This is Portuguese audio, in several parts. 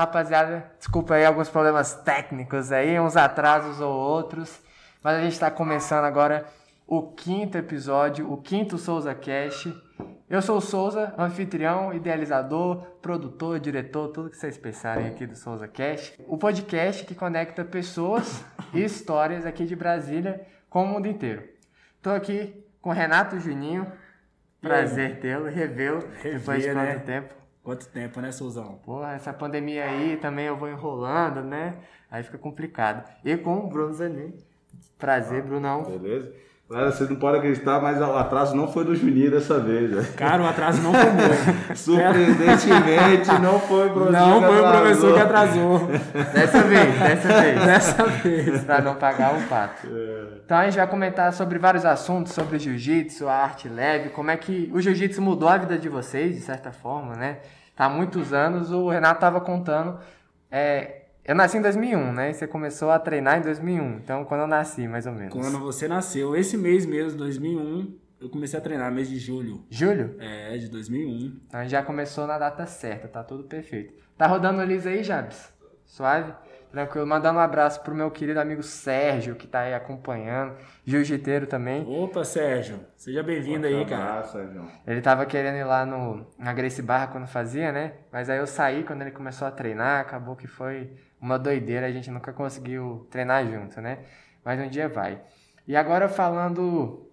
Rapaziada, desculpa aí alguns problemas técnicos aí, uns atrasos ou outros. Mas a gente está começando agora o quinto episódio, o quinto Souza Cast. Eu sou o Souza, anfitrião, idealizador, produtor, diretor, tudo que vocês pensarem aqui do Souza Cast. O podcast que conecta pessoas e histórias aqui de Brasília com o mundo inteiro. Estou aqui com Renato Juninho. Prazer tê-lo, revê-lo depois de quanto né? tempo? Quanto tempo, né, Souzão? Porra, essa pandemia aí também eu vou enrolando, né? Aí fica complicado. E com o Bruno Zanin. Prazer, Brunão. Beleza? Galera, vocês não podem acreditar, mas o atraso não foi do Juninho dessa vez. Né? Cara, o atraso não foi meu. Surpreendentemente, não foi o professor Não foi o professor que atrasou. Dessa vez, dessa vez. Dessa vez. pra não pagar o pato. Então a gente vai comentar sobre vários assuntos, sobre o jiu-jitsu, a arte leve, como é que o jiu-jitsu mudou a vida de vocês, de certa forma, né? Tá há muitos anos, o Renato tava contando. é, eu nasci em 2001, né? E você começou a treinar em 2001. Então, quando eu nasci, mais ou menos. Quando você nasceu, esse mês mesmo, 2001, eu comecei a treinar, mês de julho. Julho? É, de 2001. Então já começou na data certa, tá tudo perfeito. Tá rodando o Liz aí, Jabs? Suave? Tranquilo. Mandando um abraço pro meu querido amigo Sérgio, que tá aí acompanhando. Jiu-jiteiro também. Opa, Sérgio. Seja bem-vindo aí, cara. Abraço, Sérgio. Ele tava querendo ir lá no, na Grace Barra quando fazia, né? Mas aí eu saí quando ele começou a treinar, acabou que foi uma doideira, a gente nunca conseguiu treinar junto, né? Mas um dia vai. E agora falando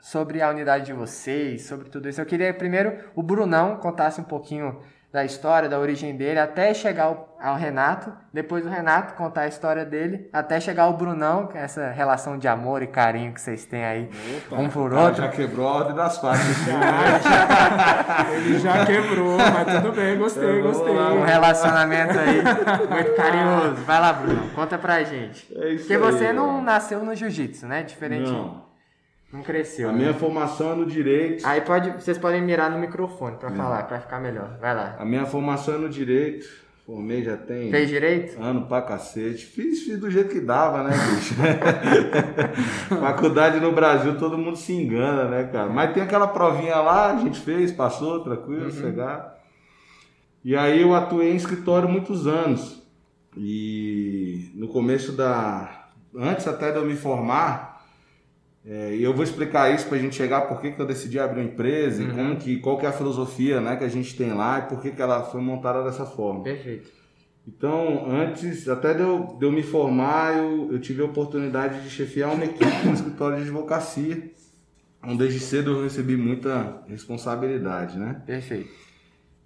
sobre a unidade de vocês, sobre tudo isso, eu queria primeiro o Brunão contasse um pouquinho da história, da origem dele, até chegar ao, ao Renato, depois o Renato contar a história dele, até chegar ao Brunão, que é essa relação de amor e carinho que vocês têm aí um por outro. já quebrou a ordem das faixas. Ele já quebrou, mas tudo bem, gostei, gostei. lá. Um relacionamento aí muito carinhoso. Vai lá, Bruno, conta pra gente. É isso Porque aí, você não mano. nasceu no jiu-jitsu, né? Diferente. Não, Não. cresceu. A né? minha formação é no direito. Aí pode, vocês podem mirar no microfone pra falar, pra ficar melhor. Vai lá. A minha formação é no direito. Formei já tem Fez direito? ano pra cacete. Fiz, fiz do jeito que dava, né, bicho? Faculdade no Brasil, todo mundo se engana, né, cara? Mas tem aquela provinha lá, a gente fez, passou, tranquilo, sossegado. E aí eu atuei em escritório muitos anos. E no começo da. Antes até de eu me formar, é, e eu vou explicar isso pra gente chegar por que, que eu decidi abrir uma empresa e como que, qual que é a filosofia né, que a gente tem lá e por que, que ela foi montada dessa forma. Perfeito. Então, antes, até de eu, de eu me formar, eu, eu tive a oportunidade de chefiar uma equipe no escritório de advocacia, onde desde cedo eu recebi muita responsabilidade, né? Perfeito.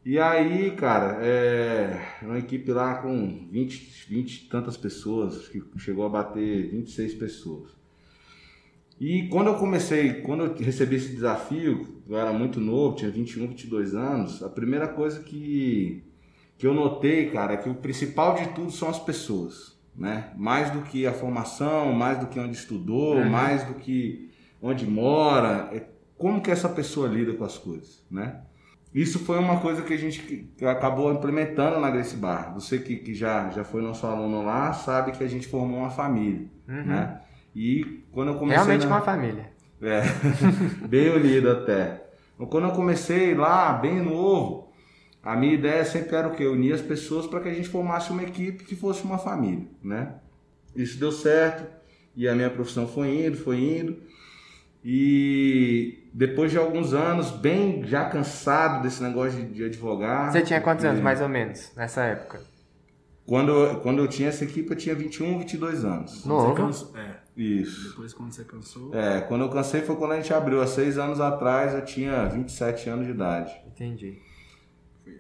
E aí, cara, é uma equipe lá com 20, 20 e tantas pessoas, que chegou a bater 26 pessoas. E quando eu comecei, quando eu recebi esse desafio, eu era muito novo, tinha 21, 22 anos, a primeira coisa que, que eu notei, cara, é que o principal de tudo são as pessoas, né? Mais do que a formação, mais do que onde estudou, Uhum. mais do que onde mora, é como que essa pessoa lida com as coisas, né? Isso foi uma coisa que a gente acabou implementando na Grace Bar. Você que, que já, já foi nosso aluno lá, sabe que a gente formou uma família, né? E quando eu comecei... Realmente na- uma família. é, bem unido até. Quando eu comecei lá, bem novo, a minha ideia sempre era o quê? Unir as pessoas para que a gente formasse uma equipe que fosse uma família, né? Isso deu certo e a minha profissão foi indo, foi indo. E depois de alguns anos, bem já cansado desse negócio de, de advogar. Você tinha quantos anos, mais ou menos, nessa época? Quando, eu- quando eu tinha essa equipe, eu tinha 21, 22 anos. Novo. Você cansou- É, Isso. depois quando você cansou. É, quando eu cansei foi quando a gente abriu. Há seis anos atrás eu tinha 27 anos de idade. Entendi.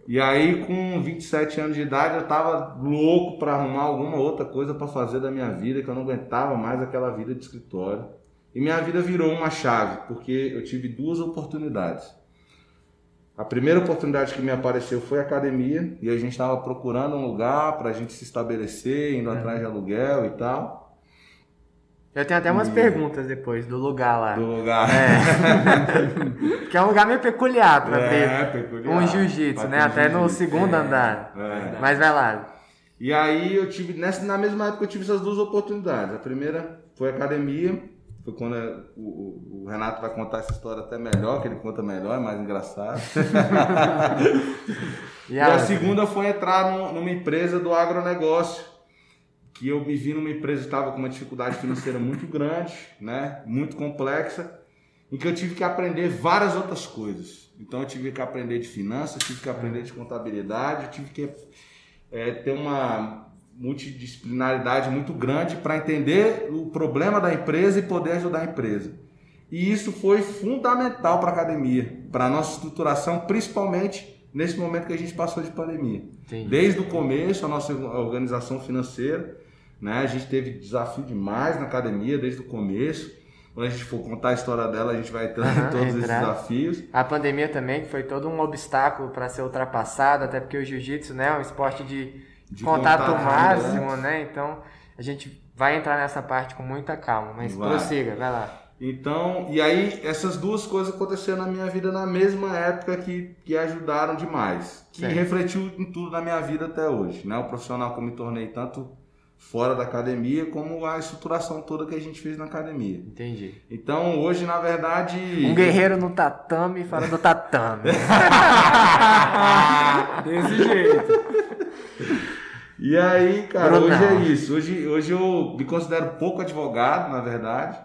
E aí, com 27 anos de idade, eu tava louco para arrumar alguma outra coisa para fazer da minha vida, que eu não aguentava mais aquela vida de escritório. E minha vida virou uma chave, porque eu tive duas oportunidades. A primeira oportunidade que me apareceu foi a academia, e a gente estava procurando um lugar para a gente se estabelecer, indo atrás de aluguel e tal. Eu tenho até umas perguntas depois do lugar lá. Do lugar. Que é um lugar meio peculiar pra É, ter peculiar. um jiu-jitsu, né? Até no segundo andar. É. Mas vai lá. E aí eu tive, nessa, na mesma época eu tive essas duas oportunidades. A primeira foi a academia, Foi quando é, o, o, Renato vai contar essa história até melhor, que ele conta melhor, é mais engraçado. E a, segunda foi entrar num- numa empresa do agronegócio, que eu me vi numa empresa que estava com uma dificuldade financeira muito grande, né, muito complexa, em que eu tive que aprender várias outras coisas. Então eu tive que aprender de finanças, tive que aprender de contabilidade, tive que é, ter uma multidisciplinaridade muito grande para entender o problema da empresa e poder ajudar a empresa. E isso foi fundamental para a academia, para a nossa estruturação, principalmente nesse momento que a gente passou de pandemia. Entendi. Desde o começo, a nossa organização financeira, né, a gente teve desafio demais na academia desde o começo. Quando a gente for contar a história dela, a gente vai entrar Aham, em todos esses entrar. desafios. a pandemia também, que foi todo um obstáculo para ser ultrapassado, até porque o jiu-jitsu né, é um esporte de, De contato, contato máximo, né? Então a gente vai entrar nessa parte com muita calma, mas Vai. prossiga, vai lá. Então, e aí essas duas coisas aconteceram na minha vida na mesma época que, que ajudaram demais. Que Certo. refletiu em tudo na minha vida até hoje. Né? O profissional que eu me tornei tanto fora da academia, como a estruturação toda que a gente fez na academia. Entendi. Então, hoje, na verdade. Um guerreiro no tatame fora do tatame. Desse jeito. E aí, cara, hoje é isso. Hoje, hoje eu me considero pouco advogado, na verdade.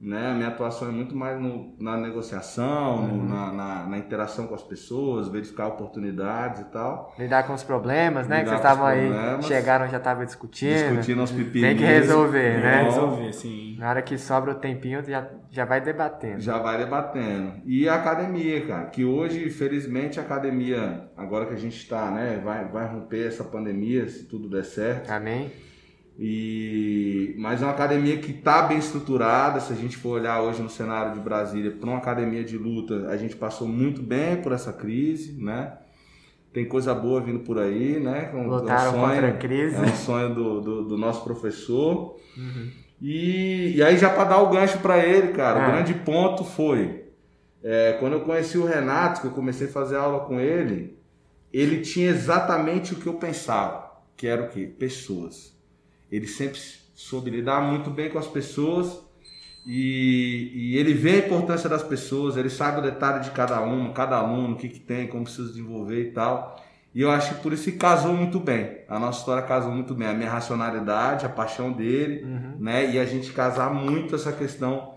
Né? A minha atuação é muito mais no- na negociação, no- Uhum. na, na- na interação com as pessoas, verificar oportunidades e tal. Lidar com os problemas, né? que Lidar vocês com os estavam aí, chegaram já estavam discutindo. Discutindo os pepinos. Tem que resolver, É, né? resolver, sim. Na hora que sobra o tempinho, já, já vai debatendo. Já vai debatendo. E a academia, cara, que hoje, felizmente, a academia, agora que a gente está, né, vai, vai romper essa pandemia, se tudo der certo. Amém? E mas é uma academia que está bem estruturada. Se a gente for olhar hoje no cenário de Brasília para uma academia de luta, a gente passou muito bem por essa crise, né? Tem coisa boa vindo por aí, né? Com- é um Lutaram sonho- contra a crise. É um sonho do, do, do nosso professor. Uhum. E, e aí já para dar o gancho para ele, cara, Ah. o grande ponto foi é, quando eu conheci o Renato, que eu comecei a fazer aula com ele, ele tinha exatamente o que eu pensava, que era o quê? Pessoas. Ele sempre soube lidar muito bem com as pessoas e, e ele vê a importância das pessoas, ele sabe o detalhe de cada um, cada aluno, o que, que tem, como precisa desenvolver e tal. E eu acho que por isso que casou muito bem. A nossa história casou muito bem. A minha racionalidade, a paixão dele, Uhum. né? E a gente casar muito essa questão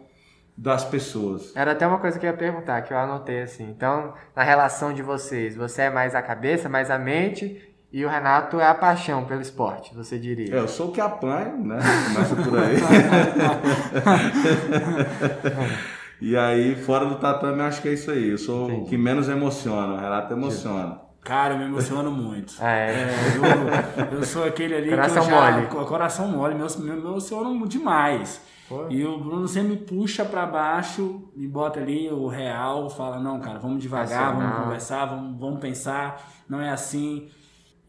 das pessoas. Era até uma coisa que eu ia perguntar, que eu anotei assim. Então, na relação de vocês, você é mais a cabeça, mais a mente, e o Renato é a paixão pelo esporte, você diria. É, eu sou o que apanha, né? Começa por aí. e aí, fora do tatame, eu acho que é isso aí. Eu sou o Entendi. que menos emociona. O Renato emociona. Cara, eu me emociono muito. Ah, é. É, eu, eu sou aquele ali Coração que eu já, mole. co- Coração mole, me emociono demais. Pô. E o Bruno sempre me puxa pra baixo, me bota ali o real, fala, não, cara, vamos devagar, vamos conversar, vamos, vamos pensar, não é assim.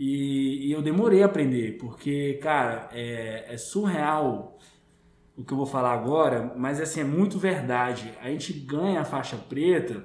E, e eu demorei a aprender, porque, cara, é, é surreal o que eu vou falar agora, mas assim, é muito verdade. A gente ganha a faixa preta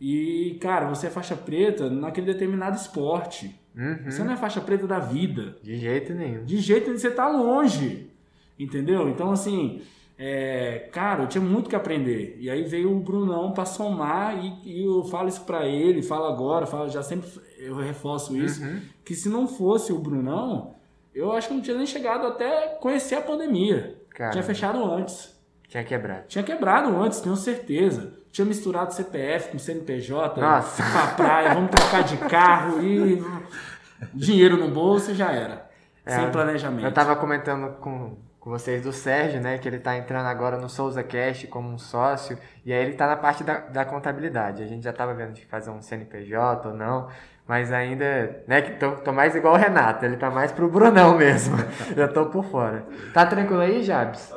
e, cara, você é faixa preta naquele determinado esporte. Uhum. Você não é faixa preta da vida. De jeito nenhum. De jeito nenhum, você tá longe. Entendeu? Então, assim, é, cara, eu tinha muito que aprender. E aí veio o Brunão pra somar e, e eu falo isso pra ele, falo agora, falo, já sempre eu reforço isso, Uhum. que se não fosse o Brunão, eu acho que não tinha nem chegado até conhecer a pandemia. Tinha fechado antes. tinha quebrado. Tinha quebrado antes, tenho certeza. Tinha misturado CPF com CNPJ, Nossa. pra praia, vamos trocar de carro e dinheiro no bolso e já era. É, Sem planejamento. Eu tava comentando com, com vocês do Sérgio, né? Que ele tá entrando agora no Souza Cast como um sócio. E aí ele tá na parte da, da contabilidade. A gente já tava vendo de fazer um CNPJ ou não. Mas ainda, né? Que tô, tô mais igual o Renato. Ele tá mais pro Brunão mesmo. já tô por fora. Tá tranquilo aí, Jabs?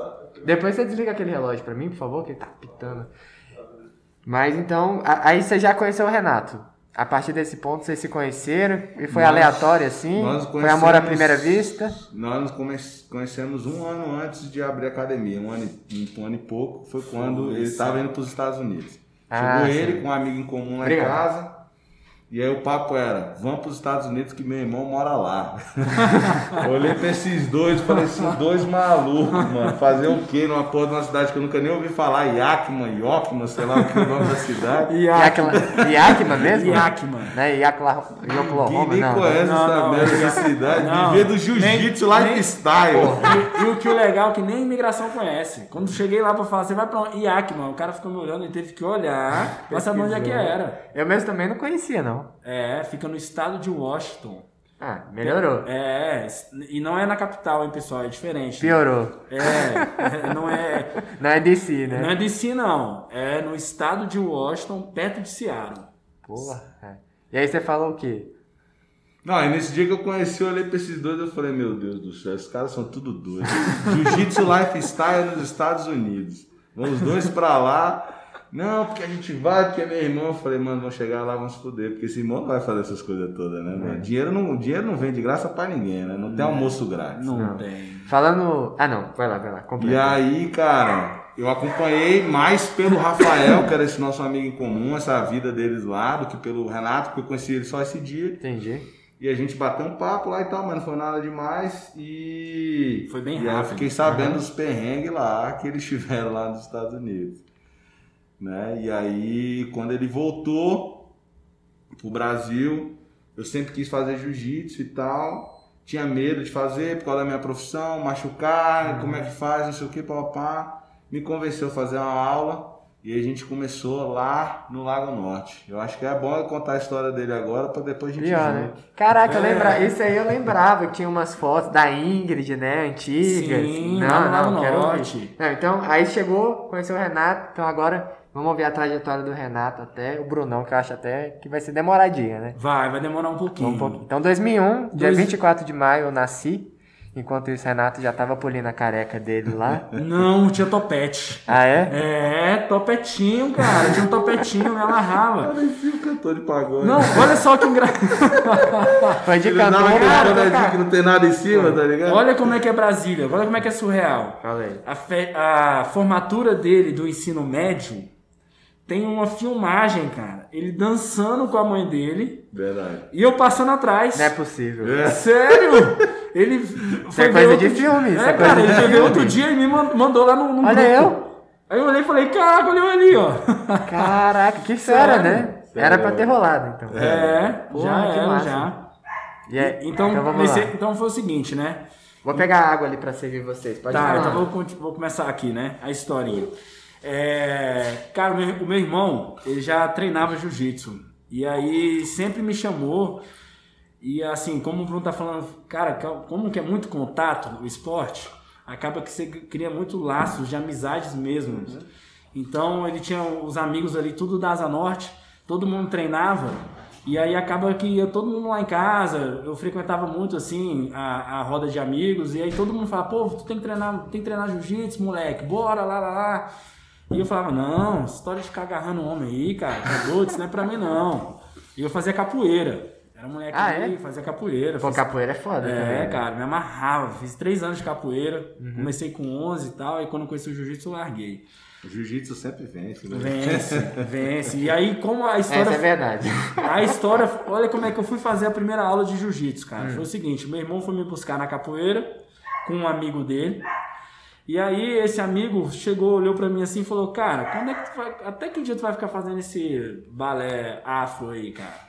Depois você desliga aquele relógio pra mim, por favor, que ele tá pitando. Mas então, aí você já conheceu o Renato. A partir desse ponto vocês se conheceram e foi Nós- aleatório assim? Foi amor à primeira vista? Nós nos conhecemos um ano antes de abrir a academia, um ano, e- um ano e pouco, foi quando ele estava indo para os Estados Unidos. Ah, Chegou sim. ele com um amigo em comum lá Obrigado. em casa, E aí o papo era, vamos para os Estados Unidos que meu irmão mora lá. olhei pra esses dois e falei, esses dois malucos, mano, fazer o quê numa porra de uma cidade que eu nunca nem ouvi falar, Yakima, Yakima, sei lá o que é o nome da cidade. Yakima, Yakima mesmo? Yakima. Né? Yakla, Ninguém Oklahoma, nem não. conhece Não, essa não, merda da cidade. Não, Viver do jiu-jitsu lifestyle. E, e o que o legal é que nem a imigração conhece. Quando cheguei lá pra falar, você vai pra onde? Yakima. O cara ficou me olhando, ele teve que olhar pra saber onde é que era. Eu mesmo também não conhecia, não. É, fica no estado de Washington. Ah, melhorou. É, e não é na capital, hein, pessoal, é diferente. Piorou. É, é, não é, Não é DC, né? não é DC não, é no estado de Washington, perto de Seattle. Porra. é. E aí você falou o quê? Não, e nesse dia que eu conheci, eu olhei pra esses dois e eu falei, meu Deus do céu, esses caras são tudo doidos. Jiu-Jitsu lifestyle nos Estados Unidos. Vamos dois pra lá. Não, porque a gente vai, porque é meu irmão. Eu falei, mano, vamos chegar lá, vamos se fuder. Porque esse irmão não vai fazer essas coisas todas, né, mano? Dinheiro não, dinheiro não vem de graça pra ninguém, né? Não tem almoço grátis. Não, Não. tem. Falando. Ah, não. Vai lá, vai lá. E Completa. aí, cara, eu acompanhei mais pelo Rafael, que era esse nosso amigo em comum, essa vida deles lá, do que pelo Renato, porque eu conheci ele só esse dia. Entendi. E a gente bateu um papo lá e tal, mas não foi nada demais. E. Foi bem e aí eu rápido. fiquei sabendo dos perrengues lá que eles tiveram lá nos Estados Unidos. Né? E aí, quando ele voltou pro Brasil, eu sempre quis fazer jiu-jitsu e tal. Tinha medo de fazer por causa da minha profissão, machucar, como é que faz, não sei o que, papá. Me convenceu a fazer uma aula e a gente começou lá no Lago Norte. Eu acho que é bom eu contar a história dele agora para depois a gente Pior, né? Caraca, eu É. lembra... isso aí eu lembrava que tinha umas fotos da Ingrid, né? Antigas. Sim, não, lá no Lago não, quero. Norte. Não, então, aí chegou, conheceu o Renato, então agora vamos ouvir a trajetória do Renato até o Brunão, que eu acho até que vai ser demoradinha, né? Vai, vai demorar um pouquinho. Um pouquinho. Então, 2001, dia Dois- 24 de maio, eu nasci. Enquanto isso, Renato já tava polindo a careca dele lá. Não, tinha topete. ah, é? É, topetinho, cara. Tinha um topetinho, me amarrava. Parecia um cantor de pagode. Não, olha só que engraçado. Foi de Ele cantor, cara. bonezinho que não tem nada em cima, tá ligado? Olha como é que é Brasília, olha como é que é surreal. Fala aí. A, fe- a formatura dele do ensino médio tem uma filmagem, cara. Ele dançando com a mãe dele Verdade. e eu passando atrás. Não é possível. É. Sério? Ele foi é ver coisa outro de dia- filme, isso É, é coisa cara, ele filme. outro dia e me man- mandou lá no, no Olha grupo. eu. Aí eu olhei e falei, caraca, olha eu ali, ó. Caraca, que fera, Sério? né? Era pra ter rolado, então. É, Porra, já que era, massa. já. E é- Então, vamos nesse- lá. então foi o seguinte, né? Vou pegar água ali pra servir vocês. Pode tá, então vou, vou começar aqui, né? A historinha. É, cara, o meu, irmão, ele já treinava jiu-jitsu. E aí sempre me chamou. E assim, como o Bruno tá falando, cara, como que é muito contato o esporte, acaba que você cria muito laços de amizades mesmo. Então ele tinha os amigos ali, tudo da Asa Norte, todo mundo treinava. E aí acaba que ia todo mundo lá em casa, eu frequentava muito assim a, a roda de amigos, e aí todo mundo falava, pô, tu tem que treinar, tem que treinar jiu-jitsu, moleque, bora lá, lá, lá. E eu falava, não, essa história de ficar agarrando um homem aí, cara, tá doido, isso não é pra mim não. E eu fazia capoeira. Era moleque Ah, ali, é? fazia capoeira. Pô, fiz- capoeira é foda é, também. né? cara, me amarrava. Fiz três anos de capoeira. Uhum. Comecei com 11 e tal. E quando eu conheci o jiu-jitsu, eu larguei. O jiu-jitsu sempre vence, né? Vence, vence. E aí, como a Essa é história. verdade. A história. Olha como é que eu fui fazer a primeira aula de jiu-jitsu, cara. Hum. Foi o seguinte: meu irmão foi me buscar na capoeira com um amigo dele. E aí, esse amigo chegou, olhou pra mim assim e falou: Cara, quando é que tu vai. Até que dia tu vai ficar fazendo esse balé afro aí, cara?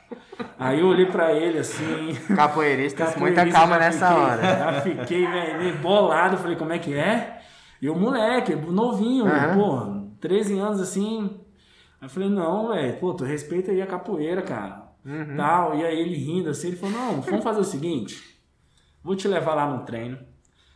Aí eu olhei pra ele assim. Capoeirista, muita calma nessa fiquei- hora. Já fiquei, velho, meio bolado. Falei, como é que é? E o moleque, novinho, Aham. porra, 13 anos assim. Aí eu falei, não, velho, pô, tu respeita aí a capoeira, cara. Uhum. Tal. E aí ele rindo assim, ele falou, não, vamos fazer o seguinte. Vou te levar lá no treino.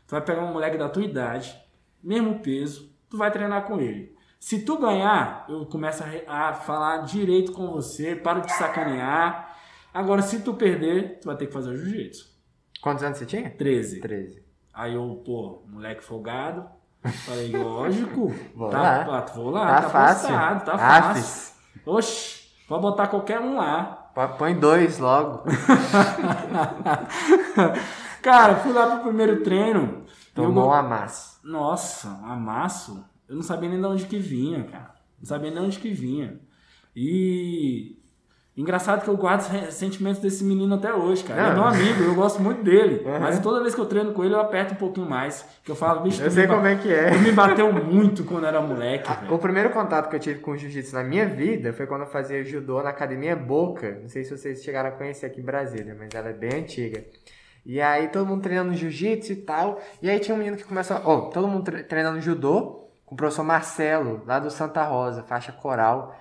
Tu vai pegar um moleque da tua idade, mesmo peso, tu vai treinar com ele. Se tu ganhar, eu começo a, a falar direito com você, paro de sacanear. Agora, se tu perder, tu vai ter que fazer o jiu-jitsu. Quantos anos você tinha? 13. 13. Aí eu, pô, moleque folgado. Falei, lógico. Vou tá, lá. vou lá, Tá fácil. postado, tá Afes. fácil. Oxi, pode botar qualquer um lá. Põe dois logo. Cara, fui lá pro primeiro treino. Tomou go- um amasso. Nossa, amasso. Eu não sabia nem de onde que vinha, cara. Não sabia nem de onde que vinha. E Engraçado que eu guardo os sentimentos desse menino até hoje, cara. Ele é Não. meu amigo, eu gosto muito dele. Uhum. Mas toda vez que eu treino com ele, eu aperto um pouquinho mais. Que eu falo, bicho, Eu sei como é que é. tu me bateu muito quando era moleque, O velho. primeiro contato que eu tive com o jiu-jitsu na minha vida foi quando eu fazia judô na academia Boca. Não sei se vocês chegaram a conhecer aqui em Brasília, mas ela é bem antiga. E aí todo mundo treinando jiu-jitsu e tal. E aí tinha um menino que começou. Ó, todo mundo tre- treinando judô com o professor Marcelo, lá do Santa Rosa, faixa coral.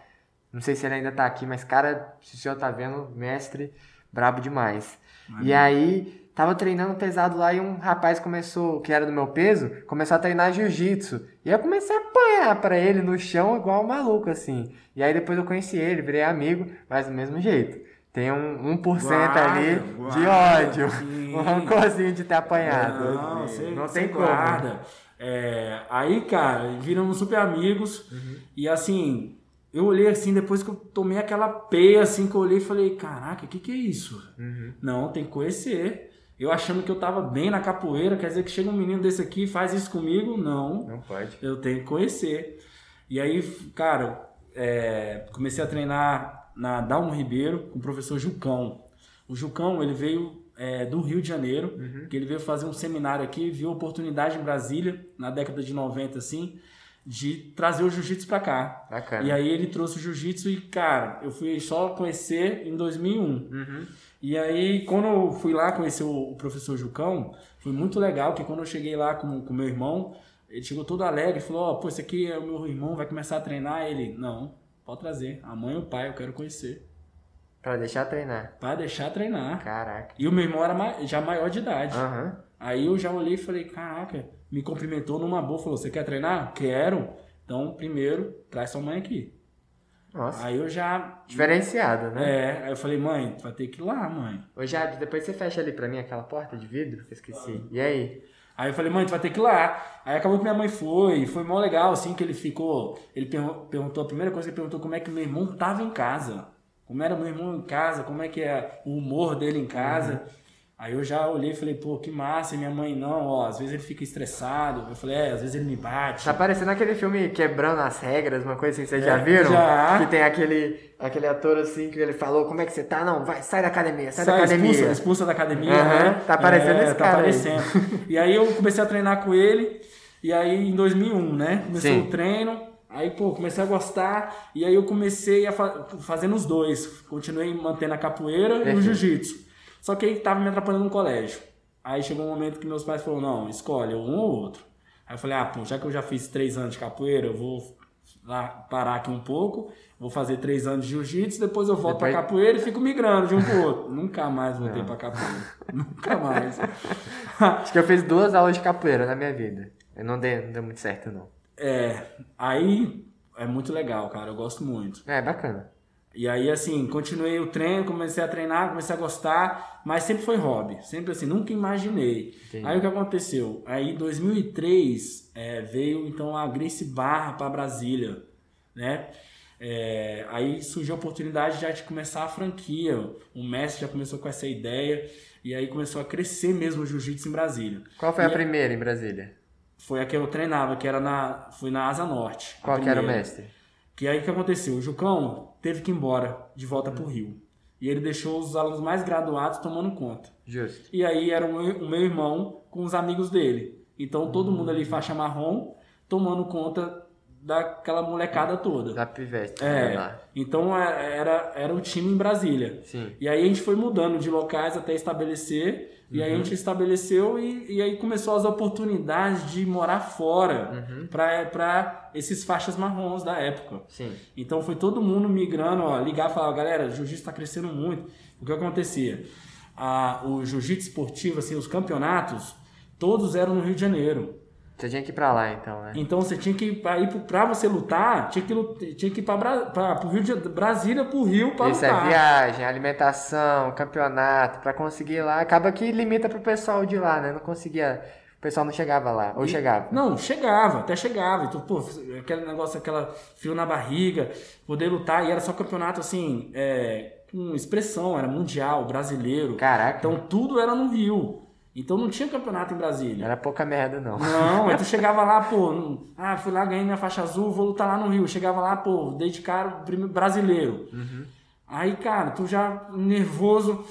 Não sei se ele ainda tá aqui, mas cara, se o senhor tá vendo, mestre, brabo demais. E aí, tava treinando pesado lá e um rapaz começou, que era do meu peso, começou a treinar jiu-jitsu. E eu comecei a apanhar pra ele no chão igual um maluco, assim. E aí depois eu conheci ele, virei amigo, mas do mesmo jeito. Tem um 1% Guarda, ali de guarda, ódio. sim. Um rancorzinho de ter apanhado. Não, não tem como. guarda. É, aí, cara, viramos super amigos. Uhum. E assim, eu olhei assim, depois que eu tomei aquela peia, assim, que eu olhei e falei, caraca, o que, que é isso? Uhum. Não, tem que conhecer. Eu achando que eu tava bem na capoeira, quer dizer que chega um menino desse aqui e faz isso comigo? Não. Não pode. Eu tenho que conhecer. E aí, cara, é, comecei a treinar na Dalmo Ribeiro com o professor Jucão. O Jucão, ele veio é, do Rio de Janeiro, que ele veio fazer um seminário aqui, viu a oportunidade em Brasília, na década de 90, assim, de trazer o jiu-jitsu pra cá. Bacana. E aí ele trouxe o jiu-jitsu e, cara, eu fui só conhecer em 2001. Uhum. E aí, quando eu fui lá conhecer o, professor Jucão, foi muito legal, que quando eu cheguei lá com o meu irmão, ele chegou todo alegre e falou, ó, pô, esse aqui é o meu irmão, vai começar a treinar. Ele, não, pode trazer, a mãe e o pai eu quero conhecer. Pra deixar treinar. Pra deixar treinar. Caraca. E o meu irmão era já maior de idade. Aham. Aí eu já olhei e falei, caraca, me cumprimentou numa boa, falou, você quer treinar? Quero. Então, primeiro, traz sua mãe aqui. Nossa. Aí eu já... Diferenciado, né? É, aí eu falei, mãe, vai ter que ir lá, mãe. Ô, Jabs, depois você fecha ali pra mim aquela porta de vidro que eu esqueci. E aí? Aí eu falei, mãe, tu vai ter que ir lá. Aí acabou que minha mãe foi, foi mó legal, assim, que ele ficou. Ele pergun- perguntou, a primeira coisa que ele perguntou como é que meu irmão tava em casa. Como era meu irmão em casa, como é que é o humor dele em casa. Aí eu já olhei e falei, pô, que massa. E minha mãe, não, ó, às vezes ele fica estressado. Eu falei, é, às vezes ele me bate. Tá parecendo aquele filme Quebrando as Regras, uma coisa assim, vocês já É, viram? já. Que tem aquele, aquele ator assim que ele falou, como é que você tá? Não, vai, sai da academia, sai, da Sai, academia. Expulsa, expulsa da academia, Aham, né? tá parecendo esse tá cara aí. parecendo. E aí eu comecei a treinar com ele, e aí em 2001, né? Começou Sim. o treino, aí, pô, comecei a gostar, e aí eu comecei a fa fazendo os dois. Continuei mantendo a capoeira e o Perfeito. jiu-jitsu. Só que aí tava me atrapalhando no colégio. Aí chegou um momento que meus pais falaram, não, escolhe um ou outro. Aí eu falei, ah, pô, já que eu já fiz três anos de capoeira, eu vou lá parar aqui um pouco, vou fazer três anos de jiu-jitsu, depois eu volto Depois- pra capoeira e fico migrando de um pro outro. Nunca mais voltei pra capoeira. Nunca mais. Acho que eu fiz duas aulas de capoeira na minha vida. Eu não dei, não deu muito certo, não. É, aí é muito legal, cara, eu gosto muito. É, bacana. E aí, assim, continuei o treino, comecei a treinar, comecei a gostar, mas sempre foi hobby. Sempre assim, nunca imaginei. Entendi. Aí o que aconteceu? Aí em 2003 é, veio então a Grace Barra para Brasília, né? É, aí surgiu a oportunidade já de começar a franquia. O mestre já começou com essa ideia e aí começou a crescer mesmo o jiu-jitsu em Brasília. Qual foi E a primeira em Brasília? Foi a que eu treinava, que era na, foi na Asa Norte. Qual que era o mestre? Que aí o que aconteceu? O Jucão teve que ir embora de volta pro Rio. E ele deixou os alunos mais graduados tomando conta. Justo. E aí era o meu, o meu irmão com os amigos dele. Então todo mundo ali faixa marrom tomando conta daquela molecada toda. Da Pivete. É, lá. então é- era, era o time em Brasília. Sim. E aí a gente foi mudando de locais até estabelecer. E aí a gente estabeleceu e, e aí começou as oportunidades de morar fora pra para esses faixas marrons da época. Sim. Então foi todo mundo migrando, ó, ligar e falar, galera, jiu-jitsu está crescendo muito. O que acontecia? Ah, o jiu-jitsu esportivo, assim, os campeonatos, todos eram no Rio de Janeiro. Você tinha que ir pra lá, então, né? Então você tinha que ir pro- pra você lutar, tinha que, tinha que ir para o Rio de Brasília pro Rio para Isso é lutar. viagem, alimentação, campeonato, pra conseguir ir lá. Acaba que limita pro pessoal de lá, né? Não conseguia. O pessoal não chegava lá. Ou E- chegava. Não, chegava, até chegava. Então, pô, aquele negócio, aquela fio na barriga, poder lutar. E era só campeonato, assim, é, com expressão, era mundial, brasileiro. Caraca. Então, tudo era no Rio. Então, não tinha campeonato em Brasília. Era pouca merda, não. Não, aí tu chegava lá, pô, ah, fui lá, ganhei minha faixa azul, vou lutar lá no Rio. Chegava lá, pô, dei de cara brasileiro. Aí, cara, tu já nervoso,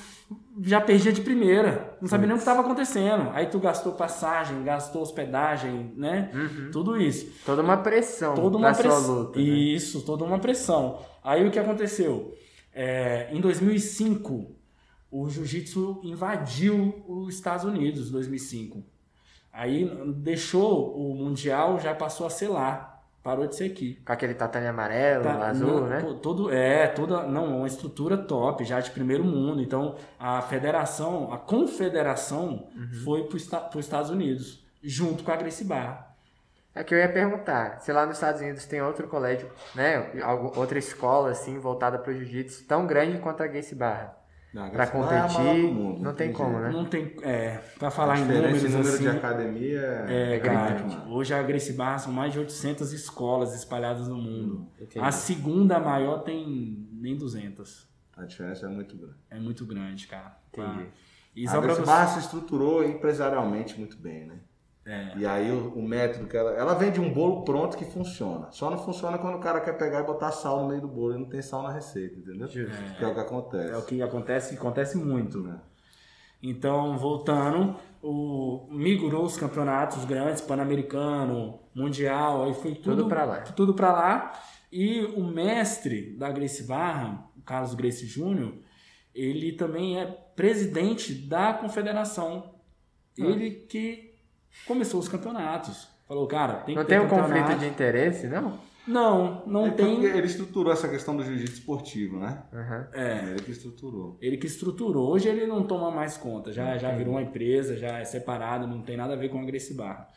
já perdia de primeira. Não sabia nem o que estava acontecendo. Aí tu gastou passagem, gastou hospedagem, né? Tudo isso. Toda uma pressão Toda uma pressão. sua luta. né? Isso, toda uma pressão. Aí o que aconteceu? É, em 2005, o jiu-jitsu invadiu os Estados Unidos, 2005. Aí deixou o Mundial, já passou a ser lá. Parou de ser aqui. Com aquele tatame amarelo, Tá, azul, não, né? Todo, é, toda, não, uma estrutura top, já de primeiro mundo. Então, a federação, a confederação Uhum. foi para os Estados Unidos, junto com a Gracie Barra. É que eu ia perguntar, se lá nos Estados Unidos tem outro colégio, né? Outra escola, assim, voltada para o jiu-jitsu, tão grande quanto a Gacy Barra. Não, Pra essa lá é a maior competir, do mundo, não tem como, né? Não tem, é, para falar em números número assim, de academia é, é, cara, gritante. hoje a Gracie Barra são mais de 800 escolas espalhadas no mundo. Entendi. A segunda maior tem nem 200. A diferença é muito grande. É muito grande, cara. Entendi. Tá? E a pra Gracie você... Barra se estruturou empresarialmente muito bem, né? É. E aí o, o método que ela. Ela vende um bolo pronto que funciona. Só não funciona quando o cara quer pegar e botar sal no meio do bolo e não tem sal na receita, entendeu? Que é o que acontece. É o que acontece, acontece muito. né? Então, voltando, o migrou os campeonatos grandes, Pan-Americano, Mundial, aí foi tudo, Tudo pra lá. Tudo pra lá. E o mestre da Gracie Barra, o Carlos Gracie Júnior, ele também é presidente da confederação. Ah. Ele que começou os campeonatos. Falou, cara, tem que Não ter tem um conflito campeonato. de interesse, não? Não, não É tem. ele estruturou essa questão do jiu-jitsu esportivo, né? Aham. É. Ele que estruturou. Ele que estruturou. Hoje ele não toma mais conta, já, já virou uma empresa, já é separado, não tem nada a ver com a Gracie Barra.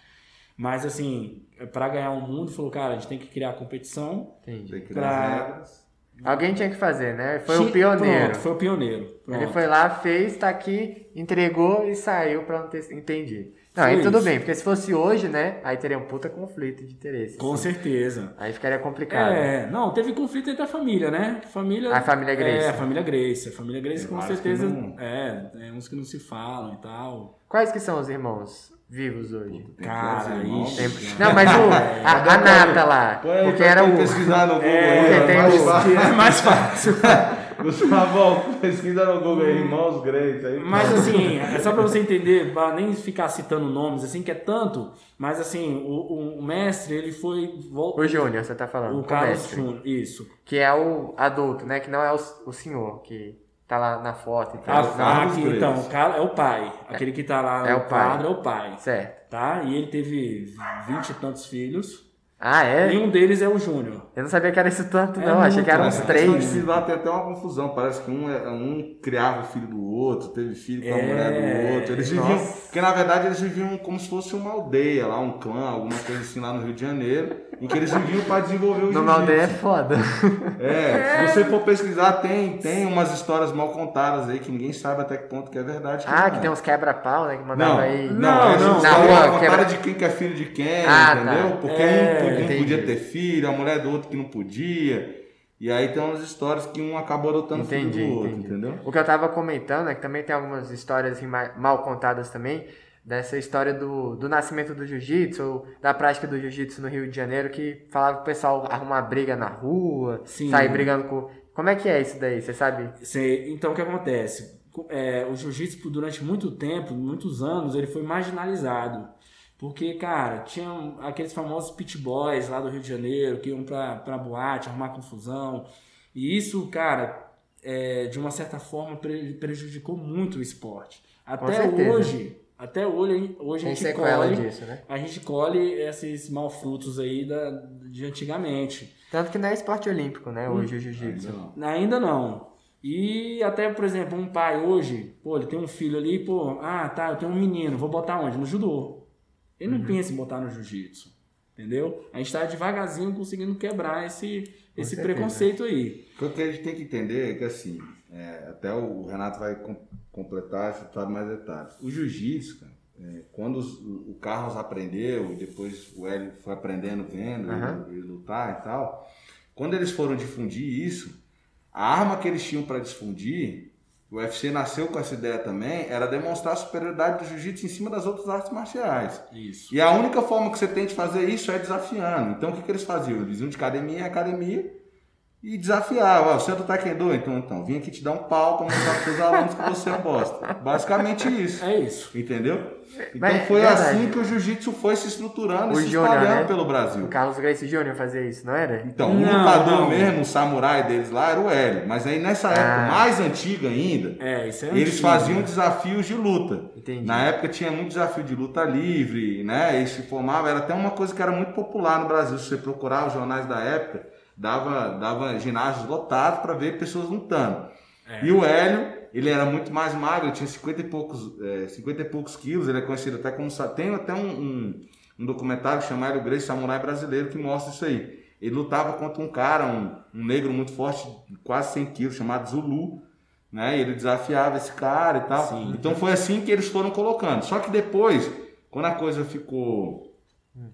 Mas assim, para ganhar o mundo, falou, cara, a gente tem que criar competição. Entendi. Tem que criar regras. Alguém tinha que fazer, né? Foi o pioneiro. Pronto, foi o pioneiro. Pronto. Ele foi lá, fez, tá aqui, entregou e saiu pra não ter. Entendi. Não, aí tudo isso. bem, porque se fosse hoje, né? Aí teria um puta conflito de interesse. Com assim. certeza. Aí ficaria complicado. É, não, teve conflito entre a família, né? Família, A família Gracie. É, a família Grace. A família Grace Tem com certeza. não- É, tem uns que não se falam e tal. Quais que são os irmãos vivos hoje? Tem Cara, ixi. Tem- Não, mas o, a, a nata lá. Põe Porque era o. pesquisar no Google É, aí, ó, tem mais o- fácil. É mais fácil. Gustavão, pesquisa no Google aí, irmãos Grace. Aí, Mas assim, é só pra você entender, pra nem ficar citando nomes, assim, que é tanto, mas assim, o, o mestre, ele foi. vol- O Júnior, você tá falando. O o Carlos mestre. Júnior, isso. Que é o adulto, né? Que não é o, o senhor, que tá lá na foto e A tal. Grace. então, o cara é o pai. Aquele que tá lá É no o pai. quadro é o pai. Certo. Tá? E ele teve vinte e tantos filhos. Ah, é? E um deles é o Júnior. Eu não sabia que era isso tanto, É não. Achei que eram uns três. se lá tem até uma confusão. Parece que um, é- um criava o filho do outro, teve filho com a É, mulher do outro. Eles viviam. nossa. Porque na verdade eles viviam como se fosse uma aldeia lá, um clã, alguma coisa assim lá no Rio de Janeiro, em que eles viviam para desenvolver o Numa aldeia é foda. É, se você for pesquisar, tem, tem umas histórias mal contadas aí que ninguém sabe até que ponto que é verdade. Ah, não que é. tem uns quebra-pau, né? Que Não, mandava aí. não, Não, essa não. Na é rua, quebra- de quem que é filho de quem, Ah, tá. entendeu? Porque É, um, um podia ter filho, a mulher do outro que não podia. E aí tem umas histórias que um acabou adotando Entendi, filho do outro, entendi. entendeu? O que eu tava comentando é que também tem algumas histórias assim, ma- mal contadas também, dessa história do, do nascimento do jiu-jitsu, ou da prática do jiu-jitsu no Rio de Janeiro, que falava que o pessoal arrumar briga na rua, Sim. sair brigando com. Como é que é isso daí? Você sabe? Então, o que acontece? É, o jiu-jitsu, durante muito tempo, muitos anos, ele foi marginalizado. Porque, cara, tinham aqueles famosos pit boys lá do Rio de Janeiro que iam pra, pra boate, arrumar confusão. E isso, cara, é, de uma certa forma pre- prejudicou muito o esporte. Até hoje, até hoje, hoje a gente colhe, disso, né? a gente colhe esses malfrutos aí da, de antigamente. Tanto que não é esporte olímpico, né? Hoje o jiu-jitsu. Ainda não. Ainda não. E até, por exemplo, um pai hoje, pô, ele tem um filho ali, pô, ah, tá, eu tenho um menino, vou botar onde? No judô. Ele não pensa em botar no jiu-jitsu. Entendeu? A gente tá devagarzinho conseguindo quebrar esse, esse certeza. preconceito aí. O que a gente tem que entender é que assim, é, até o Renato vai com- completar, você sabe mais detalhes. O jiu-jitsu, cara, é, quando os- o Carlos aprendeu, e depois o Hélio foi aprendendo vendo Aham. ele, ele lutar e tal, quando eles foram difundir isso, a arma que eles tinham para difundir, o UFC nasceu com essa ideia também, era demonstrar a superioridade do jiu-jitsu em cima das outras artes marciais. Isso. E a única forma que você tem de fazer isso é desafiando. Então o que, que eles faziam? Eles iam de academia em academia e desafiava. Você é do Taekwondo? Então, então, vim aqui te dar um pau para mostrar para seus alunos que você é um bosta. Basicamente isso. É isso. Entendeu? Então Mas, foi verdade. assim que o jiu-jitsu foi se estruturando O e se Júnior, espalhando né? pelo O Brasil. Carlos Gracie Jr. fazia isso, não era? Então, o Não, lutador não. mesmo, o samurai deles lá, era o Hélio. Mas aí nessa época Ah. mais antiga ainda, É, isso é eles antigo, faziam né? desafios de luta. Entendi. Na época tinha muito desafio de luta livre, né? E se formava, era até uma coisa que era muito popular no Brasil. Se você procurar os jornais da época, dava, dava ginásios lotados para ver pessoas lutando. É. E o Hélio, ele era muito mais magro, ele tinha 50 e poucos, é, 50 e poucos quilos, ele é conhecido até como. Tem até um, um, um documentário que chama Hélio Gracie, Samurai Brasileiro, que mostra isso aí. Ele lutava contra um cara, um, um negro muito forte, quase 100 quilos, chamado Zulu, né? E ele desafiava esse cara e tal. Sim. Então foi assim que eles foram colocando. Só que depois, quando a coisa ficou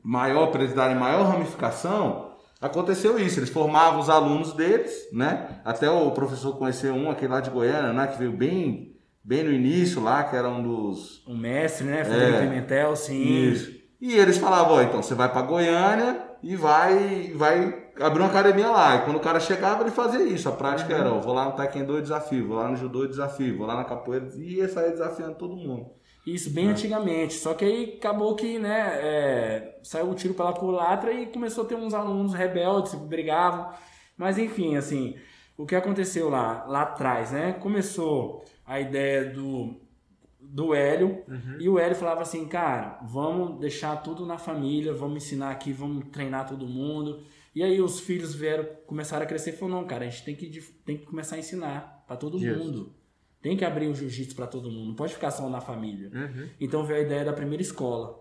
maior, para eles darem maior ramificação, aconteceu isso. Eles formavam os alunos deles, né? Até o professor conheceu um, aquele lá de Goiânia, né? Que veio bem, bem no início lá, que era um dos. O mestre, né? Federico É. Pimentel, sim. Isso. E eles falavam, ó, então você vai para Goiânia e vai, vai abrir uma academia lá. E quando o cara chegava, ele fazia isso. A prática era, ó, vou lá no Taekwondo e desafio, vou lá no Judô e desafio, vou lá na capoeira e ia sair desafiando todo mundo. Isso, É. bem antigamente. Só que aí acabou que, né, é, saiu o tiro pela culatra e começou a ter uns alunos rebeldes que brigavam. Mas enfim, assim, o que aconteceu lá, lá atrás, né? Começou a ideia do, do Hélio e o Hélio falava assim, cara, vamos deixar tudo na família, vamos ensinar aqui, vamos treinar todo mundo. E aí os filhos vieram, começaram a crescer e falaram, não, cara, a gente tem que, tem que começar a ensinar para todo Justo. mundo. Tem que abrir o jiu-jitsu para todo mundo, não pode ficar só na família. Uhum. Então veio a ideia da primeira escola.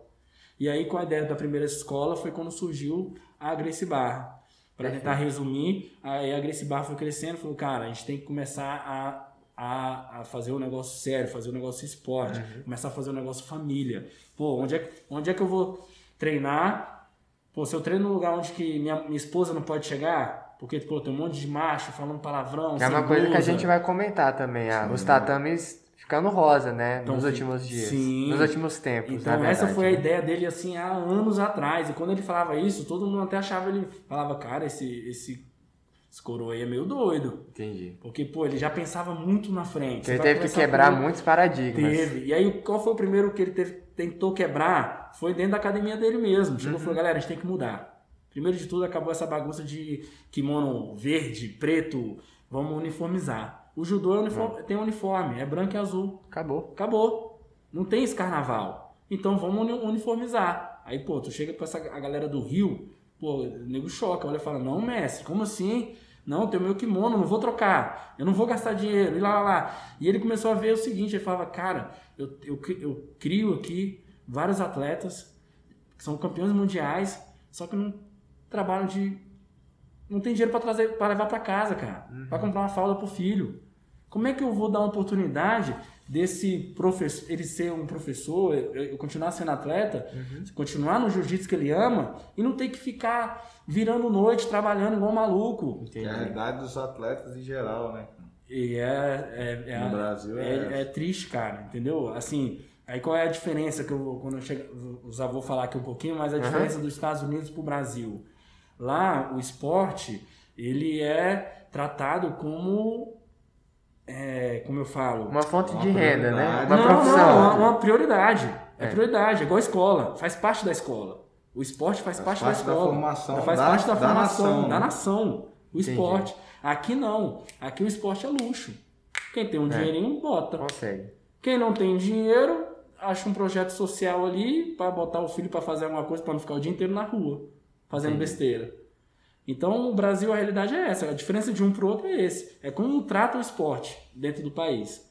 E aí, com a ideia da primeira escola, foi quando surgiu a Gracie Barra. Para tentar resumir, aí a Gracie Barra foi crescendo, falou, cara, a gente tem que começar a, a, a fazer um negócio sério, fazer um negócio esporte, começar a fazer um negócio família. Pô, onde é, que- onde é que eu vou treinar? Pô, se eu treino num lugar onde que minha, minha esposa não pode chegar, porque, pô, tem um monte de macho falando palavrão, é uma coisa que a blusa. gente vai comentar também, ah, os tatames ficando rosa, né? Então, nos últimos dias. sim. Nos últimos tempos, Então na essa verdade, foi a né? ideia dele assim há anos atrás. E quando ele falava isso, todo mundo até achava ele falava, cara, esse esse, esse coroa aí é meio doido, Entendi. porque pô, ele já pensava muito na frente. Ele teve que quebrar com- muitos paradigmas. Teve. E aí qual foi o primeiro que ele teve, tentou quebrar? Foi dentro da academia dele mesmo. Chegou e Uhum. falou, galera, a gente tem que mudar. Primeiro de tudo, acabou essa bagunça de kimono verde, preto, vamos uniformizar. O judô é uniforme- tem uniforme, é branco e azul. Acabou. Acabou. Não tem esse carnaval. Então vamos uni- uniformizar. Aí, pô, tu chega pra essa, a galera do Rio, pô, o nego choca, olha e fala, não, mestre, como assim? Não, tem o meu kimono, não vou trocar, eu não vou gastar dinheiro, e lá, lá, lá. E ele começou a ver o seguinte, ele falava, cara, eu, eu, eu crio aqui vários atletas que são campeões mundiais, só que não trabalham de... Não tem dinheiro pra trazer, para levar pra casa, cara, Pra comprar uma fralda pro filho. Como é que eu vou dar uma oportunidade desse professor, ele ser um professor, eu continuar sendo atleta, continuar no jiu-jitsu que ele ama e não ter que ficar virando noite trabalhando igual um maluco? Que é a realidade dos atletas em geral, né? E é, é, é, No Brasil é é, é triste, cara, entendeu? Assim, aí qual é a diferença que eu, quando eu chego, eu já vou falar aqui um pouquinho, mas a diferença dos Estados Unidos pro Brasil. Lá, o esporte, ele é tratado como, é, como eu falo, Uma fonte Uma de renda, né? Uma não, profissão. Não, uma, uma prioridade. É, É. prioridade, é igual a escola. Faz parte da escola. O esporte faz, Faz parte, parte da da escola. formação faz da- parte da, da formação nação, da nação. O Entendi. esporte. Aqui não. Aqui o esporte é luxo. Quem tem um É. dinheirinho, bota. Consegue. Quem não tem dinheiro, acha um projeto social ali para botar o filho para fazer alguma coisa para não ficar o dia inteiro na rua, fazendo Entendi. besteira. Então, o Brasil, a realidade é essa. A diferença de um para o outro é esse. É como trata o esporte dentro do país.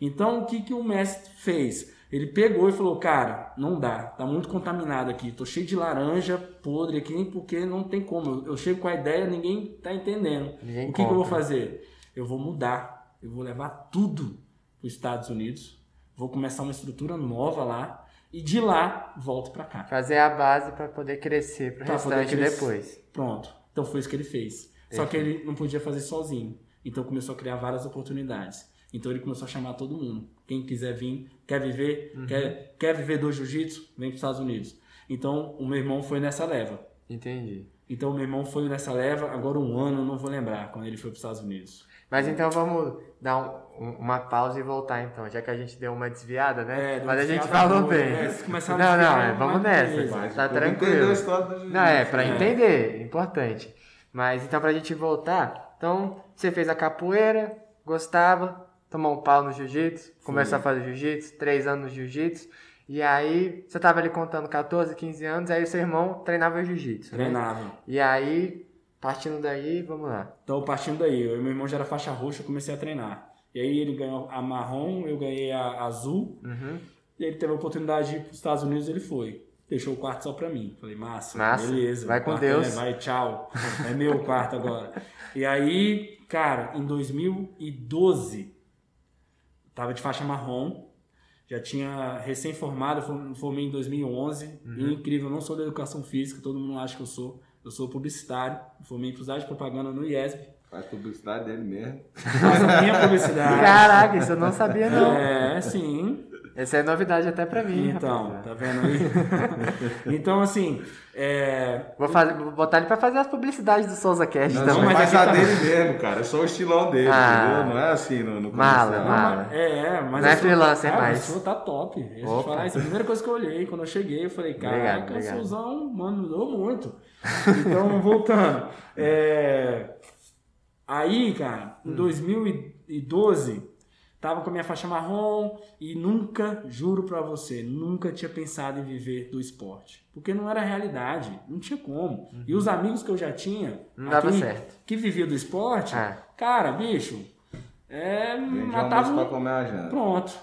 Então, o que, que o mestre fez? Ele pegou e falou, cara, não dá, tá muito contaminado aqui, tô cheio de laranja podre aqui, porque não tem como. Eu, chego com a ideia, ninguém tá entendendo. Ninguém o que, que eu vou fazer? Eu vou mudar, eu vou levar tudo para os Estados Unidos, vou começar uma estrutura nova lá, e de lá volto para cá. Fazer a base para poder crescer Pra poder restante crescer. depois. Pronto. Então foi isso que ele fez. Só que ele não podia fazer sozinho. Então começou a criar várias oportunidades. Então ele começou a chamar todo mundo. Quem quiser vir, quer viver, quer, quer viver do jiu-jitsu, vem para os Estados Unidos. Então o meu irmão foi nessa leva. Entendi. Então meu irmão foi nessa leva, agora um ano, eu não vou lembrar, quando ele foi para os Estados Unidos. Mas então vamos dar um- um- uma pausa e voltar então, já que a gente deu uma desviada, né? É, Mas a gente falou boa, bem. é, a não, não, é, vamos nessa. Mas Tá tranquilo. Não, é, pra É. entender, importante. Mas então pra gente voltar, então você fez a capoeira, gostava, tomou um pau no jiu-jitsu, começou a fazer jiu-jitsu, três anos no jiu-jitsu, e aí você tava ali contando 14, 15 anos, aí o seu irmão treinava jiu-jitsu, né? Treinava. E aí, partindo daí, vamos lá. Então, partindo daí, eu e meu irmão já era faixa roxa, eu comecei a treinar. E aí ele ganhou a marrom, eu ganhei a azul, Uhum. e ele teve a oportunidade de ir para os Estados Unidos, ele foi. Deixou o quarto só pra mim. Falei, massa, Massa. beleza. Vai com quarto Deus. É, vai, tchau. É meu quarto agora. E aí, cara, em 2012, tava de faixa marrom, já tinha recém-formado, formei em 2011. Uhum. E incrível, eu não sou da educação física, todo mundo acha que eu sou. Eu sou publicitário, formei em publicidade e propaganda no IESB. Faz publicidade dele mesmo. Faço a minha publicidade. Caraca, isso eu não sabia não. É, sim. Essa é novidade até pra mim. Então, rapaz. tá vendo aí? então, assim, é, Vou, fazer, vou botar ele pra fazer as publicidades do Souza Cast Não, também. não, mas aqui a tá- dele mesmo, cara. É só o estilão dele, Ah. entendeu? Não é assim no, no Mala, comercial. mala. É, é, mas Não é freelancer cara, mais. Tá top. Falar isso. A primeira coisa que eu olhei quando eu cheguei, eu falei, caraca, o. Souzão, mano, mudou muito. Então, voltando. É, Aí, cara, Hum. em 2012, tava com a minha faixa marrom e nunca, juro pra você, nunca tinha pensado em viver do esporte. Porque não era realidade, não tinha como. E os amigos que eu já tinha, Uhum. Não dava aqui, certo. que vivia do esporte, Ah. cara, bicho, é, Vende matava almoço pra comer a janta. Pronto.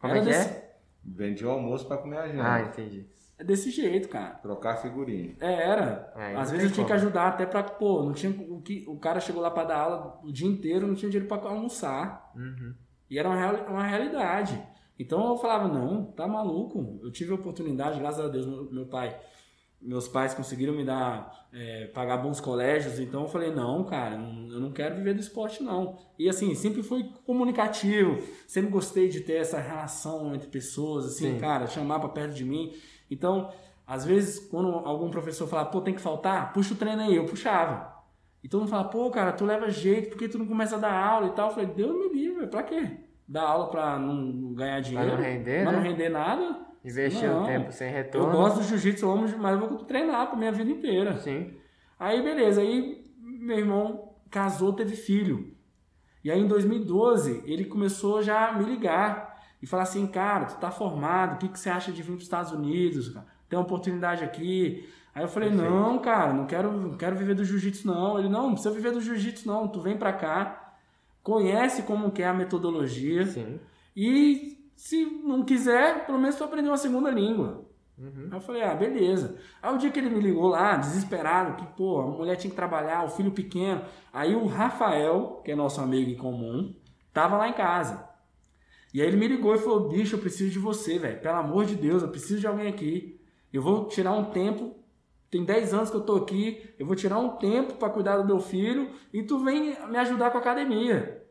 Como Era é que desse, é? Vende o almoço pra comer a janta. Ah, entendi. é desse jeito, cara. Trocar figurinha. É, era. É, Às vezes eu tinha como. que ajudar até pra, pô, não tinha o que o cara chegou lá pra dar aula o dia inteiro, não tinha dinheiro pra almoçar. Uhum. E era uma, uma realidade. Então eu falava, não, tá maluco. Eu tive a oportunidade, graças a Deus, meu, meu pai, meus pais conseguiram me dar, é, pagar bons colégios. Então eu falei, não, cara, eu não quero viver do esporte, não. E assim, sempre fui comunicativo, sempre gostei de ter essa relação entre pessoas, assim, Sim. cara, chamar pra perto de mim. Então, às vezes, quando algum professor falava, pô, tem que faltar, puxa o treino aí, eu puxava. E todo mundo fala, pô, cara, tu leva jeito, por que tu não começa a dar aula e tal? Eu falei, Deus me livre, pra quê? Dar aula pra não ganhar dinheiro? não render, Pra né? não render nada? Investir Não. o tempo sem Eu retorno. gosto do jiu-jitsu, eu amo, mas eu vou treinar pra minha vida inteira. Sim. Aí, beleza, aí meu irmão casou, teve filho. E aí, em 2012, ele começou já a me ligar e falar assim, cara, tu tá formado, o que, que você acha de vir para os Estados Unidos? cara? Tem uma oportunidade aqui. Aí eu falei, Perfeito. não, cara, não quero, não quero viver do jiu-jitsu, não. Ele, não, não precisa viver do jiu-jitsu, não. Tu vem pra cá, conhece como que é a metodologia Sim. e se não quiser, pelo menos tu aprender uma segunda língua. Uhum. Aí eu falei, ah, beleza. Aí o dia que ele me ligou lá, desesperado, que, pô, a mulher tinha que trabalhar, o filho pequeno. Aí o Rafael, que é nosso amigo em comum, tava lá em casa. E aí ele me ligou e falou, bicho, eu preciso de você, velho. Pelo amor de Deus, eu preciso de alguém aqui. Eu vou tirar um tempo, tem 10 anos que eu tô aqui, eu vou tirar um tempo para cuidar do meu filho e tu vem me ajudar com a academia.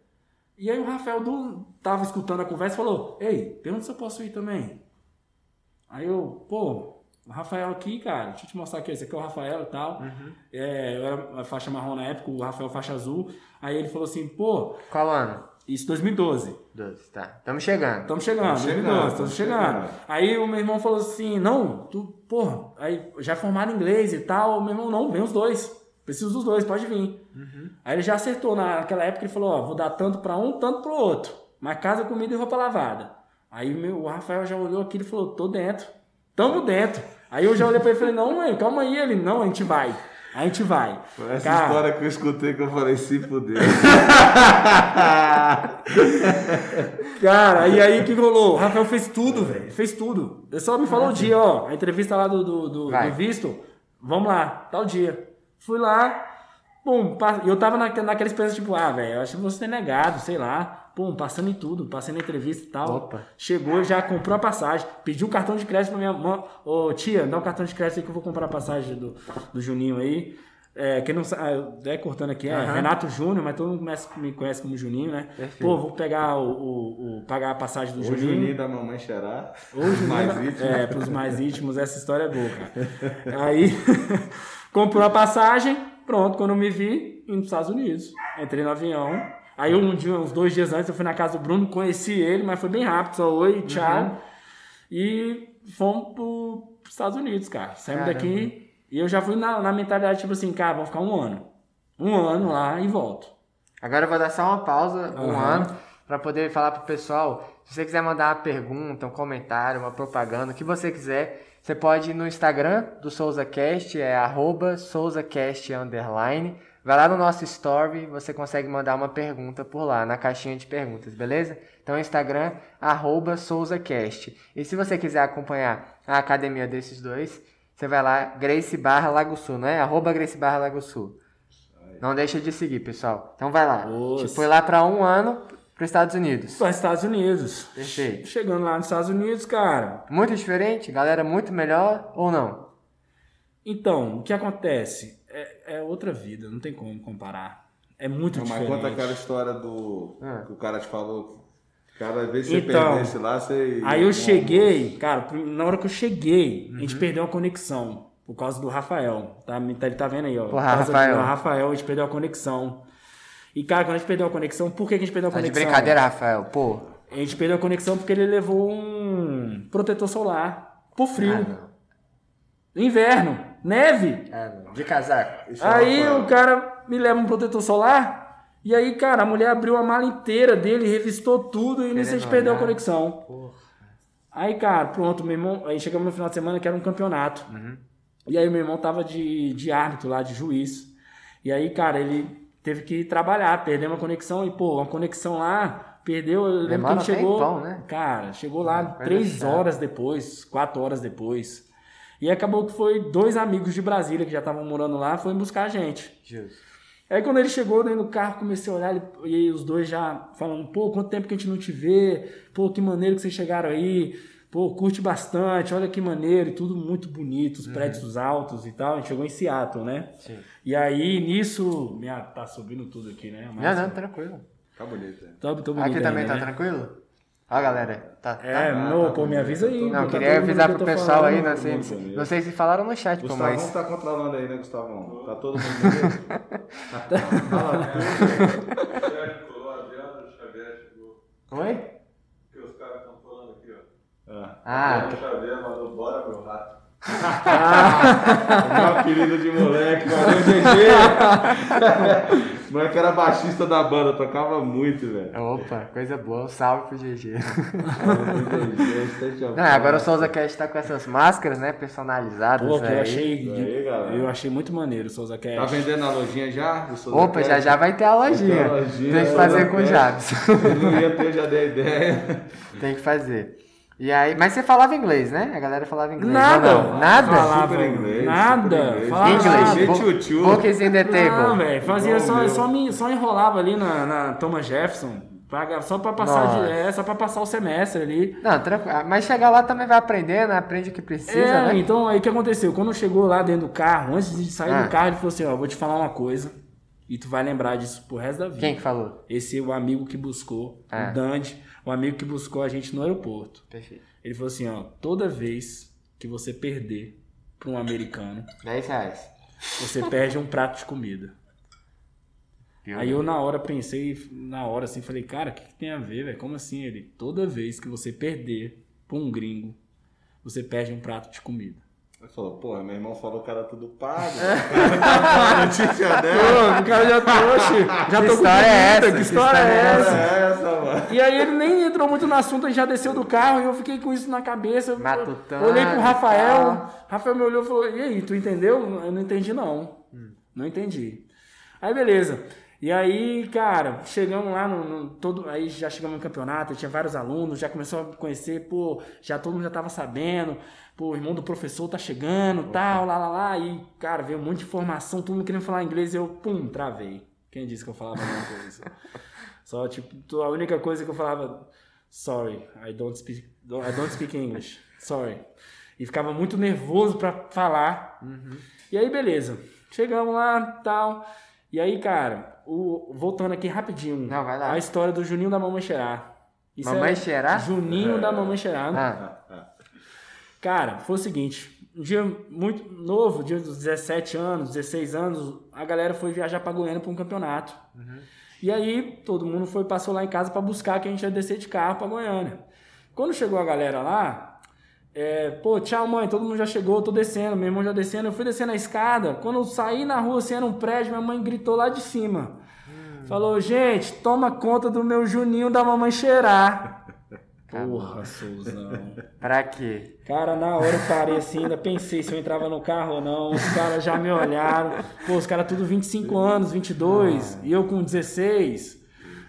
E aí o Rafael do, tava escutando a conversa e falou, ei, pergunta se eu posso ir também. Aí eu, pô, o Rafael aqui, cara, deixa eu te mostrar aqui, esse aqui é o Rafael e tal. É, eu era faixa marrom na época, o Rafael faixa azul. Aí ele falou assim, pô, Qual ano? Isso 2012. 12, tá. Estamos chegando. Estamos chegando, Tamo 2012, chegando, estamos tamo chegando. chegando. Aí o meu irmão falou assim, não, tu, porra, aí já é formado em inglês e tal, o meu irmão, não, vem os dois. Preciso dos dois, pode vir. Aí ele já acertou, naquela época ele falou, ó, vou dar tanto pra um, tanto pro outro. Mas casa, comida e roupa lavada. Aí o meu, o Rafael já olhou aqui e falou, tô dentro. Tamo dentro. Aí eu já olhei pra ele e falei, não, mãe, calma aí. Ele, não, a gente vai. A gente vai. Essa Cara, história que eu escutei que eu falei, se fuder. Cara, e aí o que rolou? O Rafael fez tudo, velho. Fez tudo. Ele só me falou o dia, ó. A entrevista lá do, do, do- do visto. Vamos lá, tal dia. Fui lá, pa- e eu tava naque- naquela experiência, tipo, ah, velho, eu acho que ser negado, sei lá. Pum, passando em tudo, passando na entrevista e tal. Opa. Chegou, já comprou a passagem, pediu um cartão de crédito pra minha mãe. Ô, tia, dá um cartão de crédito aí que eu vou comprar a passagem do, do Juninho aí. É, quem não sabe, é cortando aqui, é Aham. Renato Júnior, mas todo mundo me conhece como Juninho, né? Perfeito. Pô, vou pegar o, o- o- pagar a passagem do O Juninho. Juninho da mamãe cheirar. Ou Juninho, mais íntimos. É, pros mais íntimos, essa história é boa, cara. Aí, Comprou a passagem, pronto, quando me vi, indo para os Estados Unidos. Entrei no avião. Aí um dia, uns dois dias antes, eu fui na casa do Bruno, conheci ele, mas foi bem rápido, só oi, tchau. Uhum. E fomos para os Estados Unidos, cara. Saímos Caramba. daqui e eu já fui na, na mentalidade, tipo assim, cara, vamos ficar um ano. Um ano lá e volto. Agora eu vou dar só uma pausa, um Aham. ano, para poder falar pro pessoal. Se você quiser mandar uma pergunta, um comentário, uma propaganda, o que você quiser, você pode ir no Instagram do SouzaCast, é arroba SouzaCast underline. Vai lá no nosso story, você consegue mandar uma pergunta por lá, na caixinha de perguntas, beleza? Então, Instagram, arroba SouzaCast. E se você quiser acompanhar a academia desses dois, você vai lá, Grace Barra Lago Sul, não é? Arroba Grace Barra Lago Sul. Não deixa de seguir, pessoal. Então vai lá. Nossa. Te foi lá pra um ano para os Estados Unidos. Para os Estados Unidos. Perfeito. Chegando lá nos Estados Unidos, cara. Muito diferente? Galera muito melhor ou não? Então, o que acontece? É, é outra vida, não tem como comparar. É muito Não, mas diferente. conta aquela história do. Ah. que o cara te falou. que Cada vez que você Então, perdesse lá, você. Aí eu cheguei, cara, na hora que eu cheguei, a gente Uhum. perdeu a conexão. Por causa do Rafael. Tá, ele tá vendo aí, ó. Porra, por causa Rafael. do Rafael, a gente perdeu a conexão. E, cara, quando a gente perdeu a conexão, por que a gente perdeu a Tá de conexão? brincadeira, Rafael. Pô. A gente perdeu a conexão porque ele levou um protetor solar pro frio. Ah. Inverno, neve. Não. De casaco. Isso é Aí Rafael. o cara me leva um protetor solar. E aí, cara, a mulher abriu a mala inteira dele, revistou tudo e nisso a gente perdeu a conexão. Porra. Aí, cara, pronto, meu irmão. Aí chegamos no final de semana que era um campeonato. Uhum. E aí meu irmão tava de, de árbitro lá, de juiz. E aí, cara, ele teve que trabalhar, perdeu uma conexão e, pô, uma conexão lá, perdeu. Eu lembro que ele chegou. tempão, né? Cara, chegou lá três horas depois, quatro horas depois. E acabou que foi dois amigos de Brasília que já estavam morando lá, foram buscar a gente. Justo. Aí quando ele chegou dentro do carro, comecei a olhar ele- e os dois já falando, pô, quanto tempo que a gente não te vê, pô, que maneiro que vocês chegaram aí, pô, curte bastante, olha que maneiro, e tudo muito bonito, os prédios altos e tal. A gente chegou em Seattle, né? Sim. E aí, nisso, minha, tá subindo tudo aqui, né? Não, não, tranquilo. Tá bonito, é. Tô, tô bonito Aqui também ainda, tá né? tranquilo? Ó, galera. Tá, É, tá? não, tá pô, me avisa aí. Não, tá queria mundo avisar pro pessoal aí, falando. não sei, não sei se falaram no chat, pô, Gustavão mas... tá controlando aí, né, Gustavão? Tá todo mundo beleza? Fala tudo. Adriano Xavier chegou. Oi? Que os caras estão falando aqui, ó. Ah, Ah, Adriano Xavier mandou bora, meu rato. meu apelido de moleque, valeu, GG. O moleque era baixista da banda, tocava muito, velho. opa, coisa boa. Um salve pro GG. Não, Não, agora o Souza Cast tá com essas máscaras, né, personalizadas Pô, que eu achei, Aí, eu achei muito maneiro o Souza Cash. Tá vendendo a lojinha já? Opa, já Cast? já vai ter a lojinha. Tem a lojinha, Tem que fazer com o Cast. Jabs. Eu não ia ter, já dei ideia. Tem que fazer. E aí, mas você falava inglês, né? A galera falava inglês. Nada. ou não? Nada? Falava Super inglês, nada. super inglês. Falava Inglês. Inglês. Bo- Tchutchu. Books in the Não, table. velho, fazia só, só, me, só enrolava ali na, na Thomas Jefferson, pra- só pra passar de, é, só pra passar o semestre ali. Não, tranquilo. Mas chegar lá também vai aprendendo, aprende o que precisa, é, né? então aí o que aconteceu? Quando chegou lá dentro do carro, antes de sair Ah. do carro, ele falou assim, ó, vou te falar uma coisa e tu vai lembrar disso pro resto da vida. Quem que falou? Esse é o amigo que buscou, Ah. o Dandy, o amigo que buscou a gente no aeroporto. Perfeito. Ele falou assim, ó, toda vez que você perder pra um americano, 10 reais. você perde um prato de comida. Aí eu na hora pensei, na hora assim, falei, cara, o que, que tem a ver, velho? Como assim? Ele, toda vez que você perder pra um gringo, você perde um prato de comida. Ele falou, porra, meu irmão falou que era tudo pago. O cara tá uma notícia dessa. o cara já trouxe, já Que tô história é essa? Que Que história história é é essa? É essa, mano. E aí ele nem entrou muito no assunto, ele já desceu do carro e eu fiquei com isso na cabeça. Matutando Olhei pro Rafael, tal. Rafael me olhou e falou, e aí, tu entendeu? Eu não entendi não. Não entendi. Aí beleza. E aí, cara, chegamos lá no, no- todo, aí já chegamos no campeonato, tinha vários alunos, já começou a conhecer, pô, já todo mundo já tava sabendo, pô, o irmão do professor tá chegando, tal, lá, lá, lá, e, cara, veio um monte de informação, todo mundo querendo falar inglês, eu, pum, travei. Quem disse que eu falava alguma coisa? Só, tipo, a única coisa que eu falava, sorry, I don't speak, I don't speak English, sorry. E ficava muito nervoso pra falar. E aí, beleza. Chegamos lá, tal. E aí, cara, o, voltando aqui rapidinho. Não, vai lá. A história do Juninho da Mamãe Xerá. Isso Mamãe é- Xerá? Juninho da Mamãe Xerá. Ah, Cara, foi o seguinte. um dia muito novo, dia dos 17 anos, 16 anos, a galera foi viajar pra Goiânia pra um campeonato. E aí todo mundo foi, passou lá em casa pra buscar que a gente ia descer de carro pra Goiânia. Quando chegou a galera lá, é, pô, tchau mãe, todo mundo já chegou, tô descendo, meu irmão já descendo, eu fui descendo a escada, quando eu saí na rua, assim, era um prédio, minha mãe gritou lá de cima. Falou, gente, toma conta do meu Juninho da mamãe cheirar. Porra, Souzão. Pra quê? Cara, na hora eu parei assim, ainda pensei se eu entrava no carro ou não. Os caras já me olharam. Pô, os caras tudo 25 anos, 22, e eu com 16.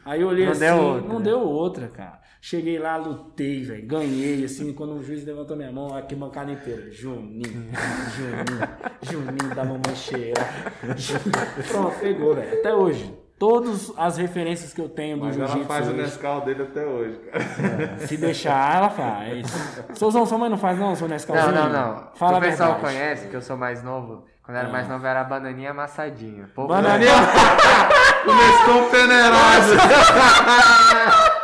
Aí eu olhei Não assim, deu outra, não né? deu outra, cara. Cheguei lá, lutei, velho, ganhei, assim, quando o juiz levantou minha mão, aqui bancada inteira. Juninho, Juninho, Juninho da mamãe cheira. Pronto, pegou, velho. Até hoje. Todas as referências que eu tenho do Mas ela jiu-jitsu faz o hoje, Nescau dele até hoje, cara. se deixar, ela faz. Souzão, sua mãe não faz não, seu Não, Nescauzinho? não, não. Fala o pessoal verdade. conhece que eu sou mais novo. Quando eu era mais novo era a bananinha amassadinha. Pouco- Bananinha. O Nescau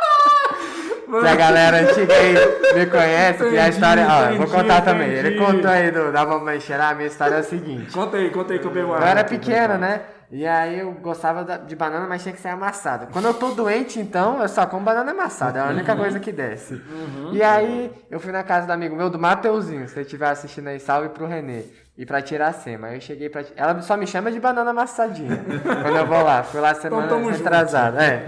Se a galera antiga aí me conhece, que a Entendi, história. Ó, eu vou entendi, contar também. Ele entendi. contou aí do, da mamãe cheirar, a minha história é o seguinte. Conta aí, conta aí que eu bebo Eu era pequeno, né? E aí eu gostava de banana, mas tinha que ser amassada. Quando eu tô doente, então, eu só como banana amassada. É a única coisa que desce. E aí eu fui na casa do amigo meu, do Mateuzinho. Se ele estiver assistindo aí, salve pro Renê. E pra tirar Aí eu cheguei pra. Ela só me chama de banana amassadinha. quando eu vou lá. Fui lá semana tamo junto. retrasada. É.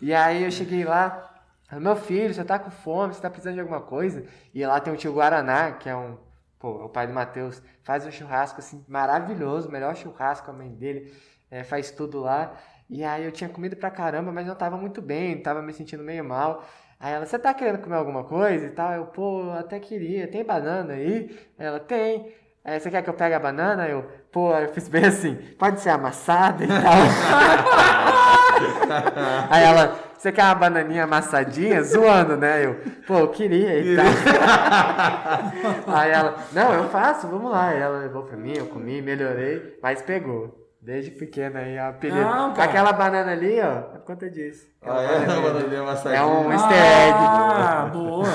E aí eu cheguei lá. Meu filho, você tá com fome, você tá precisando de alguma coisa? E lá tem o tio Guaraná, que é um. Pô, o pai do Matheus faz um churrasco assim maravilhoso, melhor churrasco, a mãe dele é, faz tudo lá. E aí eu tinha comido pra caramba, mas não tava muito bem, tava me sentindo meio mal. Aí ela, você tá querendo comer alguma coisa e tal? Eu, pô, até queria, tem banana aí? Ela, tem. Aí, você quer que eu pegue a banana? Eu, pô, eu fiz bem assim, pode ser amassada e tal. Aí ela, você quer uma bananinha amassadinha? Zoando, né? Eu, pô, eu queria e tal. Aí ela, não, eu faço, vamos lá. Aí ela levou pra mim, eu comi, melhorei, mas pegou. Desde pequena aí, a apelido. Não, cara. Aquela banana ali, ó, é por conta disso. Ah, é? A bananinha amassadinha. É um easter egg. Ah, boa.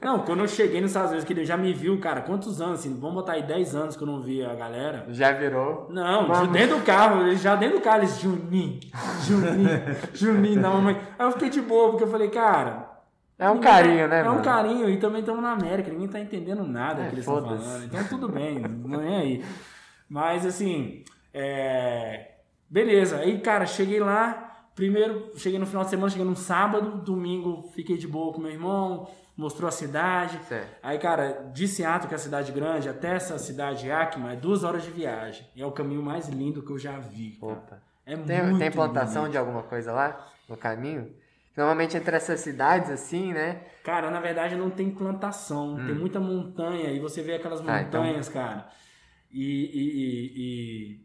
Não, quando eu cheguei nos Estados Unidos, que ele já me viu, cara, quantos anos, assim, vamos botar aí 10 anos que eu não via a galera. Já virou. Não, Vamos. de dentro do carro, eles já dentro do carro, eles, Juninho, Juninho, Juninho da mamãe. Aí eu fiquei de boa, porque eu falei, cara... É um ninguém carinho, tá- né, É mano? um carinho, e também estamos na América, ninguém tá entendendo nada É, que eles estão foda-se. falando. Então tudo bem, não é aí. Mas assim, é... beleza. Aí, cara, cheguei lá, primeiro, cheguei no final de semana, cheguei num sábado, domingo fiquei de boa com meu irmão, mostrou a cidade. Certo. Aí, cara, de Seattle, que é a cidade grande, até essa cidade Yakima, é duas horas de viagem. E é o caminho mais lindo que eu já vi. É Tem, muito tem plantação lindo. de alguma coisa lá no caminho? Normalmente entre essas cidades, assim, né? Cara, na verdade não tem plantação, tem muita montanha e você vê aquelas Hum. Ah, então- montanhas, cara, e, e- e- e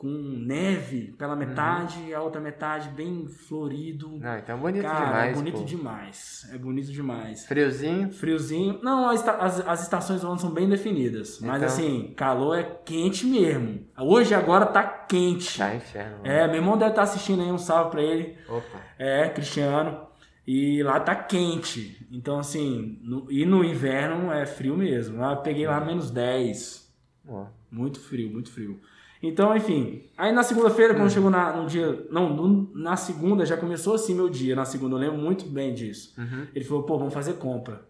com neve pela metade e a outra metade bem florido. Não, então é bonito cara, demais. é bonito pô. demais, é bonito demais. Friozinho. Friozinho, não, as, as, as estações do ano são bem definidas, mas Então- assim, calor é quente mesmo. Hoje agora tá quente. Tá inferno. É, meu irmão deve estar assistindo aí, um salve pra ele. Opa. É, Cristiano. E lá tá quente. Então, assim, no- e no inverno é frio mesmo. Eu peguei lá menos 10. Ó. Muito frio, muito frio. Então, enfim. Aí na segunda-feira, quando chegou na, no dia. Não, no- na segunda já começou assim meu dia. Na segunda, eu lembro muito bem disso. Ele falou, pô, vamos fazer compra.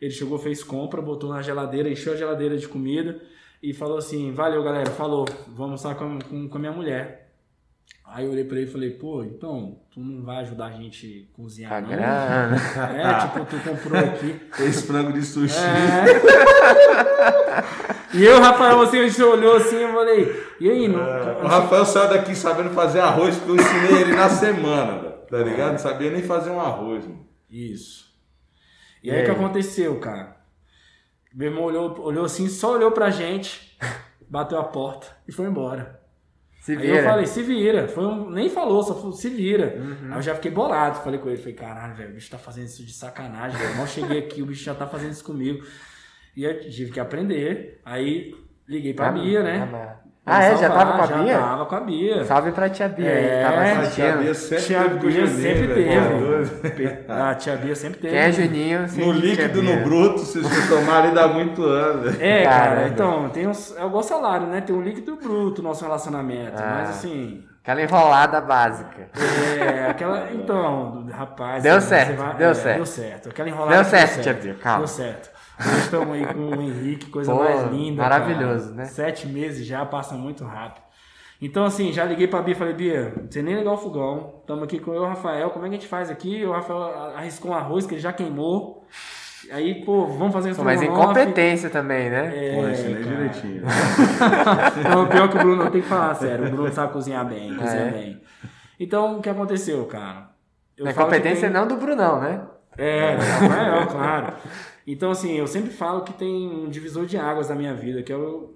Ele chegou, fez compra, botou na geladeira, encheu a geladeira de comida e falou assim: valeu, galera, falou, vamos almoçar com, com, com a minha mulher. Aí eu olhei pra ele e falei, pô, então, tu não vai ajudar a gente a cozinhar, Tá não? grana. É, tipo, tu comprou aqui. Fez frango de sushi. É. e eu, Rafael, assim, a gente olhou assim e falei, e aí, não? O Rafael saiu daqui sabendo fazer arroz, porque eu ensinei ele na semana, velho. Tá ligado? Não sabia nem fazer um arroz, mano. Isso. E E aí o que aí? aconteceu, cara? Meu irmão olhou, olhou assim, só olhou pra gente, bateu a porta e foi embora. Se Aí vira. eu falei, se vira. Foi um, nem falou, só falou, se vira. Aí eu já fiquei bolado. Falei com ele, falei, caralho, velho, o bicho tá fazendo isso de sacanagem, velho. Mal cheguei aqui, o bicho já tá fazendo isso comigo. E eu tive que aprender. Aí liguei pra Ah, Bia, né? ah, Ah, é? Já tava com a já Bia? tava com a Bia. Salve pra tia Bia É, aí, tava A tia assistindo. Bia sempre Tia teve com o Bia Juninho, sempre teve. A tia Bia sempre teve. Quem é Juninho? sim, No líquido, Bia. no bruto, vocês se tomarem dá muito ano. É, cara, Caramba. então, tem uns, é igual salário, né? Tem o líquido e bruto no nosso relacionamento. Ah. Mas assim, Aquela enrolada básica. é, aquela. Então, rapaz. Deu você certo, vai- deu é, certo. Deu certo. Aquela enrolada. Deu que certo, tia Bia, calma. Deu certo. Hoje estamos aí com o Henrique, coisa Pô, mais linda. maravilhoso, cara. né? Sete meses já, passa muito rápido. Então, assim, já liguei pra Bia e falei, Bia, sei nem ligar o fogão. Estamos aqui com eu e o Rafael. Como é que a gente faz aqui? O Rafael arriscou um arroz que ele já queimou. Aí, pô, vamos fazer isso Mas incompetência também, né? É, Pô, ensinei cara. direitinho. Não, pior que o Bruno, eu tenho que falar sério. O Bruno sabe cozinhar bem, cozinha É. bem. Então, o que aconteceu, cara? Eu é competência tem- não do Brunão, né? É, do Rafael, claro. Então, assim, eu sempre falo que tem um divisor de águas na minha vida, que é o,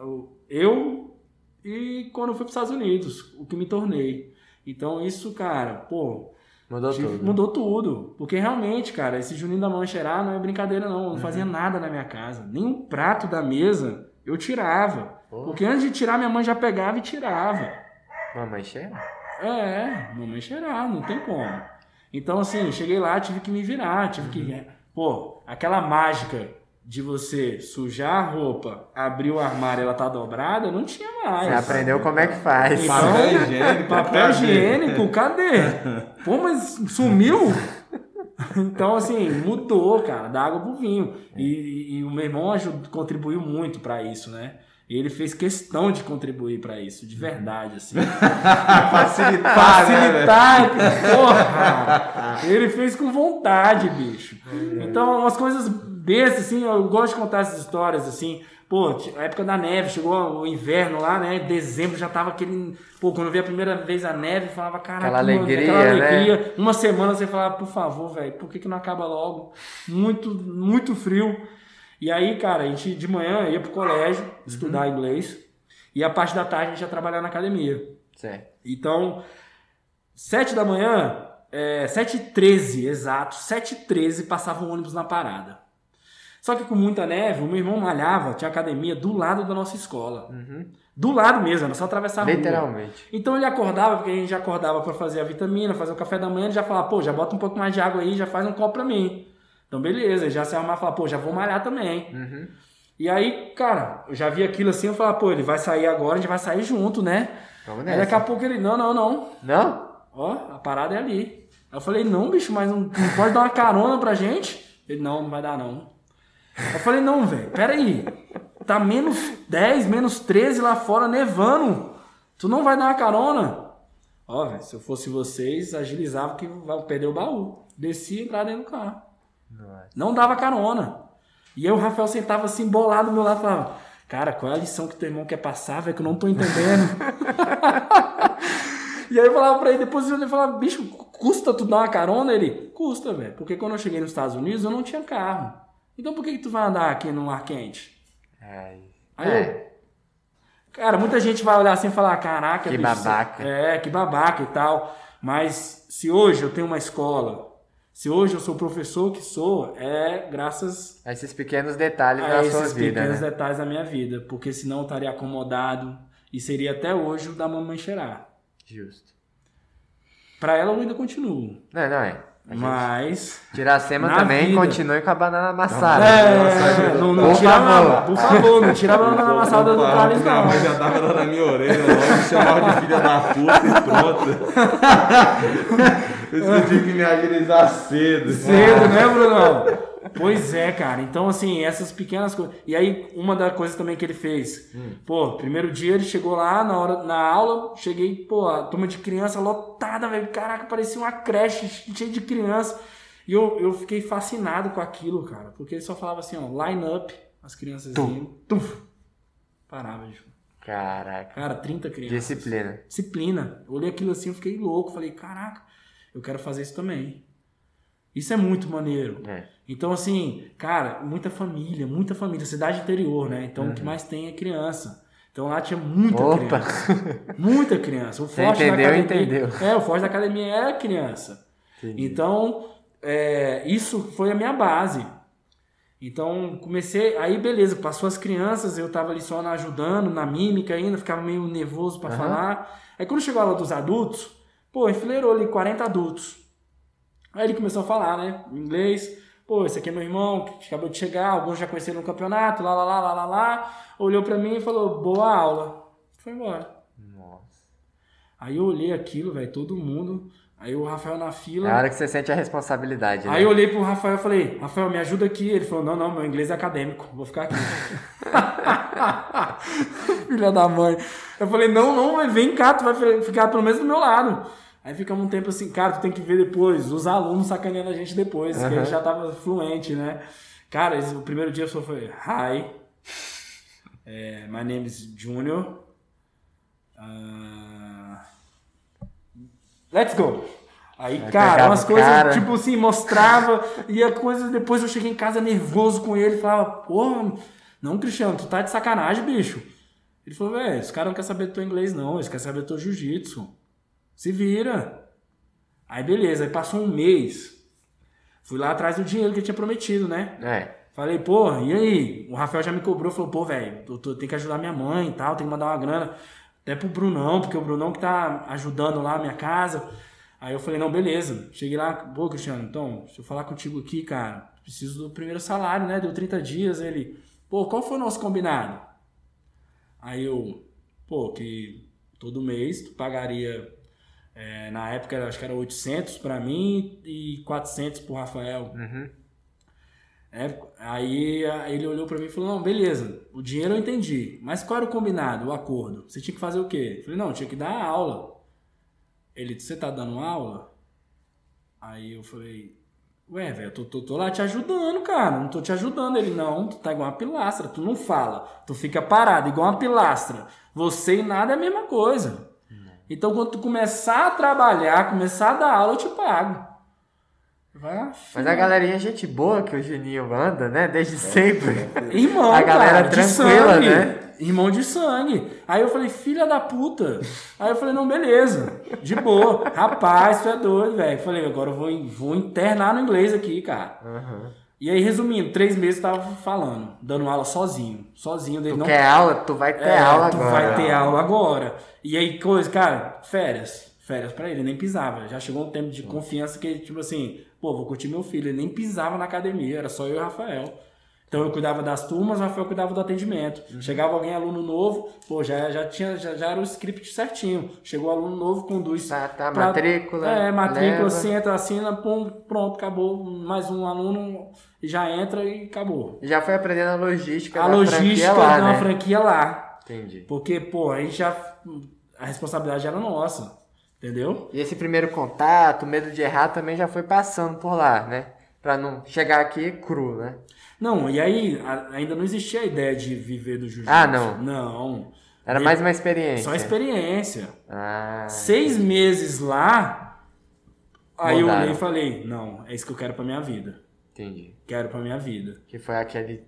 o- eu e quando eu fui para os Estados Unidos, o que me tornei. Então, isso, cara, pô, Mudou tudo. mudou tudo. Porque realmente, cara, esse Juninho da Mancherá não é brincadeira, não. Eu não Uhum. fazia nada na minha casa. Nem um prato da mesa eu tirava. Pô. Porque antes de tirar, minha mãe já pegava e tirava. Mamãe cheira? É, mamãe cheirar, não tem como. Então, assim, cheguei lá, tive que me virar, tive que. Pô, aquela mágica de você sujar a roupa, abrir o armário e ela tá dobrada, não tinha mais. Você aprendeu como é que faz. Então, Papel higiênico, Papel cadê? higiênico, cadê? Pô, mas sumiu? Então, assim, mudou, cara, da água pro vinho. E, e- e o meu irmão ajudou, contribuiu muito pra isso, né? Ele fez questão de contribuir pra isso, de verdade, assim. Facilitar, Facilitar, porra! Ele fez com vontade, bicho. Então, umas coisas bestas, assim, eu gosto de contar essas histórias, assim. Pô, a época da neve, chegou o inverno lá, né? Dezembro já tava aquele. Pô, quando eu vi a primeira vez a neve, eu falava, caraca, Aquela alegria, aquela né? alegria. Uma semana você falava, por favor, velho, por que, que não acaba logo? Muito, muito frio. E aí, cara, a gente de manhã ia pro colégio estudar inglês. E a parte da tarde a gente ia trabalhar na academia. Certo. Então, 7 da manhã, é, 7 h 13 exato, 7 h 13 passava um ônibus na parada. Só que com muita neve, o meu irmão malhava, tinha academia do lado da nossa escola. Do lado mesmo, era só atravessar a rua. Literalmente. Então ele acordava, porque a gente já acordava para fazer a vitamina, fazer o café da manhã, ele já falava, pô, já bota um pouco mais de água aí, já faz um copo pra mim. Então beleza, ele já se arrumava e falava, pô, já vou malhar também. Uhum. E aí, cara, eu já vi aquilo assim, eu falava, pô, ele vai sair agora, a gente vai sair junto, né? Vamos Aí daqui a nessa. pouco ele, não, não, não. Não? Ó, a parada é ali. Aí eu falei, não, bicho, mas não, não pode dar uma carona pra gente? Ele, não, não vai dar não. Eu falei, não, velho, peraí. Tá menos 10, menos 13 lá fora, nevando. Tu não vai dar uma carona? Ó, velho, se eu fosse vocês, agilizava que vai perder o baú. Descia e entrava dentro do carro. Nossa. Não dava carona. E aí o Rafael sentava assim, bolado do meu lado, e falava, cara, qual é a lição que teu irmão quer passar, velho, que eu não tô entendendo. e aí eu falava pra ele, depois ele falava, bicho, custa tu dar uma carona? Ele, custa, velho, porque quando eu cheguei nos Estados Unidos eu não tinha carro. Então por que, que tu vai andar aqui no ar quente? Ai. Aí É. eu, Cara, muita gente vai olhar assim e falar, caraca, Que bicho, babaca. É, que babaca e tal. Mas se hoje eu tenho uma escola, se hoje eu sou o professor que sou, é graças Esses pequenos detalhes a da esses sua vida, pequenos né? detalhes da minha vida. Porque senão eu estaria acomodado e seria até hoje o da mamãe cheirar. Justo. Pra ela eu ainda continuo. Não, não é. A Mas. Tiracema também vida. continue com a banana amassada. É, não, não Por tira favor. a- por favor, não tira a banana amassada do Thales, não. mãe já tava dando na minha orelha logo, chamava de filha da puta e pronto. Isso que eu tive que me agilizar cedo. Cedo, né, Brunão? Pois é, cara. Então, assim, essas pequenas coisas. E aí, uma das coisas também que ele fez. Pô, primeiro dia ele chegou lá na hora na aula, cheguei, pô, a turma de criança lotada, velho. Caraca, parecia uma creche cheia de criança. E eu, eu fiquei fascinado com aquilo, cara. Porque ele só falava assim, ó, line up, as crianças iam, tuf, parava, tipo. Caraca. Cara, 30 crianças. Disciplina. Disciplina. Eu olhei aquilo assim, eu fiquei louco. Falei, caraca, eu quero fazer isso também. Isso é muito maneiro. É. Então, assim, cara, muita família, muita família. Cidade interior, né? Então, o que mais tem é criança. Então, lá tinha muita Opa. criança. Muita criança. O forte entendeu, da academia, entendeu. É, o forte da academia é criança. Entendi. Então, é, isso foi a minha base. Então comecei, aí beleza, passou as crianças, eu tava ali só ajudando, na mímica ainda, ficava meio nervoso pra Aham. falar. Aí quando chegou a aula dos adultos, pô, enfileirou ali 40 adultos. Aí ele começou a falar, né, em inglês. Pô, esse aqui é meu irmão, que acabou de chegar, alguns já conheceram no campeonato, lá, lá, lá, lá, lá, lá. Olhou pra mim e falou, boa aula. Foi embora. Nossa. Aí eu olhei aquilo, velho, todo mundo. Aí o Rafael na É fila. a hora que você sente a responsabilidade, né? Aí eu olhei pro Rafael e falei, Rafael, me ajuda aqui. Ele falou, não, não, meu inglês é acadêmico, vou ficar aqui. Filha da mãe. Eu falei, não, não, vem cá, tu vai ficar pelo menos do meu lado. Aí ficamos um tempo assim, cara, tu tem que ver depois, os alunos sacaneando a gente depois, que a gente Aham. já tava fluente, né? Cara, o primeiro dia só foi, hi, é, my name is Junior, Ah, let's go. Aí, Vai cara, umas coisas, cara. tipo assim, mostrava, e a coisa, depois eu cheguei em casa nervoso com ele, falava, porra, não, Cristiano, tu tá de sacanagem, bicho. Ele falou, velho, os caras não querem saber do teu inglês, não, eles querem saber do teu jiu-jitsu. Se vira. Aí beleza, aí passou um mês. Fui lá atrás do dinheiro que eu tinha prometido, né? É. Falei, pô, e aí? O Rafael já me cobrou, falou, pô, velho, eu tenho que ajudar minha mãe e tal, tem que mandar uma grana. Até pro Brunão, porque o Brunão que tá ajudando lá a minha casa. Aí eu falei, não, beleza. Cheguei lá, pô, Cristiano, então, deixa eu falar contigo aqui, cara. Preciso do primeiro salário, né? Deu 30 dias. Ele, pô, qual foi o nosso combinado? Aí eu, pô, que todo mês tu pagaria, é, na época acho que era 800 pra mim e 400 pro Rafael. Uhum. É, aí ele olhou pra mim e falou: Não, beleza, o dinheiro eu entendi, mas qual era o combinado, o acordo? Você tinha que fazer o quê? Eu falei: Não, tinha que dar aula. Ele, você tá dando aula? Aí eu falei: Ué, velho, eu tô, tô, tô lá te ajudando, cara, não tô te ajudando. Ele: Não, tu tá igual uma pilastra, tu não fala, tu fica parado, igual uma pilastra. Você e nada é a mesma coisa. Então quando tu começar a trabalhar, começar a dar aula, eu te pago. Vai Mas a galerinha é gente boa que o Juninho anda, né? Desde sempre. Irmão, A galera cara, de tranquila, sangue. né? Irmão de sangue. Aí eu falei, filha da puta. Aí eu falei, não, beleza. De boa. Rapaz, tu é doido, velho. Falei, agora eu vou, vou internar no inglês aqui, cara. Uhum. E aí, resumindo, três meses eu tava falando, dando aula sozinho. Sozinho. Dele, Tu não quer aula? Tu vai ter é, aula tu agora. vai ter aula agora. E aí, coisa, cara, férias. Férias pra ele, nem pisava. Já chegou um tempo de confiança que ele, tipo assim, pô, vou curtir meu filho. Ele nem pisava na academia, era só eu e o Rafael. Então eu cuidava das turmas, o Rafael cuidava do atendimento. Uhum. Chegava alguém, aluno novo, pô, já, já, tinha, já, já era o script certinho. Chegou aluno novo, conduz. Tá, tá, pra- matrícula. É, matrícula, leva. senta, assina, pum, pronto, acabou. Mais um aluno, já entra e acabou. Já foi aprendendo a logística A da logística franquia lá, da né? franquia lá. Entendi. Porque, pô, aí já. A responsabilidade era nossa. Entendeu? E esse primeiro contato, medo de errar, também já foi passando por lá, né? Pra não chegar aqui cru, né? Não, e aí a- ainda não existia a ideia de viver do jiu-jitsu. Ah, não. Não. Era E- mais uma experiência. Só experiência. Ah, Seis meses lá, aí eu Mudaram. olhei e falei, não, é isso que eu quero pra minha vida. entendi. Quero pra minha vida. Que foi aquele,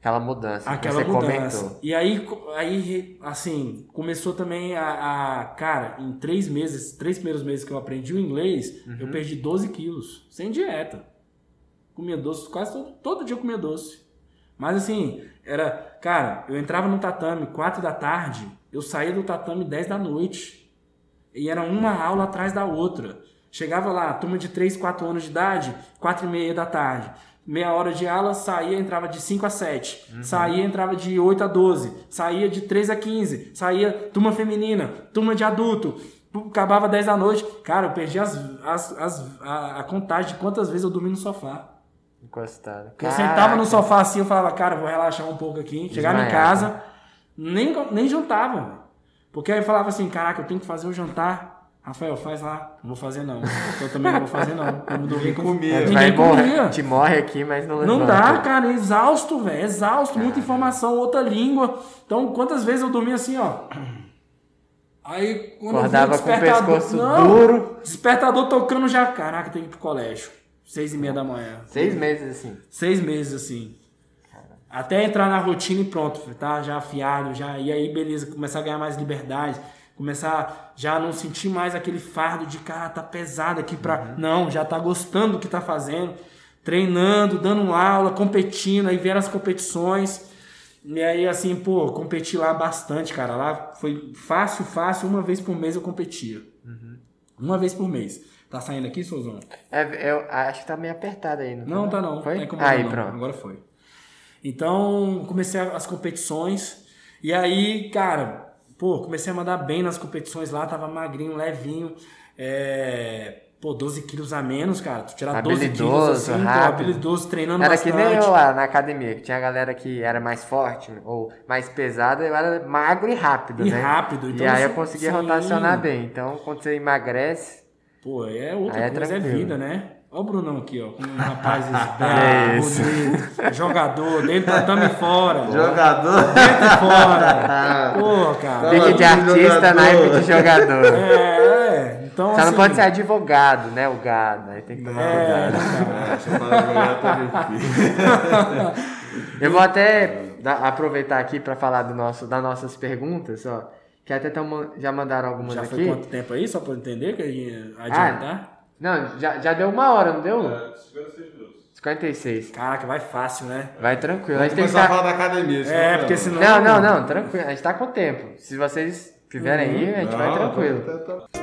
aquela mudança Aquela que você mudança. comentou. E aí, aí, assim, começou também a, a- Cara, em três meses, três primeiros meses que eu aprendi o inglês, Uhum. eu perdi 12 quilos, sem dieta. Comia doce, quase todo, todo dia eu comia doce. Mas assim, era. Cara, eu entrava no tatame 4 da tarde, eu saía do tatame 10 da noite. E era uma aula atrás da outra. Chegava lá, turma de 3, 4 anos de idade, 4 e meia da tarde. Meia hora de aula, saía, entrava de 5 a 7. Saía, entrava de 8 a 12. Saía de 3 a 15. Saía turma feminina, turma de adulto. Acabava 10 da noite. Cara, eu perdi as, as, as- a, a contagem de quantas vezes eu dormi no sofá. Encostado. Eu sentava no sofá assim, eu falava, cara, vou relaxar um pouco aqui. Chegava em casa, nem, nem jantava. Porque aí eu falava assim, caraca, eu tenho que fazer o jantar. Rafael, faz lá. Não vou fazer não. Eu também não vou fazer não. Vamos dormir com comia. Ninguém Vai morrer, comia. te morre aqui, mas não Não levanta. dá, cara, é exausto, velho, exausto, muita informação, outra língua. Então, quantas vezes eu dormi assim, ó. Aí, quando Acordava eu vi com o despertador, pescoço não, duro. Despertador tocando já, caraca, tem que ir pro colégio. Seis e meia da manhã. Seis meses assim. Seis meses assim. Até entrar na rotina e pronto, tá já afiado, já. E aí, beleza, começar a ganhar mais liberdade. Começar já a não sentir mais aquele fardo de cara, tá pesado aqui pra. Não, já tá gostando do que tá fazendo. treinando, dando aula, competindo, aí vieram as competições. E aí, assim, pô, competi lá bastante, cara. Lá foi fácil, fácil, uma vez por mês eu competia. Uma vez por mês. Tá saindo aqui, Souzão? É, eu acho que tá meio apertado aí, não Não, tá não. Foi? Tá aí, não. pronto. Agora foi. Então, comecei as competições. E aí, cara, pô, comecei a mandar bem nas competições lá, tava magrinho, levinho. É, Pô, 12 quilos a menos, cara. Tu tirar 12 quilos assim, pô, rápido. habilidoso, treinando Era que bastante. nem eu lá na academia, que tinha galera que era mais forte ou mais pesada, eu era magro e rápido, E né? rápido, e então aí eu conseguia sim. rotacionar bem. Então, quando você emagrece, Pô, é outra Aí é coisa, é tranquilo. vida, né? Ó o Brunão aqui, ó, com um rapaz esbelto, É jogador, dentro tatame fora. Jogador. Dentro e fora. Pô, cara. Pique de artista, naipe de jogador. É, é. Então, Só não assim, pode ser advogado, né? O gado. Aí tem que tomar É, cuidado. cara. Essa palavra tá. Eu vou até aproveitar aqui para falar do nosso, das nossas perguntas, ó. Que até tão, já mandaram algumas Já aqui. foi quanto tempo aí, só pra eu entender que eu ia adiantar? Não, já, já deu uma hora, não deu? É, 56 minutos. 56. Caraca, vai fácil, né? Vai tranquilo. A gente tem que a estar... falar da academia. É, porque senão... Não, não, não, tranquilo. A gente tá com tempo. Se vocês tiverem aí, a gente vai Não, tranquilo. tá- tá- tá-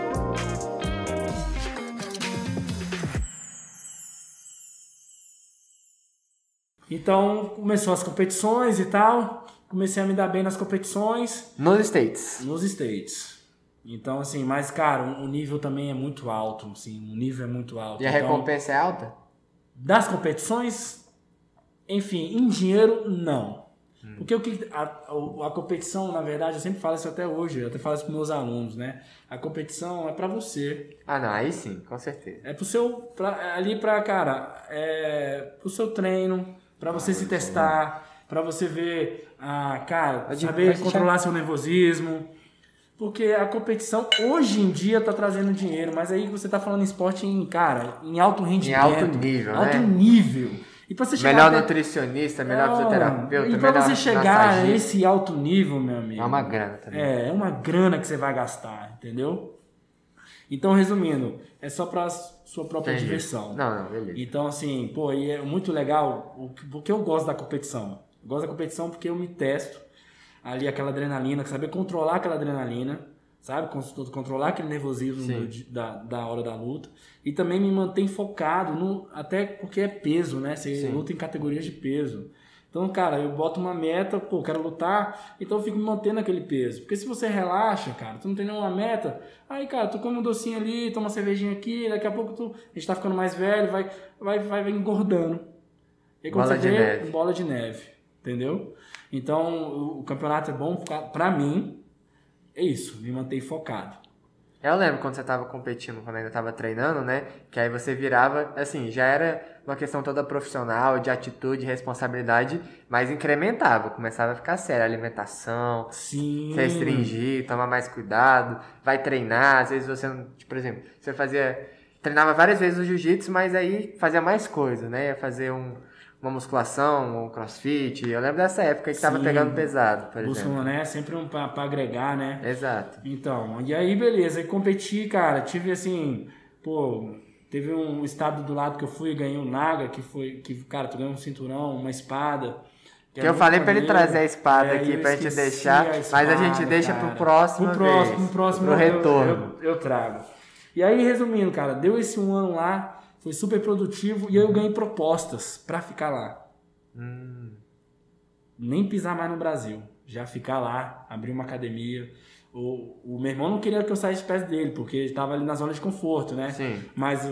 Então, começou as competições e tal. Comecei a me dar bem nas competições. Nos States. Nos States. Então, assim, mas, cara, o nível também é muito alto, assim, o nível é muito alto. E a Então, recompensa é alta? Das competições, enfim, em dinheiro, não. Hum. Porque o que a, a, competição, na verdade, eu sempre falo isso até hoje, eu até falo isso com meus alunos, né? A competição é pra você, Ah, não, aí sim, com certeza. é pro seu pra, ali pra, cara, é pro seu treino, pra você se testar, pra você ver, ah, cara, Pode- saber controlar seu nervosismo. Porque a competição hoje em dia tá trazendo dinheiro, mas aí você tá falando em esporte em, cara, em alto rendimento. alto nível, alto né? nível. E pra você chegar Melhor até- nutricionista, melhor É, fisioterapeuta, E pra melhor você chegar a esse alto nível, meu amigo. É uma grana também. É, é uma grana que você vai gastar, entendeu? Então, resumindo, é só pra sua própria Entendi. diversão. Não, não, beleza. Então, assim, pô, e é muito legal, porque eu gosto da competição. Eu gosto da competição porque eu me testo ali aquela adrenalina, saber controlar aquela adrenalina, sabe? Con- Controlar aquele nervosismo do- da, da hora da luta. E também me mantém focado, no, até porque é peso, né? Você Sim. luta em categorias de peso. Então, cara, eu boto uma meta, pô, quero lutar, então eu fico me mantendo naquele peso. Porque se você relaxa, cara, tu não tem nenhuma meta, aí, cara, tu come um docinho ali, toma uma cervejinha aqui, daqui a pouco tu, a gente tá ficando mais velho, vai, vai, vai, vai engordando. E aí, quando Bola você de vê, neve. bola de neve, entendeu? Então, o, campeonato é bom pra, pra mim, é isso, me manter focado. Eu lembro quando você tava competindo, quando ainda tava treinando, né? Que aí você virava, assim, já era uma questão toda profissional, de atitude, responsabilidade, mas incrementava, começava a ficar sério, alimentação, Sim. se restringir, tomar mais cuidado, vai treinar, às vezes você tipo, por exemplo, você fazia, treinava várias vezes o jiu-jitsu, mas aí fazia mais coisa, né? Ia fazer um, uma musculação, um crossfit, eu lembro dessa época que tava pegando pesado, por exemplo. Buscam, né? Sempre um pra, pra agregar, né? Exato. Então, e aí beleza, e competi, cara, tive assim, pô, teve um estado do lado que eu fui, ganhei o Naga, que foi, que, cara, tu ganhou um cinturão, uma espada. Que é eu falei pra ele trazer a espada É, aqui eu pra gente deixar, a mas a gente espada, deixa cara. pro próximo Pro próximo, pro próximo pro eu- retorno. Eu, eu trago. E aí, resumindo, cara, deu esse um ano lá, foi super produtivo e eu ganhei propostas pra ficar lá. Hum, nem pisar mais no Brasil. Já ficar lá, abrir uma academia. O, o meu irmão não queria que eu saísse de perto dele, porque ele estava ali na zona de conforto, né? sim. Mas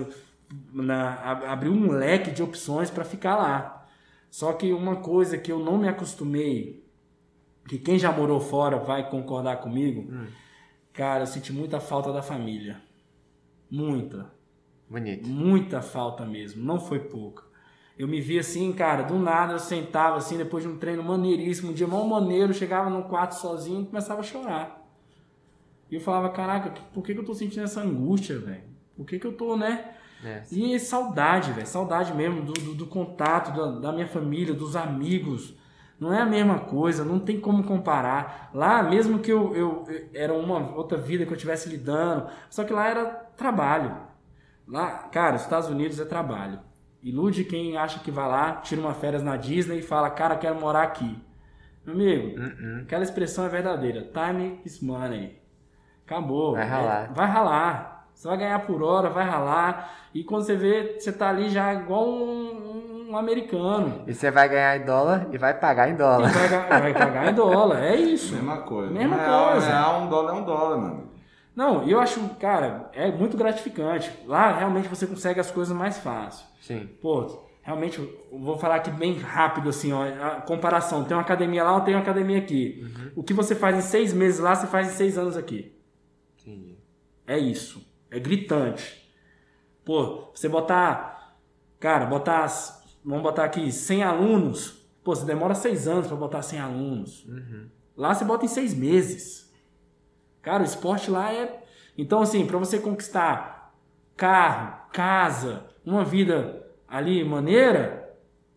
na, abriu um leque de opções para ficar lá. Só que uma coisa que eu não me acostumei, que quem já morou fora vai concordar comigo, Hum. cara, eu senti muita falta da família. Muita. Bonito. Muita falta mesmo, não foi pouca. Eu me vi assim, cara, do nada eu sentava assim, depois de um treino maneiríssimo, um dia mal maneiro, chegava no quarto sozinho e começava a chorar. E eu falava, caraca, por que, que eu tô sentindo essa angústia, velho? Por que, que eu tô, né? É. E saudade, velho, saudade mesmo do, do, do contato da, da minha família, dos amigos. Não é a mesma coisa, não tem como comparar. Lá, mesmo que eu, eu, eu- era uma outra vida que eu estivesse lidando, só que lá era trabalho. Lá, cara, os Estados Unidos é trabalho. Ilude quem acha que vai lá, tira uma férias na Disney e fala, cara, quero morar aqui. Meu amigo, Uh-uh. aquela expressão é verdadeira. Time is money. Acabou. Vai ralar. É, vai ralar. Você vai ganhar por hora, vai ralar. E quando você vê, você tá ali já igual um, um americano. E você vai ganhar em dólar e vai pagar em dólar. vai, vai pagar em dólar. É isso. Mesma coisa. Mesma um real, coisa. Um real, um dólar é um dólar, mano. Não, eu acho, cara, é muito gratificante. Lá realmente você consegue as coisas mais fácil. Sim. Pô, realmente, vou falar aqui bem rápido, assim, ó, a comparação. Tem uma academia lá, tenho uma academia aqui. O que você faz em seis meses lá, você faz em seis anos aqui. Entendi. É isso. É gritante. Pô, você botar. Cara, botar. Vamos botar aqui 100 alunos. Pô, você demora seis anos pra botar 100 alunos. Lá você bota em seis meses. Cara, o esporte lá é. Então, assim, pra você conquistar carro, casa, uma vida ali maneira,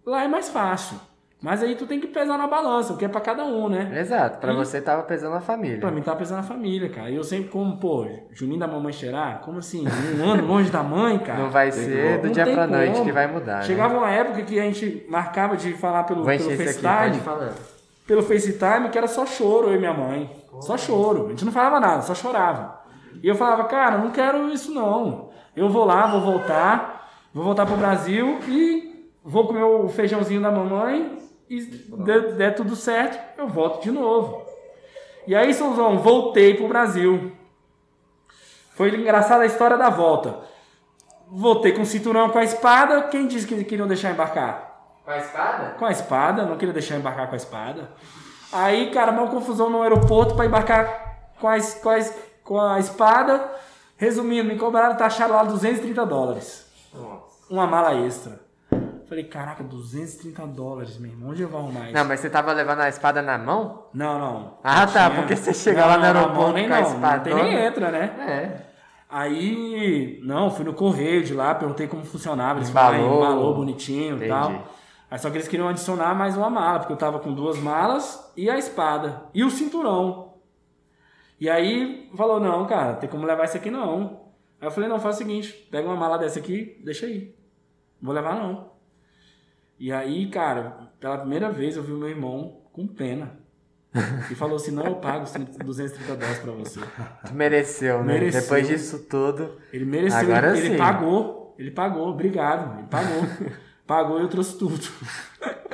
lá é mais fácil. Mas aí tu tem que pesar na balança, o que é pra cada um, né? Exato. Pra E- você tava pesando a família. Pra mim tá pesando a família, cara. E eu sempre como, pô, Juninho da mamãe cheirar? Como assim? Um ano longe da mãe, cara? Não vai ser do Não dia pra noite como. que vai mudar. Chegava né? uma época que a gente marcava de falar pelo, Vou pelo aqui, FaceTime, falar. Pelo FaceTime, que era só choro, eu e minha mãe. Só choro. A gente não falava nada, só chorava. E eu falava, cara, não quero isso não. Eu vou lá, vou voltar, vou voltar pro Brasil e vou comer o feijãozinho da mamãe e der, der tudo certo, eu volto de novo. E aí, seu João, voltei pro Brasil. Foi engraçada a história da volta. Voltei com o cinturão com a espada. Quem disse que queriam deixar embarcar? Com a espada? Com a espada, não queria deixar embarcar com a espada. Aí, cara, uma confusão no aeroporto para embarcar com a, com, a, com a espada. Resumindo, me cobraram taxaram lá 230 dólares. Nossa. Uma mala extra. Falei, caraca, 230 dólares, meu irmão. Onde eu vou arrumar isso? Não, mas você tava levando a espada na mão? Não, não. Ah, tá, Tinha- porque você chega Não, lá no não, aeroporto não, nem com a não, não espadona. tem nem entra, né? É. Aí, não, fui no correio de lá, perguntei como funcionava. Eles Embalou. falaram, embalou bonitinho e tal. Aí só que eles queriam adicionar mais uma mala, porque eu tava com duas malas e a espada. E o cinturão. E aí falou, não, cara, tem como levar isso aqui não. Aí eu falei, não, faz o seguinte, pega uma mala dessa aqui, deixa aí. Não vou levar não. E aí, cara, pela primeira vez eu vi o meu irmão com pena. E falou assim, não, eu pago os 230 dólares pra você. Tu mereceu, né? Mereceu. Depois disso tudo. Ele mereceu, Agora ele, ele sim. pagou. Ele pagou, obrigado. Ele pagou. pagou e eu trouxe tudo.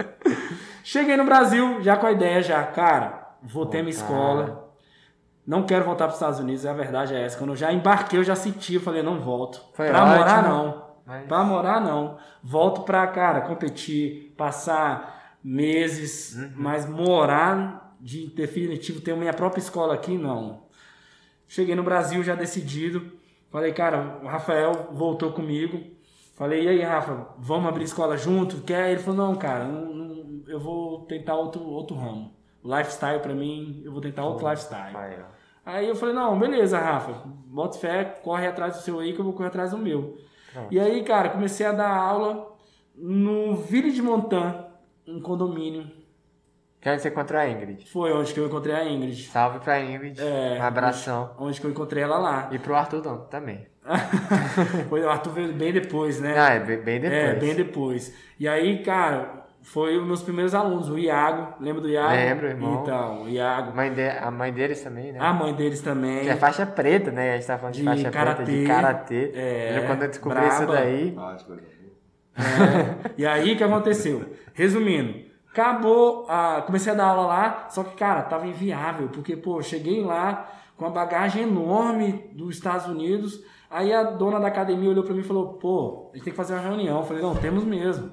Cheguei no Brasil, já com a ideia, já, cara, vou ter minha escola. Não quero voltar para os Estados Unidos, a verdade é essa. Quando eu já embarquei, eu já senti, eu falei, não volto. Ótimo. morar, não. Mas... Pra morar, não. Volto pra, cara, competir, passar meses, Uhum. mas morar de definitivo, ter minha própria escola aqui, não. Cheguei no Brasil já decidido. Falei, cara, o Rafael voltou comigo. Falei, e aí, Rafa, vamos abrir escola junto? Quer? Ele falou, não, cara, não- não- eu vou tentar outro, outro ramo. Lifestyle, pra mim, eu vou tentar outro lifestyle. Vai, ó. Aí eu falei, não, beleza, Rafa, bota fé, corre atrás do seu aí que eu vou correr atrás do meu. Pronto. E aí, cara, comecei a dar aula no Ville de Montan, um condomínio. Que é onde você encontrou a Ingrid. Foi onde que eu encontrei a Ingrid. Salve pra Ingrid. É, um abração. Onde que eu encontrei ela lá. E pro Arthur não, também. Foi o Arthur veio bem depois, né? Ah, é bem bem depois. É, bem depois. E aí, cara, foi os meus primeiros alunos, o Iago. Lembra do Iago? Lembro, irmão. Então, o Iago. A mãe, de... a mãe deles também, né? A mãe deles também. Que é faixa preta, né? A gente tá falando de, De faixa preta, de karatê. karatê. É, quando eu descobri braba. isso daí. É, e aí o que aconteceu? Resumindo, acabou, a, comecei a dar aula lá, só que, cara, tava inviável, porque, pô, cheguei lá com uma bagagem enorme dos Estados Unidos, aí a dona da academia olhou pra mim e falou, pô, a gente tem que fazer uma reunião. Eu falei, não, temos mesmo.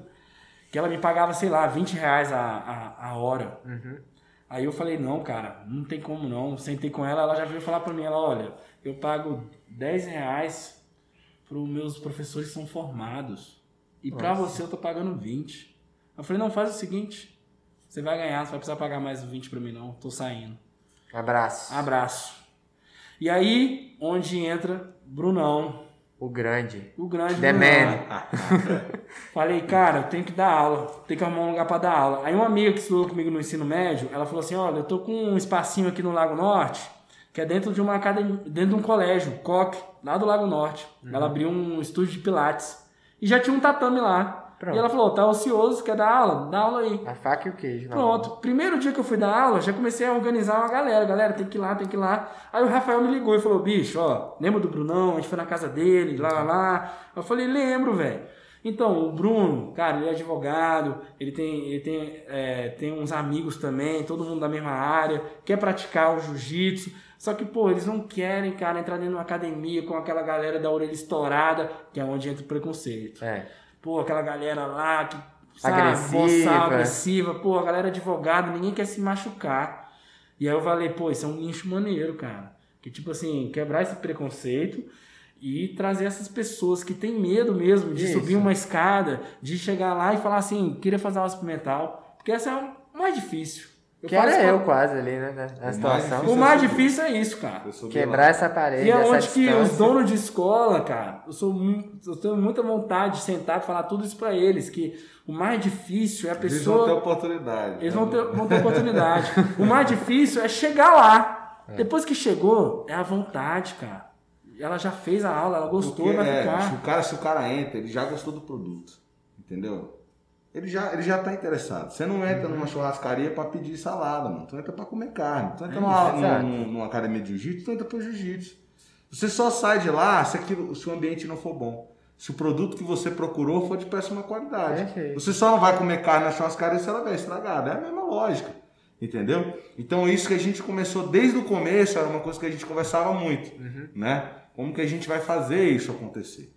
Que ela me pagava, sei lá, 20 reais a, a, a hora. Aí eu falei, não, cara, não tem como não. Sentei com ela, ela já veio falar pra mim, ela, olha, eu pago 10 reais para os meus professores que são formados. E pra você eu tô pagando 20. Eu falei, não, faz o seguinte. Você vai ganhar, você vai precisar pagar mais 20 pra mim não. Tô saindo. abraço. Abraço. E aí, onde entra Brunão, O grande. o grande The Brunão. man. Falei, cara, eu tenho que dar aula, tenho que arrumar um lugar pra dar aula. Aí uma amiga que estudou comigo no ensino médio, ela falou assim, olha, eu tô com um espacinho aqui no Lago Norte, que é dentro de uma academia, dentro de um colégio, COC, lá do Lago Norte. Ela abriu um estúdio de pilates. E já tinha um tatame lá. Pronto. E ela falou, tá ocioso, quer dar aula? Dá aula aí. A faca e o queijo. Pronto. Primeiro dia que eu fui dar aula, já comecei a organizar uma galera. Galera, tem que ir lá, tem que ir lá. Aí o Rafael me ligou e falou, bicho, ó, lembra do Brunão? A gente foi na casa dele, lá, lá, lá. Eu falei, lembro, velho. Então, o Bruno, cara, ele é advogado, ele tem, ele tem, é, tem uns amigos também, todo mundo da mesma área, quer praticar o jiu-jitsu. Só que, pô, eles não querem, cara, entrar dentro de uma academia com aquela galera da orelha estourada, que é onde entra o preconceito. É. Pô, aquela galera lá que. Sabe, Agressiva. boçal, agressiva. Pô, a galera é advogado, ninguém quer se machucar. E aí eu falei, pô, isso é um nicho maneiro, cara. Que tipo assim, quebrar esse preconceito e trazer essas pessoas que têm medo mesmo de Isso. subir uma escada, de chegar lá e falar assim, queria fazer aula experimental. Porque essa é o mais difícil. Eu Que era eu quase ali, né? Na, na situação. O mais subir. difícil é isso, cara. Quebrar lá. essa parede, E é onde que os donos de escola, cara, eu, sou, eu tenho muita vontade de sentar e falar tudo isso pra eles, que o mais difícil é a Eles vão ter pessoa... oportunidade. Eles vão ter, vão ter oportunidade. o mais difícil é chegar lá. Depois que chegou, é a vontade, cara. Ela já fez a aula, ela gostou, Porque, vai é, ficar. se o cara, se o cara entra, ele já gostou do produto. Entendeu? Ele já, ele já tá interessado. Você não entra Uhum. numa churrascaria pra pedir salada, mano. Tu entra pra comer carne. Tu entra É numa, isso, exato. num- numa academia de jiu-jitsu, tu entra pro jiu-jitsu. Você só sai de lá se, aquilo, se o ambiente não for bom. Se o produto que você procurou for de péssima qualidade. Perfeito. Você só não vai comer carne na churrascaria se ela vai estragada. É a mesma lógica. Entendeu? Então isso que a gente começou desde o começo era uma coisa que a gente conversava muito. Né? Como que a gente vai fazer isso acontecer?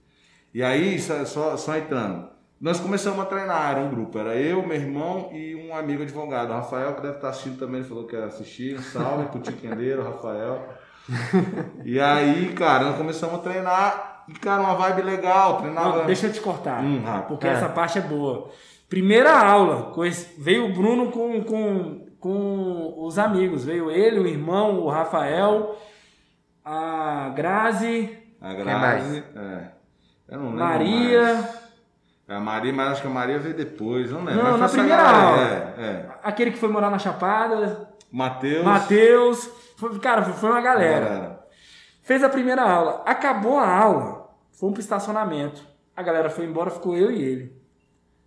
E aí, só, só entrando. Nós começamos a treinar, era um grupo. Era eu, meu irmão e um amigo advogado. O Rafael, que deve estar assistindo também, ele falou que ia assistir. Um salve pro Tiquendeiro, Rafael. E aí, cara, nós começamos a treinar. E, cara, uma vibe legal. Treinava. Não, deixa eu te cortar, Hum, porque É. essa parte é boa. Primeira aula, veio o Bruno com, com, com os amigos. Veio ele, o irmão, o Rafael, a Grazi, A Quem Grazi. É. Eu não lembro. Maria. mais. A Maria, mas acho que a Maria veio depois. Não lembro. Não, mas na foi primeira aula. É, é. aquele que foi morar na Chapada, Matheus. Matheus. Foi- Cara, foi uma galera. Galera. Fez a primeira aula. Acabou a aula. Fomos pro estacionamento. A galera foi embora, ficou eu e ele.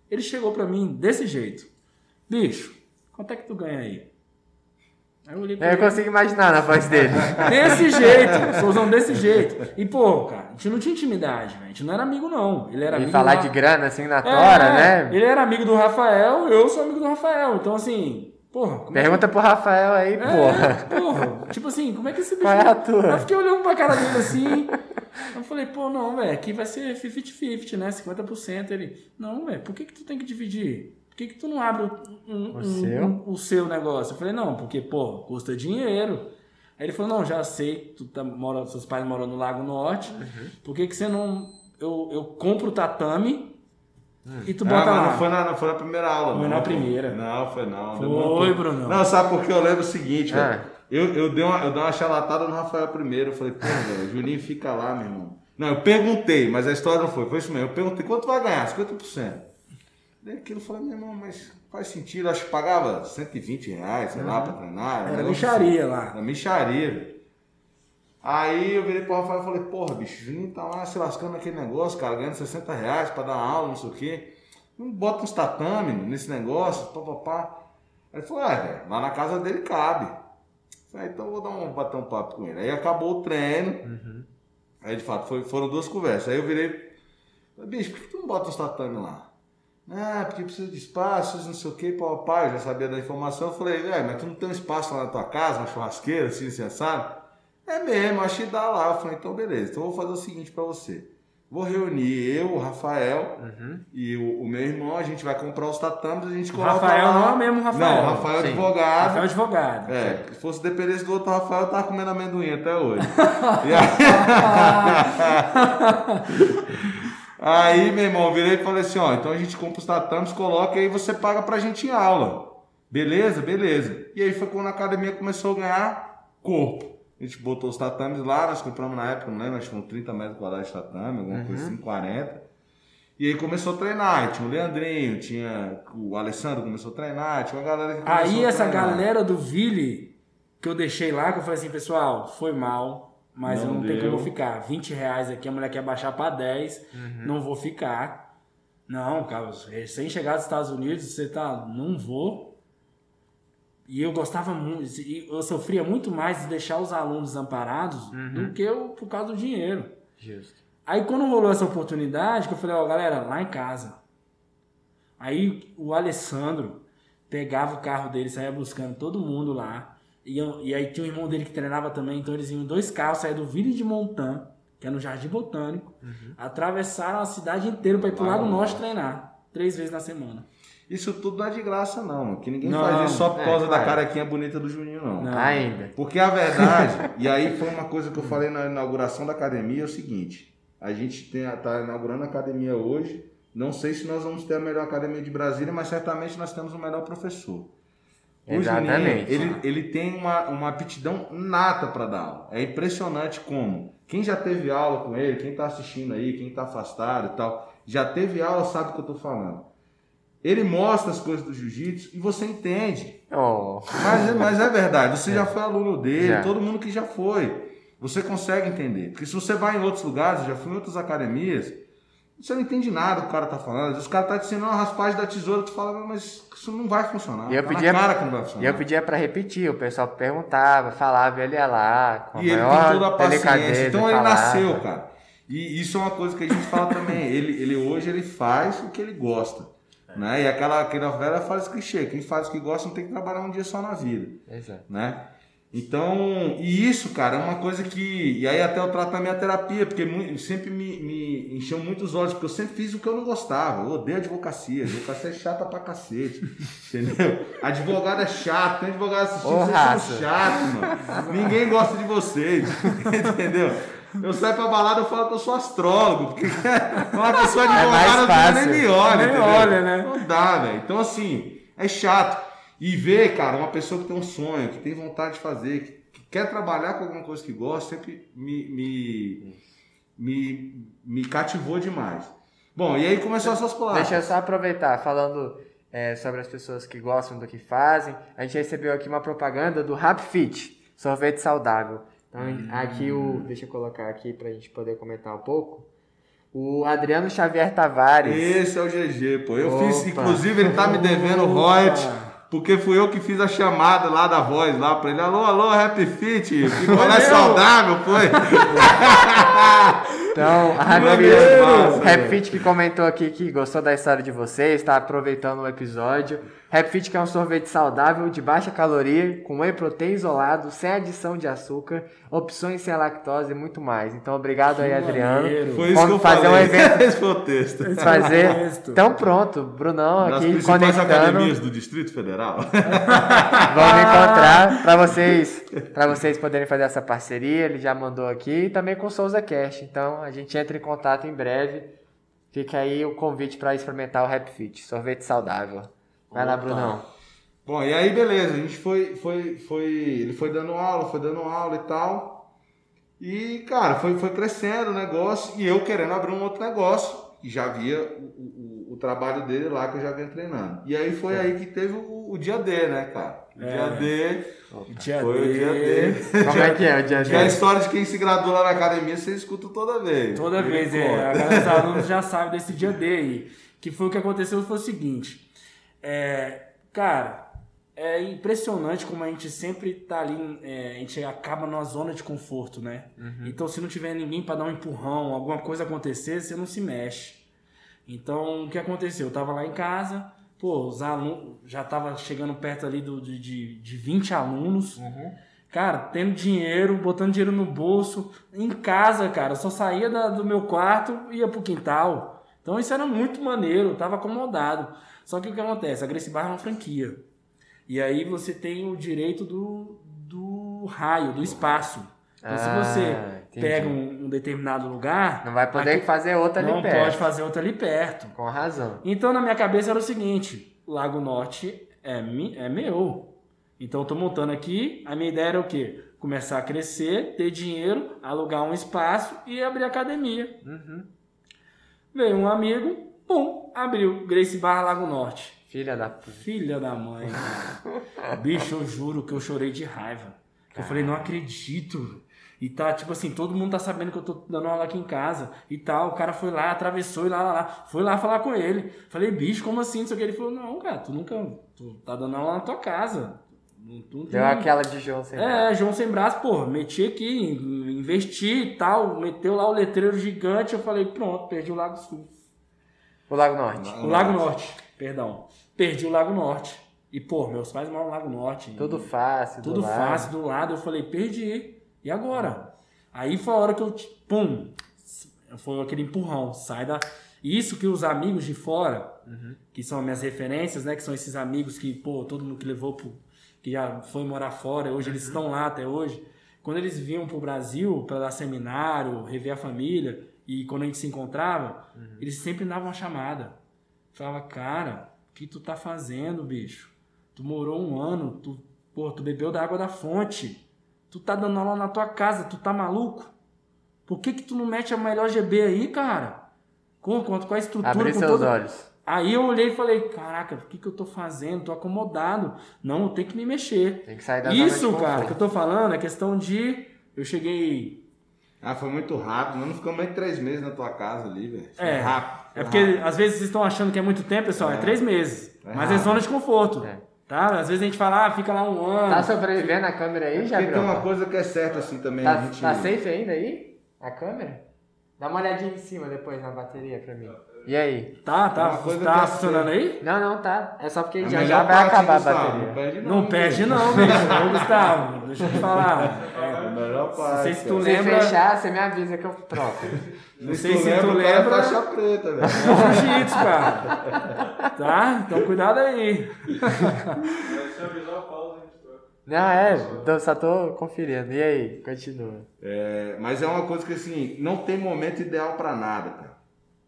Ele chegou pra mim desse jeito. Bicho, quanto é que tu ganha aí? Aí eu olhei pra Eu ele. consigo imaginar na voz dele. Desse jeito, Souzão desse jeito. E, pô, cara, a gente não tinha intimidade, velho. A gente não era amigo, não. Ele era E amigo falar do de Ra- grana assim na É, tora, né? Ele era amigo do Rafael, eu sou amigo do Rafael. Então, assim, porra, como é que- Pergunta pro Rafael aí, É, porra. porra. Tipo assim, como é que esse bicho. Qual é a tua? Eu fiquei olhando pra cara dele assim. Eu falei, pô, não, velho, aqui vai ser 50-50, né? 50%. Ele, não, velho, por que, que tu tem que dividir? Por que, que tu não abre o, um- O um- seu? um- o seu negócio? Eu falei, não, porque, pô, custa dinheiro. Aí ele falou, não, já sei, tu tá, mora, seus pais moram no Lago Norte. Uhum. Por que, que você não. Eu, eu compro o tatame e tu Ah, bota mas lá. não foi, na, não foi na primeira aula. Foi não, na primeira. Não, foi não. Foi, um. Bruno. Não, sabe porque eu lembro o seguinte, Ah. velho. Eu, eu, dei uma, eu dei uma chalatada no Rafael primeiro. Eu falei, pô, velho, o Juninho fica lá, meu irmão. Não, eu perguntei, mas a história não foi. Foi isso mesmo. Eu perguntei, quanto vai ganhar? 50%. Daí aquilo eu falei, meu irmão, mas faz sentido. Acho que pagava 120 reais, sei lá, pra treinar. Era negócio micharia lá. Era micharia, velho. Aí eu virei pro Rafael e falei, porra, bicho, o Juninho tá lá se lascando naquele negócio, cara, ganhando 60 reais pra dar aula, não sei o quê. Não bota uns tatame nesse negócio, papapá. Aí ele falou, ah, velho, lá na casa dele cabe. Falei, ah, então eu vou dar um, bater um papo com ele. Aí acabou o treino. Aí de fato foi- foram duas conversas. Aí eu virei, bicho, por que tu não bota uns tatame lá? Ah, porque precisa de espaço, não sei o que, papai, eu já sabia da informação. Eu falei, velho, mas tu não tem um espaço lá na tua casa, uma churrasqueira, assim, assim, sabe? É mesmo, acho que dá lá. Eu falei, então beleza, então eu vou fazer o seguinte pra você. Vou reunir eu, o Rafael e o, o meu irmão, a gente vai comprar os tatames, a gente O coloca Rafael lá. não é o mesmo Rafael. Não, o Rafael é Sim. advogado. Rafael advogado. É, se fosse dependesse do outro Rafael, eu tava comendo amendoim até hoje. E aí... aí, meu irmão, eu virei e falei assim, ó, então a gente compra os tatames, coloca e aí você paga pra gente em aula. Beleza? Beleza. E aí foi quando a academia começou a ganhar corpo. A gente botou os tatames lá, nós compramos na época, não lembro, acho que uns 30 metros quadrados de tatame, alguma coisa assim, 40. E aí começou a treinar, tinha o Leandrinho, tinha o Alessandro começou a treinar, tinha uma galera que começou Aí essa galera do Ville que eu deixei lá, que eu falei assim, pessoal, foi mal, mas Não eu não tenho deu. como ficar. 20 reais aqui, a mulher quer baixar pra 10, Uhum. não vou ficar. Não, Carlos, recém chegado dos Estados Unidos, você tá, não vou. E eu gostava muito, eu sofria muito mais de deixar os alunos desamparados do que eu por causa do dinheiro. Justo. Aí quando rolou essa oportunidade, que eu falei, ó, galera, lá em casa. Aí o Alessandro pegava o carro dele, saía buscando todo mundo lá. E, eu- e aí tinha um irmão dele que treinava também, então eles iam em dois carros, saíam do Vila de Montan, que é no Jardim Botânico, atravessaram a cidade inteira para ir pro Lago Lago Norte treinar. Três vezes na semana. Isso tudo não é de graça, não. Que ninguém Não, faz isso só por é, causa da claro. carequinha bonita do Juninho, não. Não. Ainda. Porque a verdade, e aí foi uma coisa que eu falei na inauguração da academia, é o seguinte, a gente está inaugurando a academia hoje, não sei se nós vamos ter a melhor academia de Brasília, mas certamente nós temos o melhor professor. O Exatamente. Juninho, ele, ele tem uma, uma aptidão nata para dar aula. É impressionante como. Quem já teve aula com ele, quem está assistindo aí, quem está afastado e tal, já teve aula, sabe o que eu estou falando. Ele mostra as coisas do jiu-jitsu e você entende. Oh, Mas, mas é verdade, você já foi aluno dele, Já. todo mundo que já foi. Você consegue entender. Porque se você vai em outros lugares, já fui em outras academias, você não entende nada do que o cara tá falando. Às vezes O cara tá te ensinando uma raspagem da tesoura, tu fala, mas isso não vai funcionar. E eu tá pedia- cara que não vai funcionar. E eu pedia pra repetir, o pessoal perguntava, falava, ele ia lá, com a E ele tem toda a paciência. Então ele falava. nasceu, cara. E isso é uma coisa que a gente fala também. Ele, ele hoje ele faz o que ele gosta. Né? E aquela, aquela velha frase clichê, quem faz o que gosta não tem que trabalhar um dia só na vida. Exato. né? Então, e isso, cara, é uma coisa que. E aí até eu trato na minha terapia, porque sempre me, me encheu muito os olhos, porque eu sempre fiz o que eu não gostava. Eu odeio advocacia. Advocacia é chata pra cacete. Entendeu? Advogado é chato, tem advogado assistindo, Ô, vocês são chatos, mano. Ninguém gosta de vocês. Entendeu? Eu saio pra balada, eu falo que eu sou astrólogo, porque uma pessoa É advogada fácil. nem me olha. Nem olha, né? Não dá, velho. Então, assim, é chato. E ver, cara, uma pessoa que tem um sonho, que tem vontade de fazer, que, que quer trabalhar com alguma coisa que gosta, sempre me, me, me, me cativou demais. Bom, e aí começou essas palavras. Deixa eu só aproveitar, falando é, sobre as pessoas que gostam do que fazem. A gente recebeu aqui uma propaganda do Rap Fit, sorvete saudável. Então, aqui o. Deixa eu colocar aqui pra gente poder comentar um pouco. O Adriano Xavier Tavares. Esse é o GG, pô. Eu Opa. fiz, inclusive, ele tá me devendo royalties, porque fui eu que fiz a chamada lá da voz lá pra ele. Alô, alô, Happy Fit, picolé meu. saudável, foi. Então, a Rap Deus, Fit, que comentou aqui que gostou da história de vocês, está aproveitando o episódio. Rap Fit que é um sorvete saudável, de baixa caloria, com whey protein isolado, sem adição de açúcar, opções sem lactose e muito mais. Então, obrigado aí, Adriano. maneiro. Foi isso que eu Vamos fazer um falei. evento. Esse foi o texto. Fazer. Texto. Então, pronto, Brunão Nas aqui principais conectando. academias do Distrito Federal. Vamos encontrar para vocês, para vocês poderem fazer essa parceria. Ele já mandou aqui e também com o Souza Cash. Então a gente entra em contato em breve. Fica aí o convite para experimentar o Rap Fit, sorvete saudável. Vai lá. Brunão. Bom, e aí beleza, a gente foi, foi, foi, ele foi dando aula, foi dando aula e tal. E, cara, foi, foi crescendo o negócio e eu querendo abrir um outro negócio. E já via o, o, o trabalho dele lá que eu já vinha treinando. E aí foi aí que teve o, o dia D, né, cara? O dia É. D, Dia foi o dia D. D. Como é que é o dia Que é a história de quem se graduou lá na academia, você escuta toda vez. Toda vez, é. os alunos já sabem desse dia D aí. Que foi o que aconteceu, foi o seguinte. É, cara, é impressionante como a gente sempre tá ali, é, a gente acaba numa zona de conforto, né? Então, se não tiver ninguém para dar um empurrão, alguma coisa acontecer, você não se mexe. Então, o que aconteceu? Eu tava lá em casa, pô, os alunos já tava chegando perto ali do, de, de, de 20 alunos. Cara, tendo dinheiro, botando dinheiro no bolso, em casa, cara, só saía da- do meu quarto e ia pro quintal. Então isso era muito maneiro, tava acomodado. Só que o que acontece? A Gracie Bar é uma franquia. E aí você tem o direito do, do raio, do espaço. Então se Ah, você entendi. pega um, um determinado lugar, Não vai poder aqui- fazer outra ali não perto. pode fazer outra ali perto. Com razão. Então, na minha cabeça era o seguinte: Lago Norte é, mi- é meu. Então, eu tô montando aqui. A minha ideia era o quê? Começar a crescer, ter dinheiro, alugar um espaço e abrir academia. Uhum. Veio um amigo, pum, abriu Grace Barra Lago Norte. Filha da puta. Filha da mãe. Bicho, eu juro que eu chorei de raiva. Eu falei, não acredito. E tá, tipo assim, todo mundo tá sabendo que eu tô dando aula aqui em casa e tal. O cara foi lá, atravessou e lá, lá, lá. Foi lá falar com ele. Falei, bicho, como assim? Não sei o que. Ele falou, não, cara, tu nunca. Tu tá dando aula na tua casa. Tu, tu Deu não- aquela de João sem braço. é, João Sem Braço, pô, meti aqui, investi e tal, meteu lá o letreiro gigante, eu falei, pronto, perdi o Lago Sul. O Lago Norte. O Lago Norte, perdão. Perdi o Lago Norte. E, pô, meus pais moram no Lago Norte. Tudo fácil, tudo do lado. fácil do lado. Eu falei, perdi. E agora? Aí foi a hora que eu, pum, foi aquele empurrão, sai da... Isso que os amigos de fora, que são minhas referências, né, que são esses amigos que, pô, todo mundo que levou pro... que já foi morar fora, hoje eles estão lá até hoje. Quando eles vinham pro Brasil para dar seminário, rever a família, e quando a gente se encontrava, eles sempre davam uma chamada. Falava, cara, o que tu tá fazendo, bicho? Tu morou um ano, tu, pô, tu bebeu da água da fonte. Tu tá dando aula na tua casa, tu tá maluco? Por que que tu não mete a melhor GB aí, cara? Com, com, com a estrutura, com seus todo... olhos. Aí eu olhei e falei, caraca, o que que eu tô fazendo? Tô acomodado. Não, eu tenho que me mexer. Tem que sair da Isso, cara, que eu tô falando é questão de... Eu cheguei... Ah, foi muito rápido. Nós não ficamos nem três meses na tua casa ali, velho. É, rápido. é porque rápido. às vezes vocês estão achando que é muito tempo, pessoal. É, É. três meses. É mas é zona de conforto. É. Tá? Às vezes a gente fala, ah, fica lá um ano. Tá sobrevivendo a câmera aí, já, Porque tem uma coisa que é certa assim também. a Tá, gente... tá safe ainda aí? A câmera? Dá uma olhadinha em cima depois na bateria pra mim. E aí? Tá, tá. Tá é funcionando aí? Não, não, tá. É só porque A já, já vai parte, acabar a bateria. Não perde Não perde velho. não, bicho. Ô, Gustavo, deixa eu te falar. A melhor Não parte. sei se tu. Se lembra... fechar, você me avisa que eu troco. Não sei se tu o é lembra... faixa preta, velho. É jiu-jitsu, cara. Tá? Então cuidado aí. Se avisar a pausa, a gente troca. Não, é, só tô conferindo. E aí? Continua. É, mas é uma coisa que assim, não tem momento ideal pra nada, cara.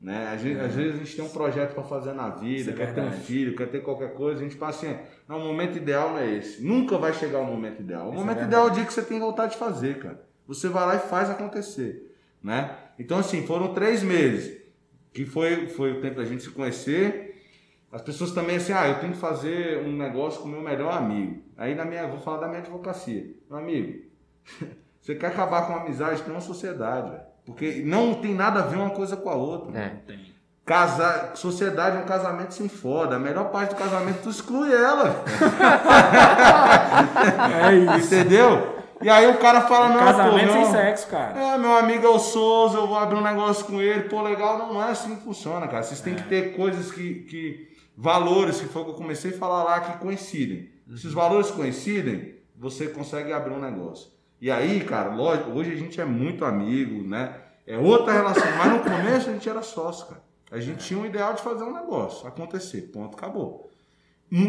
Né? Às, vezes, às vezes a gente tem um projeto pra fazer na vida, Isso é quer ter um filho, quer ter qualquer coisa, a gente fala assim, não, o momento ideal não é esse. Nunca vai chegar o momento ideal. O Isso é momento verdade. ideal é o dia que você tem vontade de fazer, cara. Você vai lá e faz acontecer, né? Então assim, foram três meses, que foi, foi o tempo da gente se conhecer. As pessoas também assim, ah, eu tenho que fazer um negócio com o meu melhor amigo. Aí na minha, vou falar da minha advocacia. Meu amigo, você quer acabar com a amizade, tem uma sociedade, velho. Porque não tem nada a ver uma coisa com a outra. É. Tem. Casar, sociedade é um casamento sem foda. A melhor parte do casamento tu exclui ela. É isso. Entendeu? E aí o cara fala, não, Casamento pô, sem meu, sexo, cara. é, meu amigo é o Souza, eu vou abrir um negócio com ele, pô, legal, não é assim que funciona, cara. Vocês têm que ter coisas que, que. valores, que foi o que eu comecei a falar lá, que coincidem. Se os valores coincidem, você consegue abrir um negócio. E aí, cara, lógico, hoje a gente é muito amigo, né? É outra relação, mas no começo a gente era sócio, cara. A gente tinha um ideal de fazer um negócio acontecer, ponto, acabou.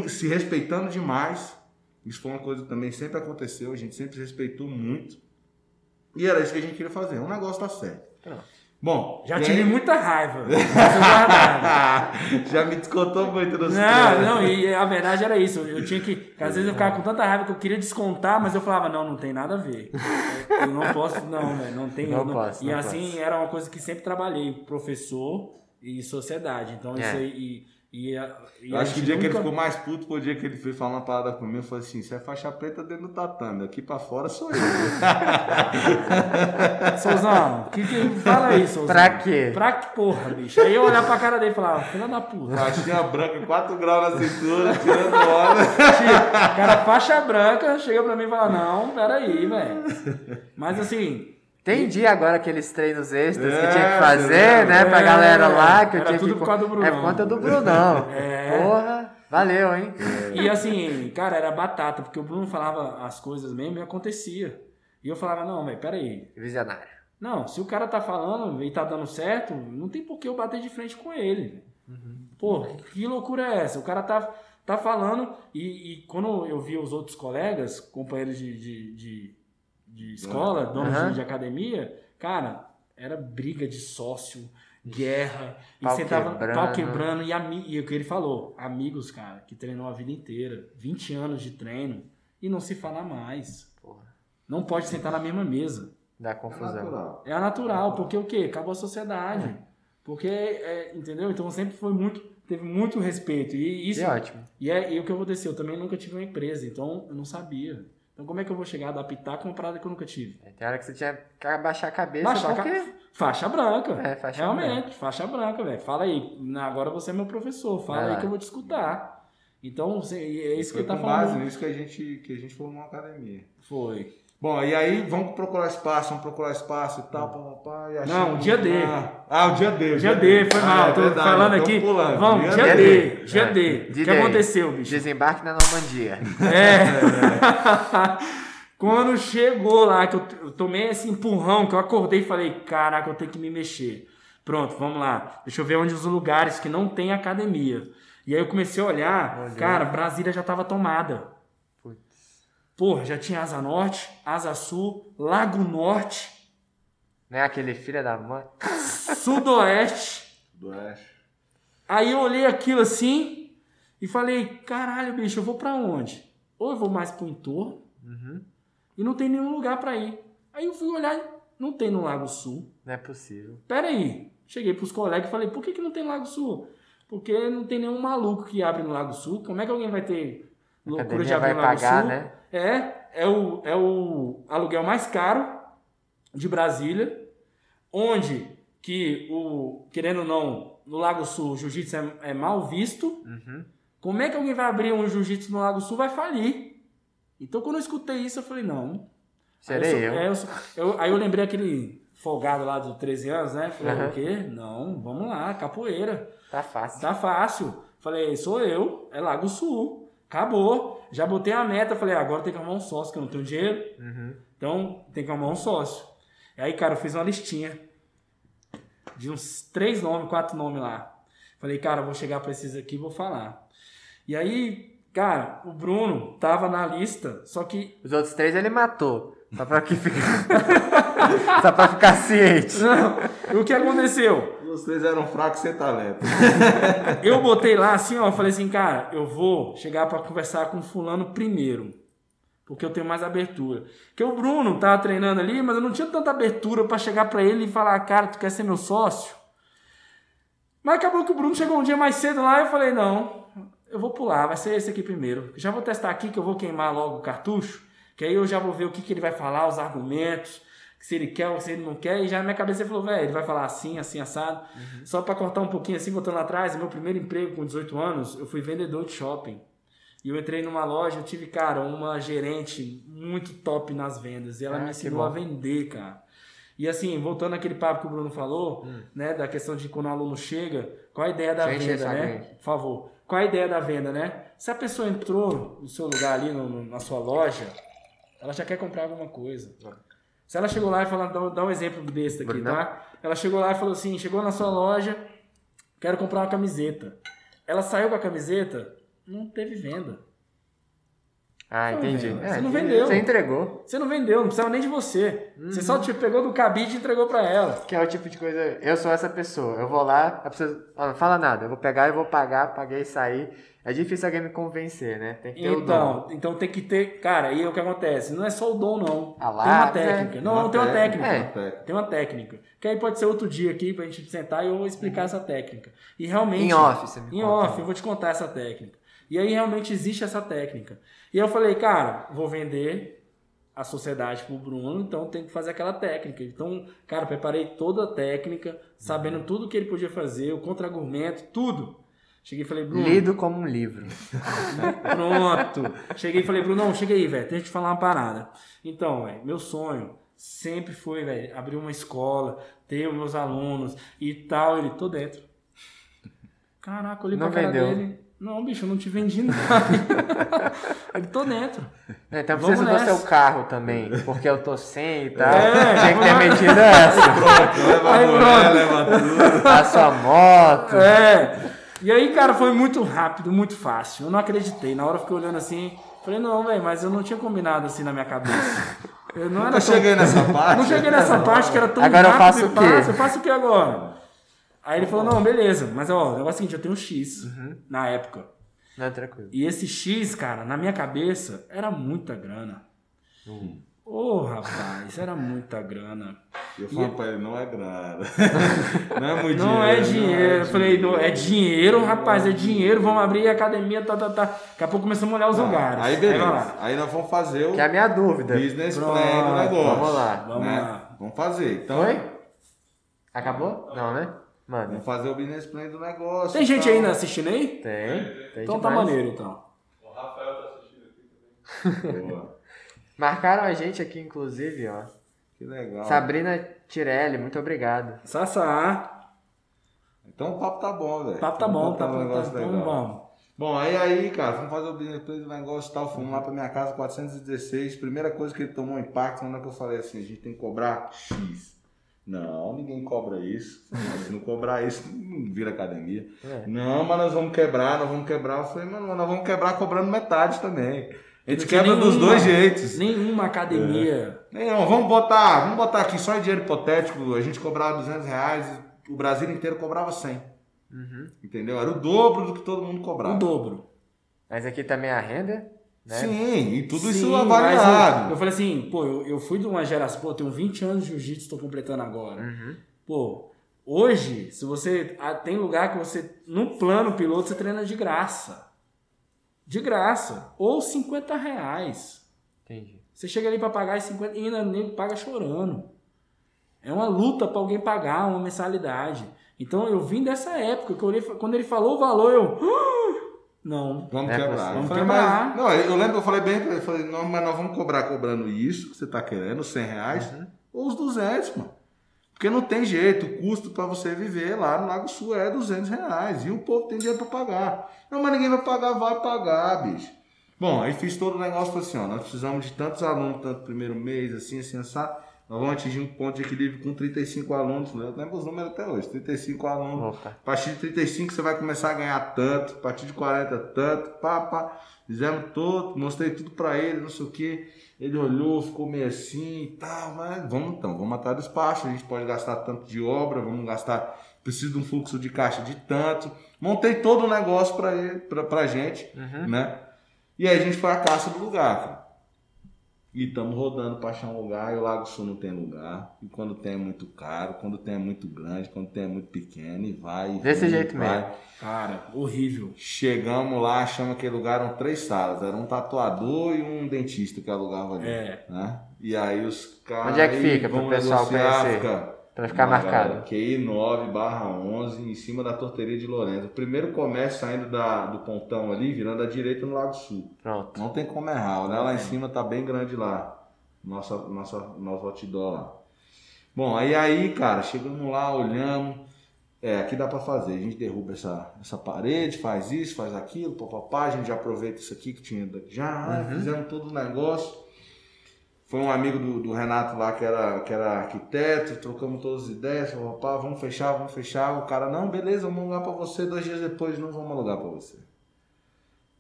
Se respeitando demais, isso foi uma coisa que também sempre aconteceu, a gente sempre se respeitou muito. E era isso que a gente queria fazer, um negócio tá certo. Pronto. Bom, Já tive aí- muita raiva. guardava. Já me descontou muito no Não, não, e a verdade era isso. Eu tinha que. Às vezes eu ficava com tanta raiva que eu queria descontar, mas eu falava, não, não tem nada a ver. Eu não posso, não, velho. Não tem. Não eu posso, E não assim posso. era uma coisa que sempre trabalhei, professor e sociedade. Então isso É. aí. E, e, a- e Eu acho que o dia que ele nunca- ficou mais puto foi o dia que ele foi falar uma parada comigo. Eu falei assim: você é faixa preta dentro do tatame, aqui pra fora sou eu. Souzão, que, que, fala aí, Souzão. Pra quê? Pra que porra, bicho? Aí eu olhar pra cara dele e falava, filha da puta. Faixinha branca, 4 graus na cintura, tirando hora. O cara faixa branca chega pra mim e fala, não, peraí, velho. Mas assim, Entendi agora aqueles treinos extras que É, tinha que fazer, é, né, pra é, galera lá, que eu tinha tudo que... por causa do Brunão. É por conta do Brunão. É. Porra, valeu, hein? E assim, cara, era batata, porque o Bruno falava as coisas mesmo e acontecia. E eu falava, não, velho, peraí. Visionário. Não, se o cara tá falando e tá dando certo, não tem por que eu bater de frente com ele. Pô, que, que loucura é essa? O cara tá, tá falando e, e quando eu vi os outros colegas, companheiros de, de, de, de escola, donos Aham. de, de academia, cara, era briga de sócio, guerra, e Pau sentava quebrando. pau quebrando e, ami, e o que ele falou, amigos, cara, que treinou a vida inteira, 20 anos de treino e não se fala mais. Porra, Não pode sentar na mesma mesa. dá confusão. Natural. É a natural, porque o quê? Acabou a sociedade. Porque, é, entendeu? Então sempre foi muito, teve muito respeito. E isso Que ótimo. e é e o que aconteceu, eu também nunca tive uma empresa, então eu não sabia. Então como é que eu vou chegar a adaptar com uma parada que eu nunca tive? Tem hora que você tinha que abaixar a cabeça Baixar porque... ca- Faixa branca. É, faixa Realmente, faixa branca, velho. Fala aí. Agora você é meu professor. Fala Vai aí que eu vou te escutar. Então, você- é isso que Foi ele tá falando. base nisso que a gente, que a gente formou uma academia. Foi. Bom, e aí vamos procurar espaço, vamos procurar espaço e tal, pá, pá, pá, e achamos- Não, dia D. Ah, o dia D. o Dia D, foi Ah, mal. é tô verdade, falando tô aqui. pulando. Vamos, dia D. Dia É. D. O que aconteceu, bicho? Desembarque na Normandia. É. Quando chegou lá, que eu, eu tomei esse empurrão, que eu acordei e falei, caraca, eu tenho que me mexer. Pronto, vamos lá. Deixa eu ver onde os lugares que não tem academia. E aí eu comecei a olhar, Olhou. cara, Brasília já tava tomada. Porra, já tinha Asa Norte, Asa Sul, Lago Norte, Não é aquele filho da mãe? Sudoeste. Do Oeste. Aí eu olhei aquilo assim e falei, caralho, bicho, eu vou pra onde? Ou eu vou mais pro entorno Uhum. e não tem nenhum lugar pra ir. Aí eu fui olhar, não tem no Lago Sul. Não é possível. Pera aí. Cheguei pros colegas e falei, por que, que não tem Lago Sul? Porque não tem nenhum maluco que abre no Lago Sul. Como é que alguém vai ter loucura de abrir vai pagar, Sul? né? É, é o, é o aluguel mais caro de Brasília, onde que o, querendo ou não, no Lago Sul o jiu-jitsu é, é mal visto. Uhum. Como é que alguém vai abrir um jiu-jitsu no Lago Sul? Vai falir. Então quando eu escutei isso, eu falei, não. Serei Aí eu. sou- é, eu sou- eu- aí eu lembrei aquele folgado lá de 13 anos, né? Falei, Aham. o quê? Não, vamos lá, capoeira. Tá fácil. Tá fácil. Falei, sou eu, é Lago Sul. Acabou. Já botei a meta, falei, agora tem que arrumar um sócio, que eu não tenho dinheiro. Uhum. Então tem que arrumar um sócio. Aí, cara, eu fiz uma listinha de uns três nomes, quatro nomes lá. Falei, cara, vou chegar pra esses aqui e vou falar. E aí, cara, o Bruno tava na lista, só que. Os outros três ele matou. Só pra que ficar. Só pra ficar ciente. Não, o que aconteceu? Os três eram fracos sem talento. Eu botei lá assim, ó, falei assim, cara, eu vou chegar pra conversar com fulano primeiro. Porque eu tenho mais abertura. Porque o Bruno tava treinando ali, mas eu não tinha tanta abertura pra chegar pra ele e falar, cara, tu quer ser meu sócio? Mas acabou que o Bruno chegou um dia mais cedo lá e eu falei, não, eu vou pular, vai ser esse aqui primeiro. Já vou testar aqui que eu vou queimar logo o cartucho, que aí eu já vou ver o que, que ele vai falar, os argumentos, se ele quer ou se ele não quer, e já na minha cabeça ele falou, velho, ele vai falar assim, assim, assado. Só pra cortar um pouquinho assim, voltando atrás, meu primeiro emprego com 18 anos, eu fui vendedor de shopping. E eu entrei numa loja, eu tive, cara, uma gerente muito top nas vendas. E ela Ah, me ensinou a vender, cara. E assim, voltando àquele papo que o Bruno falou, Hum. né, da questão de quando o aluno chega, qual a ideia da encher venda, né? grande. Por favor. Qual a ideia da venda, né? Se a pessoa entrou no seu lugar ali, no- no- na sua loja, ela já quer comprar alguma coisa. Se ela chegou lá e falou, dá, um exemplo desse aqui, tá? Ela chegou lá e falou assim, chegou na sua loja, quero comprar uma camiseta. Ela saiu com a camiseta, não teve venda. Ah, Não, entendi. É, você não entendi. vendeu. Você entregou. Você não vendeu, não precisava nem de você. Você Uhum. só te pegou do cabide e entregou pra ela. Que é o tipo de coisa. Eu sou essa pessoa. Eu vou lá, a pessoa não fala nada. Eu vou pegar e vou pagar, paguei e sair. É difícil alguém me convencer, né? Tem que ter o dom. Então, então tem que ter. Cara, aí é o que acontece. Não é só o dom, não. Ah lá, tem uma né? técnica. Não, Uma tem uma técnica. técnica, É. Tem uma técnica. Que aí pode ser outro dia aqui pra gente sentar e eu vou explicar essa técnica. E realmente. Em off, você me Em conta. off, eu vou te contar essa técnica. E aí realmente existe essa técnica. E eu falei, cara, vou vender a sociedade pro Bruno, então tem que fazer aquela técnica. Então, cara, preparei toda a técnica, sabendo tudo que ele podia fazer, o contra-argumento, tudo. Cheguei e falei, Bruno. Lido como um livro. Pronto. Cheguei e falei, Bruno, chega aí, velho. Deixa eu te falar uma parada. Então, velho, meu sonho sempre foi, velho, abrir uma escola, ter os meus alunos e tal. Ele, tô dentro. Caraca, eu olhei Não pra cara vendeu. dele. Não, bicho, eu não te vendi nada. Ele, tô dentro. É, Então Vamos preciso do nessa. seu carro também, porque eu tô sem e tal. É, Tinha que ter metido essa. Leva Aí, a mulher, pronto. leva tudo. A sua moto. É. E aí, cara, foi muito rápido, muito fácil. Eu não acreditei. Na hora eu fiquei olhando assim. Falei, não, velho, mas eu não tinha combinado assim na minha cabeça. Eu não era Eu tão- cheguei nessa parte. Não cheguei nessa parte que era tão Agora eu rápido faço e o quê? fácil. Eu faço o que agora? Aí ele falou, não, beleza. Mas, ó, o negócio é o seguinte, eu tenho um X Uhum. na época. Não, tranquilo. E esse X, cara, na minha cabeça, era muita grana. Ô, rapaz, era muita grana. E eu falando pra ele, não é grana. não é muito Não dinheiro. é dinheiro. Eu falei, não, é dinheiro, rapaz, é dinheiro. Vamos abrir a academia, tá, tá, tá. Daqui a pouco começamos a olhar os lugares. Aí beleza. lá. Aí nós vamos fazer o Que é a minha dúvida. business Pronto, plan do negócio. vamos lá, vamos né? lá. Vamos fazer. Então, Oi? Acabou? Não, né? Mano, vamos fazer o business plan do negócio. Tem gente então. ainda assistindo aí? tem. tem Então tá demais. maneiro, então. O Rafael tá assistindo aqui também. Boa. Marcaram a gente aqui, inclusive, ó. Que legal. Sabrina Tirelli, muito obrigado. Sassá. Então o papo tá bom, velho. O papo tá bom, Vamos tá, um tá, negócio tá legal. bom. Bom, aí aí, cara, fomos fazer o business plan do negócio e tal, fomos lá pra minha casa, 416. Primeira coisa que ele tomou impacto, na hora que eu falei assim, a gente tem que cobrar X. Não, ninguém cobra isso. Se não cobrar isso, não vira academia. É. Não, mas nós vamos quebrar, nós vamos quebrar. Eu falei, mano, nós vamos quebrar cobrando metade também. A gente quebra dos nenhuma- dois jeitos. Nenhuma academia. Não, vamos botar, vamos botar aqui só em dinheiro hipotético, a gente cobrava 200 reais, o Brasil inteiro cobrava 100. Uhum. Entendeu? Era o dobro do que todo mundo cobrava. O dobro. Mas aqui também a renda, né? Sim, e tudo Sim, isso avaliado. Eu, eu falei assim, pô, eu, eu fui de uma geração, pô, eu tenho 20 anos de jiu-jitsu, tô completando agora. Uhum. Pô, hoje, se você. ah, Tem lugar que você, no plano piloto, você treina de graça. De graça. Ou 50 reais. Entendi. Você chega ali pra pagar os 50 e ainda nem paga chorando. É uma luta pra alguém pagar uma mensalidade. Então eu vim dessa época que eu olhei, quando ele falou o valor, eu. "Ah!" Não. Vamos É quebrar. Eu Vamos quebrar. não, eu lembro que eu falei bem pra ele, falei, não, mas nós vamos cobrar cobrando isso que você tá querendo, 100 reais, Uhum. ou os 200, mano. Porque não tem jeito, o custo pra você viver lá no Lago Sul é 200 reais. E o povo tem dinheiro pra pagar. Não, mas ninguém vai pagar, vai pagar, bicho. Bom, aí fiz todo o negócio, assim, ó, nós precisamos de tantos alunos, tanto primeiro mês, assim, assim, assado. Nós vamos atingir um ponto de equilíbrio com 35 alunos, né? eu lembro os números até hoje, 35 alunos. Opa. A partir de 35 você vai começar a ganhar tanto, a partir de 40 tanto, pá, pá. Fizemos todo, mostrei tudo pra ele, não sei o que. Ele olhou, ficou meio assim e tal, mas vamos então, vamos atrás do espaço, a gente pode gastar tanto de obra, vamos gastar, preciso de um fluxo de caixa de tanto. Montei todo o negócio pra, ele, pra, pra gente, Uhum. né? E aí a gente foi à caça do lugar, cara. E estamos rodando para achar um lugar, e o Lago Sul não tem lugar. E quando tem é muito caro, quando tem é muito grande, quando tem é muito pequeno, e vai. e Desse vem, jeito vai. mesmo. Cara, horrível. Chegamos lá, achamos aquele lugar, eram três salas. Era um tatuador e um dentista que alugava ali. É. Né? E aí os caras. Onde é que "Aí, fica, pro vamos pessoal negociar", conhecer? fica- Pra ficar marcado. QI 9 barra 11, em cima da torteria de Lourenço. O primeiro comércio saindo da, do pontão ali, virando à direita no Lago Sul. Pronto. Não tem como errar, né? Lá em cima tá bem grande lá. Nossa, nossa, nosso outdoor lá. Bom, aí aí, cara, chegamos lá, olhamos. É, aqui dá pra fazer. A gente derruba essa, essa parede, faz isso, faz aquilo, papapá. A gente já aproveita isso aqui que tinha já. né? Fizemos todo o negócio. Foi um amigo do, do Renato lá que era, que era arquiteto, trocamos todas as ideias, papapá, vamos fechar, vamos fechar. O cara, não, beleza, vamos alugar pra você. Dois dias depois, não vamos alugar pra você.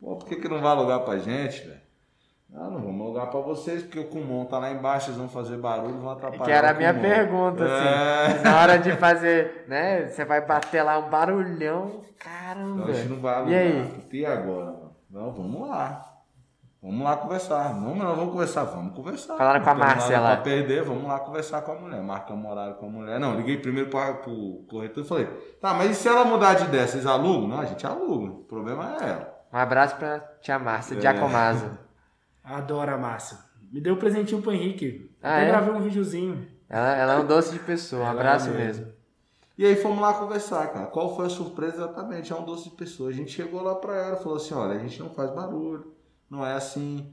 Pô, por que, que não vai alugar pra gente, velho? Ah, não vamos alugar pra vocês, porque o Kumon tá lá embaixo, eles vão fazer barulho, vão atrapalhar. Que era a minha pergunta, assim. É. Na hora de fazer, né? Você vai bater lá um barulhão. Então Caramba. a gente não vai alugar. E aí? E agora? mano? Não, vamos lá. Vamos lá conversar. Vamos, não, vamos conversar, vamos conversar. Falaram com a Márcia lá. Pra perder, vamos lá conversar com a mulher. Marcamos horário com a mulher. Não, liguei primeiro para pro corretor e falei, tá, mas e se ela mudar de ideia, vocês alugam? Não, a gente aluga. O problema é ela. Um abraço pra tia Márcia, É. Adoro a massa. Me deu um presentinho pro Henrique. Ah, Até é? gravei um videozinho. Ela, ela é um doce de pessoa, um Ela abraço é mesmo. E aí fomos lá conversar, cara. Qual foi a surpresa exatamente? É um doce de pessoa. A gente chegou lá pra ela e falou assim, olha, a gente não faz barulho, não é assim.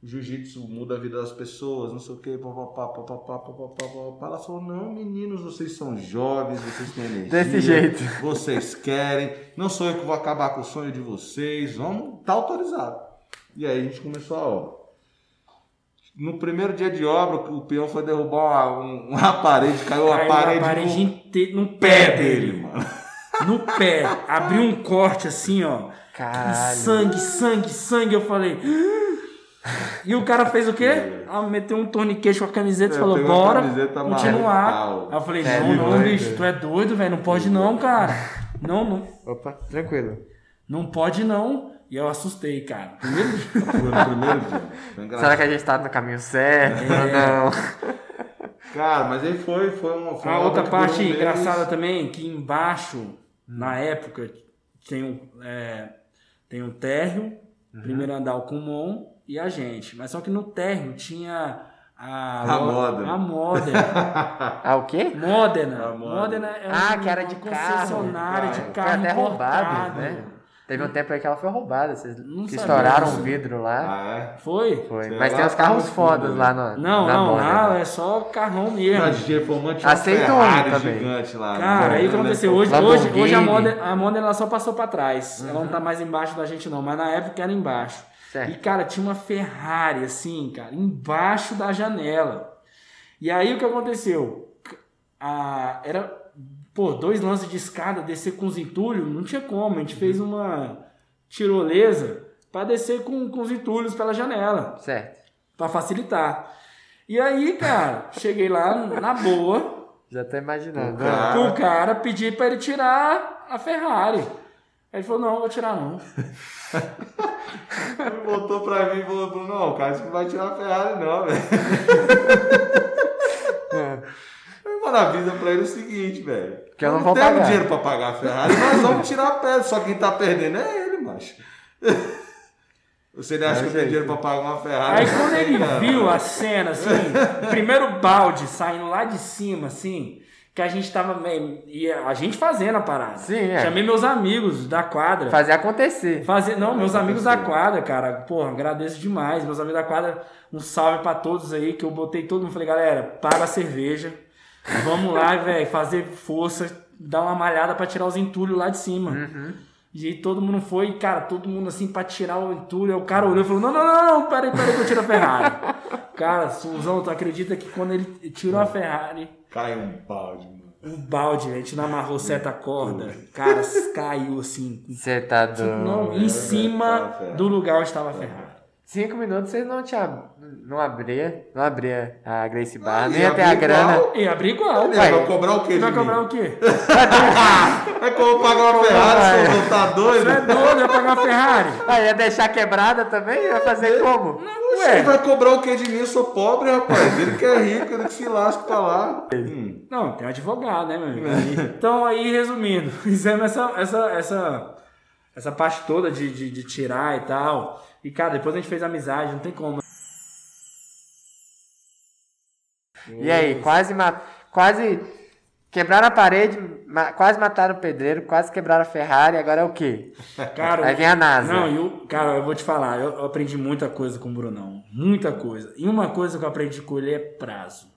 Jiu-jitsu muda a vida das pessoas, não sei o que, papapá, papapá, papapá, papapá. Ela falou, não, meninos, vocês são jovens, vocês têm energia. Desse jeito. Vocês querem, não sou eu que vou acabar com o sonho de vocês, vamos, tá autorizado. E aí a gente começou a obra. No primeiro dia de obra, o peão foi derrubar uma, um- uma parede, caiu Caiu parede, a parede no inteira no pé dele, mano. No pé. Abriu um corte assim, ó. Caralho. Sangue, sangue, sangue. Eu falei. E o cara fez o quê? Ah, meteu um torniquete com a camiseta e É, falou, bora continuar. Aí eu falei, É não, não, bicho, tu é doido, velho. Não pode não, cara. Não, não. Opa, tranquilo. Não pode não. E eu assustei, cara. Primeiro dia. Será que a gente tá no caminho certo É. ou não? Cara, mas aí foi, foi uma. Foi A uma outra parte engraçada também, que embaixo, na época, tem um, é, tem um térreo, primeiro andar o Kumon e a gente. Mas só que no térreo tinha a, A Modena. A Modena. Ah, o quê? Modena. A Modena. Modena é Ah, um- que era de uma carro. concessionária de carro Foi até roubado, né? Teve um tempo aí que ela foi roubada. Vocês Não que estouraram o vidro lá. Ah, é? Foi? Foi. Mas tem uns tá carros fodas né? lá no, Não, na não, né? é só carrão mesmo. Na DJ tinha uma Aceita um Ferrari também. gigante lá. Cara, né? aí o que aconteceu? Hoje, hoje, Lamborghini. hoje a Modena, a Modena ela só passou pra trás. Ela Uhum. não tá mais embaixo da gente, não. Mas na época era embaixo. Certo. E, cara, tinha uma Ferrari, assim, cara, embaixo da janela. E aí o que aconteceu? A, era, pô, dois lances de escada, descer com os entulhos, não tinha como. A gente fez uma tirolesa pra descer com, com os entulhos pela janela. Certo. Pra facilitar. E aí, cara, cheguei lá na boa. Já tô imaginando. O cara- O cara pedi pra ele tirar a Ferrari. Aí ele falou, não, vou tirar não. Ele voltou pra mim e falou, não, cara, isso não vai tirar a Ferrari não, velho. Vou avisa pra ele o seguinte, velho. Que eu não não vou temos pagar. dinheiro pra pagar a Ferrari, nós vamos tirar a pedra. Só quem tá perdendo é ele, macho. Você não acha que eu tenho dinheiro pra pagar uma Ferrari? Aí quando ele Não. viu a cena, assim, o primeiro balde saindo lá de cima, assim, que a gente tava meio. E a gente fazendo a parada. Sim, é. Chamei meus amigos da quadra. Fazer acontecer. Fazer, não, meus amigos da quadra, cara, porra, agradeço demais. Meus amigos da quadra, um salve pra todos aí, que eu botei todo mundo. Falei, galera, paga a cerveja. Vamos lá, velho, fazer força, dar uma malhada pra tirar os entulhos lá de cima. E aí todo mundo foi, cara, todo mundo assim pra tirar o entulho. Aí o cara olhou e falou: Não, não, não, não, peraí, peraí que eu tiro a Ferrari. cara, Suzão, tu acredita que quando ele tirou a Ferrari, Cai um balde, mano. o balde, a gente não amarrou certa corda, cara, caiu assim. Você tá doido. Não, em cima do lugar onde estava a Ferrari. Cinco minutos vocês não tinha. Não abria. Não abria a Grace Bar. Ah, nem ter a abrir grana. igual. E abri igual. Vai. vai cobrar o quê de Vai cobrar o quê? É como pagar uma Ferrari, se eu tá doido? Você é doido, vai pagar a Ferrari? Ah, ia deixar quebrada também? Ia fazer como? Ué, ele vai cobrar o quê de mim? Eu sou pobre, rapaz. Ele que é rico, ele que se lasca pra lá. Hum. Não, tem um advogado, né, meu amigo? Então, aí, resumindo, fizemos essa, essa, essa, essa parte toda de, de, de tirar e tal. E, cara, depois a gente fez amizade, não tem como. E aí, quase ma- quase quebraram a parede, ma- quase mataram o pedreiro, quase quebraram a Ferrari, agora é o quê? Cara, Aí vem a NASA. Não, e o, cara, eu vou te falar, eu, eu aprendi muita coisa com o Brunão. Muita coisa. E uma coisa que eu aprendi com ele é prazo.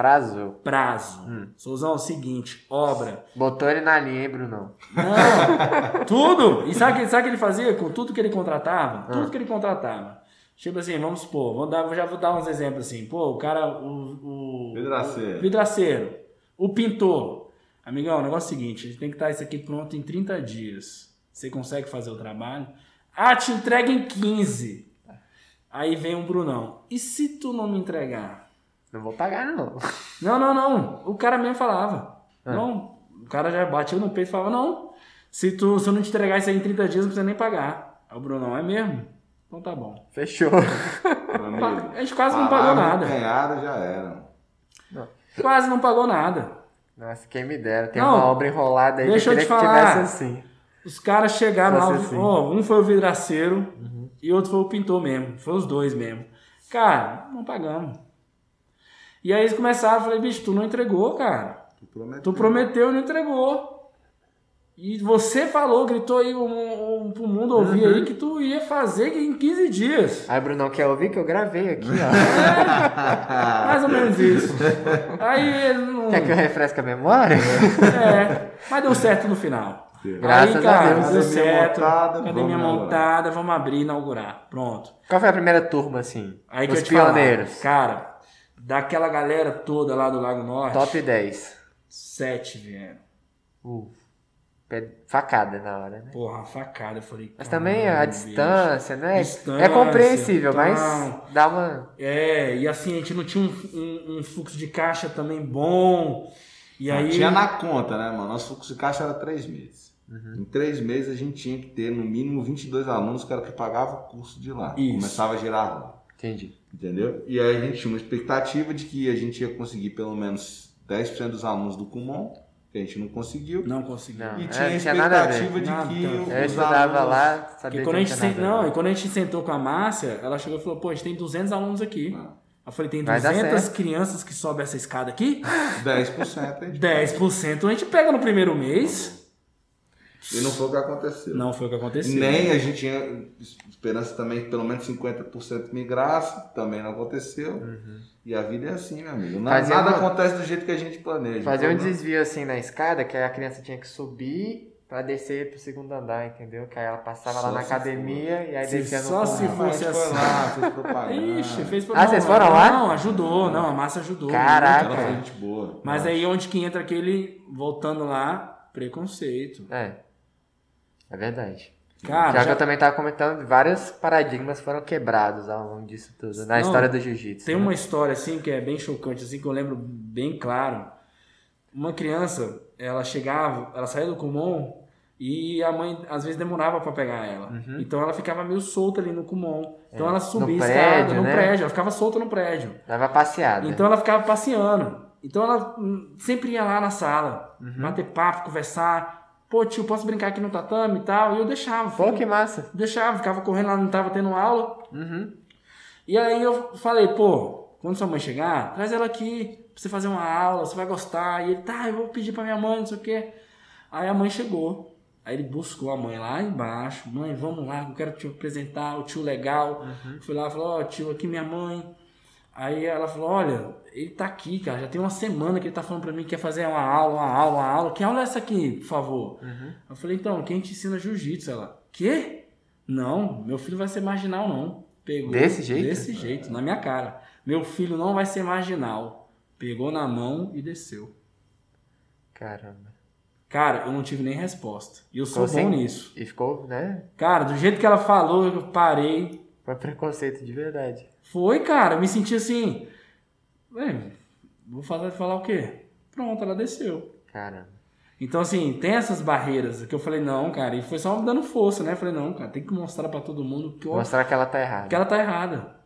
Prazo. Prazo. Hum. Souzão, é o seguinte, obra. Botou ele na linha, hein, Brunão? Não, tudo! E sabe o que, sabe o que ele fazia com tudo que ele contratava? Tudo que ele contratava. Tipo assim, vamos supor, vou dar, já vou dar uns exemplos assim. Pô, o cara, o. o Vidraceiro. o vidraceiro. O pintor. Amigão, o negócio é o seguinte: a gente tem que estar isso aqui pronto em 30 dias. Você consegue fazer o trabalho? Ah, te entrega em 15. Aí vem um Brunão. E se tu não me entregar? Não vou pagar, não. Não, não, não. O cara mesmo falava. Ah. Não. O cara já bateu no peito e falava, não. Se tu se eu não te entregar isso aí em 30 dias, não precisa nem pagar. Aí o Brunão, é mesmo? Então tá bom. Fechou. A gente quase não pagou nada. empenhada já era. Quase não pagou nada. Nossa, quem me dera. Tem Não, uma obra enrolada aí deixa eu que te que falar. tivesse assim. Os caras chegaram lá, assim. ó, um foi o vidraceiro e outro foi o pintor mesmo. Foi os dois mesmo. Cara, não pagamos. E aí eles começaram, eu falei, bicho, tu não entregou, cara. Tu prometeu. Tu prometeu e não entregou. E você falou, gritou aí um, um, pro mundo ouvir Uhum. aí que tu ia fazer em 15 dias. Aí, Brunão, quer ouvir que eu gravei aqui, ó. Mais ou menos isso. Aí ele não. Quer que eu refresque a memória? É, mas deu certo no final. Graças aí, a cara, Deus. deu certo. montada, academia vamos inaugurar. montada, vamos abrir e inaugurar. Pronto. Qual foi a primeira turma, assim? Aí que Os eu te falar, pioneiros. cara, daquela galera toda lá do Lago Norte, Top 10. sete vieram. Uh, facada na hora, né? Porra, facada. Eu falei. Mas também a "Caralho, distância, né? Distância, é compreensível, tal. mas dá uma. É, e assim, a gente não tinha um, um- um fluxo de caixa também bom. E aí. Tinha na conta, né, mano? Nosso fluxo de caixa era três meses. Uhum. Em três meses a gente tinha que ter no mínimo 22 alunos que era que pagava o curso de lá. Isso. Começava a girar lá. Entendi. Entendeu? E aí a gente tinha uma expectativa de que a gente ia conseguir pelo menos 10% dos alunos do Kumon, que a gente não conseguiu. Não consegui. Não. E É, tinha a não nada a ver. expectativa de Nada. que Eu os Eu estudava alunos- lá, sabia quando a que gente não a não, ver. e quando a gente sentou com a Márcia, ela chegou e falou: "Pô, a gente tem 200 alunos aqui". Ah. Eu falei: "Tem Vai dar 200 certo. crianças que sobem essa escada aqui? 10% a gente 10% a gente pega no primeiro mês". E não foi o que aconteceu. Não foi o que aconteceu. Nem a gente tinha esperança também que pelo menos 50% migrasse, também não aconteceu. E a vida é assim, meu amigo. Fazia nada uma- acontece do jeito que a gente planeja. Fazia um desvio assim na escada, que aí a criança tinha que subir pra descer pro segundo andar, entendeu? Que aí ela passava Só lá na academia e aí Se descia no só se fosse assim. lá, fez propaganda. Ixi, fez Ah, vocês foram não, lá? Não, ajudou, não, a massa ajudou. Caraca. Ela foi gente boa. Mas aí onde que entra aquele, voltando lá, preconceito. É. É verdade. Cara, já, já que eu também tava comentando, vários paradigmas foram quebrados ao longo disso tudo, na Não, história do jiu-jitsu. tem né? uma história assim que é bem chocante, assim, que eu lembro bem claro. Uma criança, ela chegava, ela saía do Kumon e a mãe às vezes demorava pra pegar ela. Então ela ficava meio solta ali no Kumon. Então ela subia No escada prédio, no né? prédio, ela ficava solta no prédio. Dava passeada. Então ela ficava passeando. Então ela hum, sempre ia lá na sala, bater papo, conversar. Pô, tio, posso brincar aqui no tatame e tal? E eu deixava. Pô, que massa. Deixava, ficava correndo lá, não tava tendo aula. Uhum. E aí eu falei, pô, quando sua mãe chegar, traz ela aqui pra você fazer uma aula, você vai gostar. E ele, tá, eu vou pedir pra minha mãe, não sei o quê. Aí a mãe chegou. Aí ele buscou a mãe lá embaixo. Mãe, vamos lá, eu quero te apresentar o tio legal. Fui lá e falou, ó, tio, aqui minha mãe. Aí ela falou, olha, ele tá aqui, cara. Já tem uma semana que ele tá falando pra mim que quer fazer uma aula, uma aula, uma aula. Que aula é essa aqui, por favor? Eu falei, então, quem te ensina jiu-jitsu? Ela, quê? Não, meu filho vai ser marginal, não. Pegou. Desse jeito? Desse jeito, na minha cara. Meu filho não vai ser marginal. Pegou na mão e desceu. Caramba. Cara, eu não tive nem resposta. E eu sou Ficou bom sem- nisso. E ficou, né? Cara, do jeito que ela falou, eu parei. Foi preconceito de verdade. Foi, cara, eu me senti assim. Vou fazer, falar o quê? Pronto, ela desceu. Caramba. Então, assim, tem essas barreiras que eu falei, não, cara, e foi só me dando força, né? Eu falei, não, cara, tem que mostrar pra todo mundo que, eu, Mostrar que ela tá errada. que ela tá errada.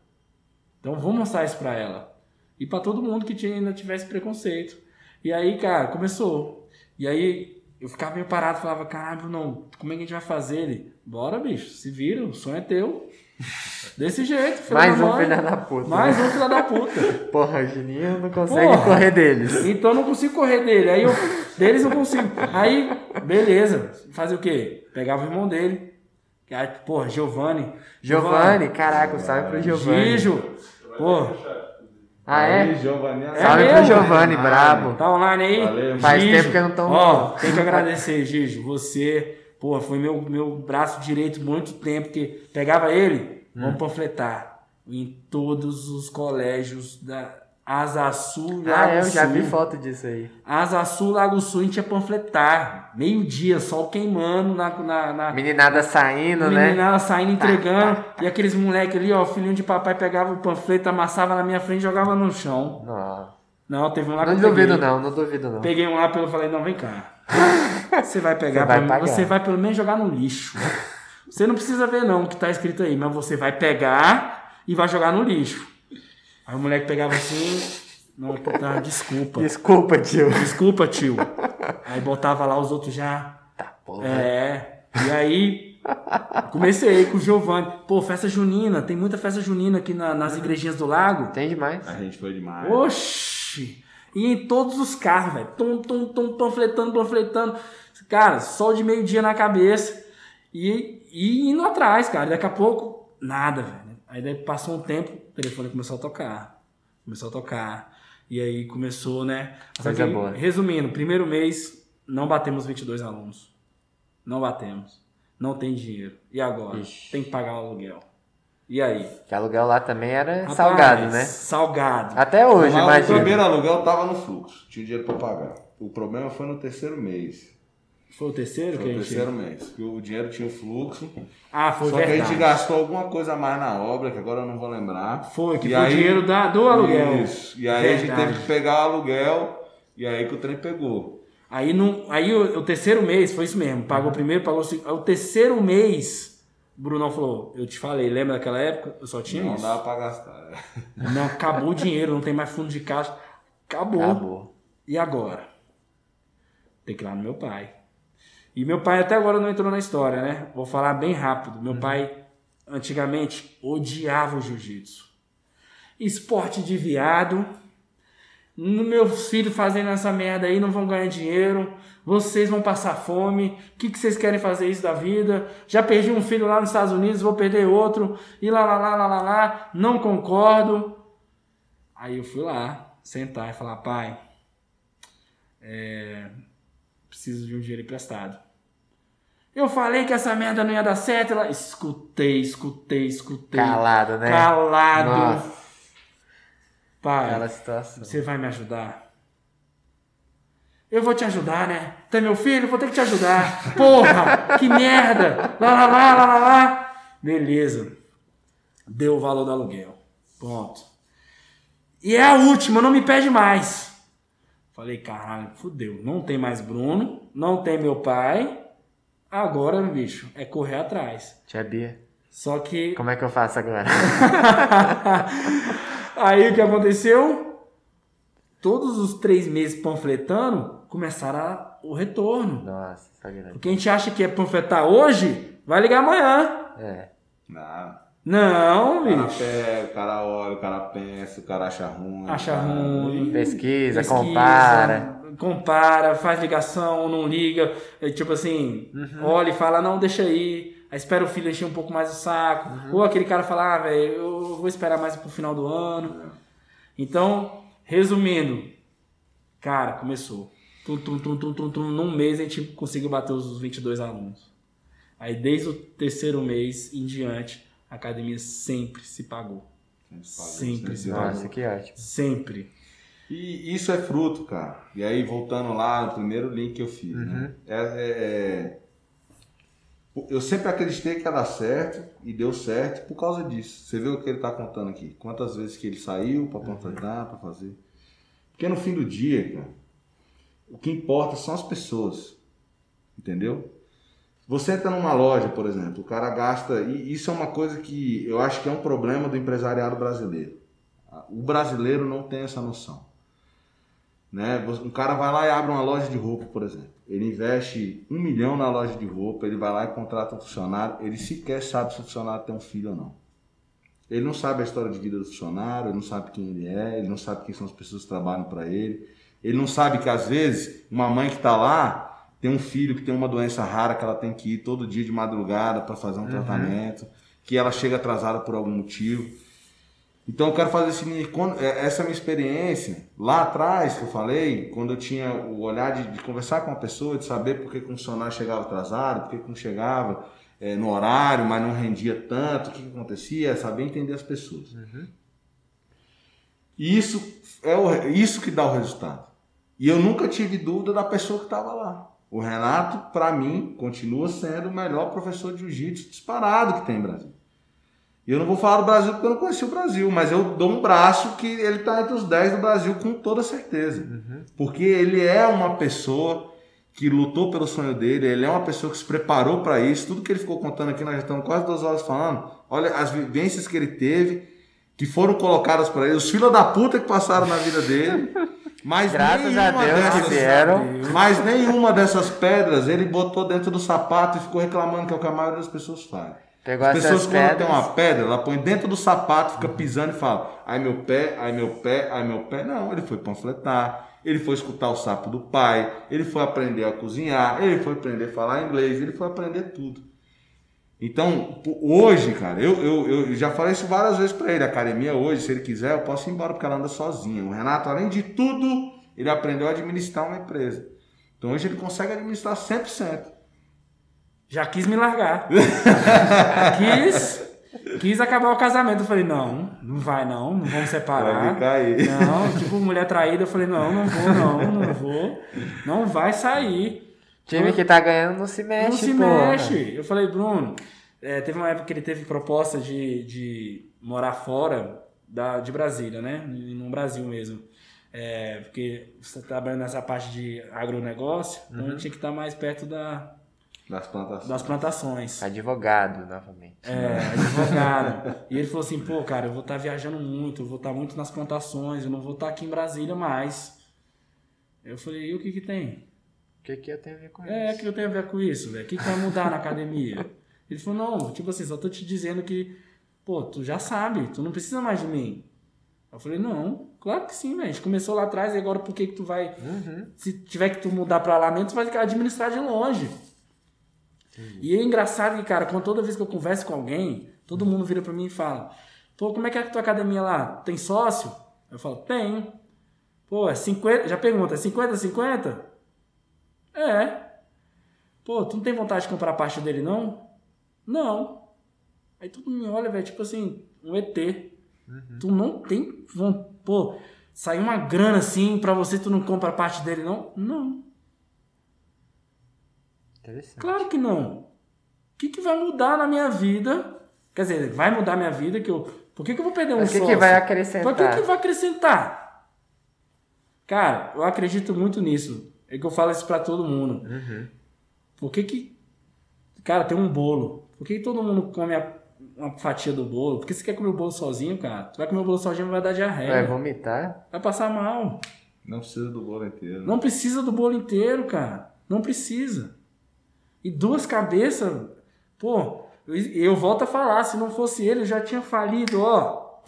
Então, vou mostrar isso pra ela. E pra todo mundo que tinha, ainda tivesse preconceito. E aí, cara, começou. E aí, eu ficava meio parado, falava, caralho, não, como é que a gente vai fazer? Ele, bora, bicho, se vira, o sonho é teu. Desse jeito, filho Mais da um filho da puta. Mais né? um filho da puta. Porra, o Juninho não consegue Porra. correr deles. Então eu não consigo correr dele. Aí eu, deles eu consigo. Aí, beleza. Fazer o quê? Pegava o irmão dele. porra, Giovanni. Giovanni, caraca, salve pro Giovanni. Gijo. Pô, Ah, Aí, é? Giovanni, É Salve pro mesmo? Giovanni, Ah, brabo. tá online aí? Valeu, Faz Gijo. tempo que eu não tô- Ó, tem que agradecer, Gijo. Você, pô, foi meu, meu braço direito muito tempo. Que pegava ele, vamos panfletar. Em todos os colégios da Asa Sul Ah, Lago é, eu já Sul. vi foto disso aí. Asa Sul, Lago Sul, a gente ia panfletar. Meio-dia, sol queimando na, na, na Meninada saindo, né? meninada saindo, entregando. e aqueles moleques ali, ó, filhinho de papai pegava o panfleto, amassava na minha frente e jogava no chão. Não, Não, teve um lá que não eu peguei. duvido não, não duvido não. Peguei um lá pelo falei, não, vem cá. Você vai pegar, Você vai pelo- você vai pelo menos jogar no lixo. Você não precisa ver não o que tá escrito aí, mas você vai pegar e vai jogar no lixo. Aí o moleque pegava assim, não, puta, desculpa. Desculpa, tio. Desculpa, tio. Aí botava lá os outros já. Tá, porra. É. E aí comecei com o Giovanni. Pô, festa junina, tem muita festa junina aqui na- nas igrejinhas do lago. Tem demais. A gente foi demais. Oxi! E em todos os carros, velho. Tum, tum, tum, panfletando, panfletando. Cara, sol de meio-dia na cabeça. E, e indo atrás, cara. Daqui a pouco, nada, velho. Aí daí passou um tempo, o telefone começou a tocar. Começou a tocar. E aí começou, né? Coisa boa. Resumindo, primeiro mês, não batemos 22 alunos. Não batemos. Não tem dinheiro. E agora? Ixi. Tem que pagar o aluguel. E aí? Que aluguel lá também era Rapaz, salgado, né? Salgado. Até hoje, Mas O primeiro aluguel tava no fluxo, tinha dinheiro pra pagar. O problema foi no terceiro mês. Foi o terceiro Foi que a o gente... terceiro mês. Que o dinheiro tinha o fluxo. Ah, foi só verdade. que a gente gastou alguma coisa a mais na obra, que agora eu não vou lembrar. Foi, que E foi o aí- dinheiro da, do aluguel. Isso. E aí a gente Verdade. teve que pegar o aluguel, e aí que o trem pegou. Aí, no, aí o, o terceiro mês, foi isso mesmo. Pagou o primeiro, pagou o segundo. O terceiro mês, O Brunão falou, eu te falei, lembra daquela época? Eu só tinha Não isso. dá pra gastar. Não, acabou o dinheiro, não tem mais fundo de caixa. Acabou. Acabou. E agora? Tem que ir lá no meu pai. E meu pai até agora não entrou na história, né? Vou falar bem rápido. Meu pai, antigamente, odiava o jiu-jitsu. Esporte de viado. Meus filhos fazendo essa merda aí não vão ganhar dinheiro. Vocês vão passar fome. O que, que vocês querem fazer isso da vida? Já perdi um filho lá nos Estados Unidos, vou perder outro. E lá, lá, lá, lá, lá, lá. Não concordo. Aí eu fui lá, sentar e falar, pai, é, preciso de um dinheiro emprestado. Eu falei que essa merda não ia dar certo. Ela, escutei, escutei, escutei. Calado, né? Calado. Nossa, Pai, aquela situação. você vai me ajudar? Eu vou te ajudar, né? Tu é meu filho, vou ter que te ajudar. Porra, que merda! Lá, lá, lá, lá, lá, lá. Beleza. Deu o valor do aluguel. Pronto. E é a última, não me pede mais. Falei, caralho, fudeu. Não tem mais Bruno, não tem meu pai. Agora, bicho, é correr atrás. Tia Bia, Só que como é que eu faço agora? Aí o que aconteceu? Todos os três meses panfletando, começaram a- o retorno. Nossa, só grande. Porque a gente acha que é panfletar hoje, vai ligar amanhã. É. Não. Não, O cara bicho. pega, o cara olha, o cara pensa, o cara acha ruim. Acha cara- ruim. Pesquisa, Pesquisa, compara. Compara, faz ligação, não liga. É, tipo assim, olha e fala, não, deixa aí. Aí espera o filho encher um pouco mais o saco. Ou aquele cara fala, ah, velho, eu vou esperar mais pro final do ano. Então, resumindo, cara, começou. Tum, tum, tum, tum, tum, tum. Num mês a gente conseguiu bater os 22 alunos. Aí desde o terceiro mês em diante, a academia sempre se pagou. Sempre se pagou. Nossa, que ótimo. Sempre. E isso é fruto, cara. E aí, voltando lá no primeiro link que eu fiz, Uhum. né? É, é- é- Eu sempre acreditei que ia dar certo e deu certo por causa disso. Você vê o que ele tá contando aqui. Quantas vezes que ele saiu pra panfletar, pra fazer. Porque no fim do dia, cara, o que importa são as pessoas. Entendeu? Você entra numa loja, por exemplo, o cara gasta. E isso é uma coisa que eu acho que é um problema do empresariado brasileiro. O brasileiro não tem essa noção. Né? Um cara vai lá e abre uma loja de roupa, por exemplo. Ele investe um milhão na loja de roupa, ele vai lá e contrata um funcionário, ele sequer sabe se o funcionário tem um filho ou não. Ele não sabe a história de vida do funcionário, ele não sabe quem ele é, ele não sabe quem são as pessoas que trabalham para ele. Ele não sabe que às vezes uma mãe que está lá tem um filho que tem uma doença rara que ela tem que ir todo dia de madrugada para fazer um tratamento, que ela chega atrasada por algum motivo. Então eu quero fazer esse é- essa é a minha experiência lá atrás que eu falei, quando eu tinha o olhar de, de conversar com uma pessoa, de saber por que um funcionário chegava atrasado, por que não chegava é, no horário, mas não rendia tanto, o que, que acontecia, é saber entender as pessoas. E isso é o, isso que dá o resultado. E eu nunca tive dúvida da pessoa que estava lá. O Renato, para mim, continua sendo o melhor professor de jiu-jitsu disparado que tem no Brasil. E eu não vou falar do Brasil porque eu não conheci o Brasil, mas eu dou um braço que ele está entre os 10 do Brasil com toda certeza. Porque ele é uma pessoa que lutou pelo sonho dele, ele é uma pessoa que se preparou para isso. Tudo que ele ficou contando aqui, nós já estamos quase duas horas falando. Olha as vivências que ele teve, que foram colocadas para ele, os filhos da puta que passaram na vida dele. Mas Graças a nenhuma Deus que dessas- vieram. Mas nenhuma dessas pedras ele botou dentro do sapato e ficou reclamando, que é o que a maioria das pessoas faz. Pegou As pessoas quando pedras. tem uma pedra, ela põe dentro do sapato, fica pisando e fala: ai meu pé, ai meu pé, ai meu pé. Não, ele foi panfletar, ele foi escutar o sapo do pai, ele foi aprender a cozinhar, ele foi aprender a falar inglês, ele foi aprender tudo. Então, hoje, cara, eu, eu, eu já falei isso várias vezes pra ele. A academia hoje, se ele quiser, eu posso ir embora porque ela anda sozinha. O Renato, além de tudo, ele aprendeu a administrar uma empresa. Então hoje ele consegue administrar 100%. Já quis me largar. quis, quis acabar o casamento. Eu falei, não, não vai não, não vamos Vai separar. ficar aí. Não, tipo, mulher traída, eu falei, não, não vou, não, não vou. Não vai sair. Time que tá ganhando não se mexe, não se porra. mexe. Eu falei, Bruno, é, teve uma época que ele teve proposta de, de morar fora da, de Brasília, né? No Brasil mesmo. É, porque você tá trabalhando nessa parte de agronegócio, então Uhum. tinha que estar mais perto da, Das plantações. das plantações. Advogado, novamente. É, advogado. e ele falou assim, pô, cara, eu vou estar viajando muito, eu vou estar muito nas plantações, eu não vou estar aqui em Brasília mais. Eu falei, e o que que tem? O que, que eu tenho a ver com É, o isso? que eu tenho a ver com isso, velho? O que, que vai mudar na academia? Ele falou, não, tipo assim, só tô te dizendo que, pô, tu já sabe, tu não precisa mais de mim. Eu falei, não, claro que sim, velho. A gente começou lá atrás e agora por que que tu vai... Uhum. Se tiver que tu mudar pra lá mesmo, tu vai administrar de longe. E é engraçado que, cara, quando toda vez que eu converso com alguém, todo mundo vira pra mim e fala: Pô, como é que é a tua academia lá? Tem sócio? Eu falo: Tenho. Pô, é 50. Já pergunta: é 50 50? É. Pô, tu não tem vontade de comprar parte dele, não? Não. Aí todo mundo me olha, velho, tipo assim, um ET. Tu não tem. Pô, sair uma grana assim pra você, tu não compra parte dele, não? Não. Interessante. Claro que não. O que, que vai mudar na minha vida? Quer dizer, vai mudar minha vida que eu. Por que, que eu vou perder um Mas o que, sócio? que vai acrescentar? Por que, que vai acrescentar? Cara, eu acredito muito nisso. É que eu falo isso pra todo mundo. Uhum. Por que que... Cara, tem um bolo. Por que, que todo mundo come a- uma fatia do bolo? Por que você quer comer o bolo sozinho, cara? Tu vai comer o bolo sozinho vai dar diarreia. Vai vomitar? Vai passar mal. Não precisa do bolo inteiro. né? Não precisa do bolo inteiro, cara. Não precisa. E duas cabeças, pô, eu, eu volto a falar, se não fosse ele, eu já tinha falido, ó,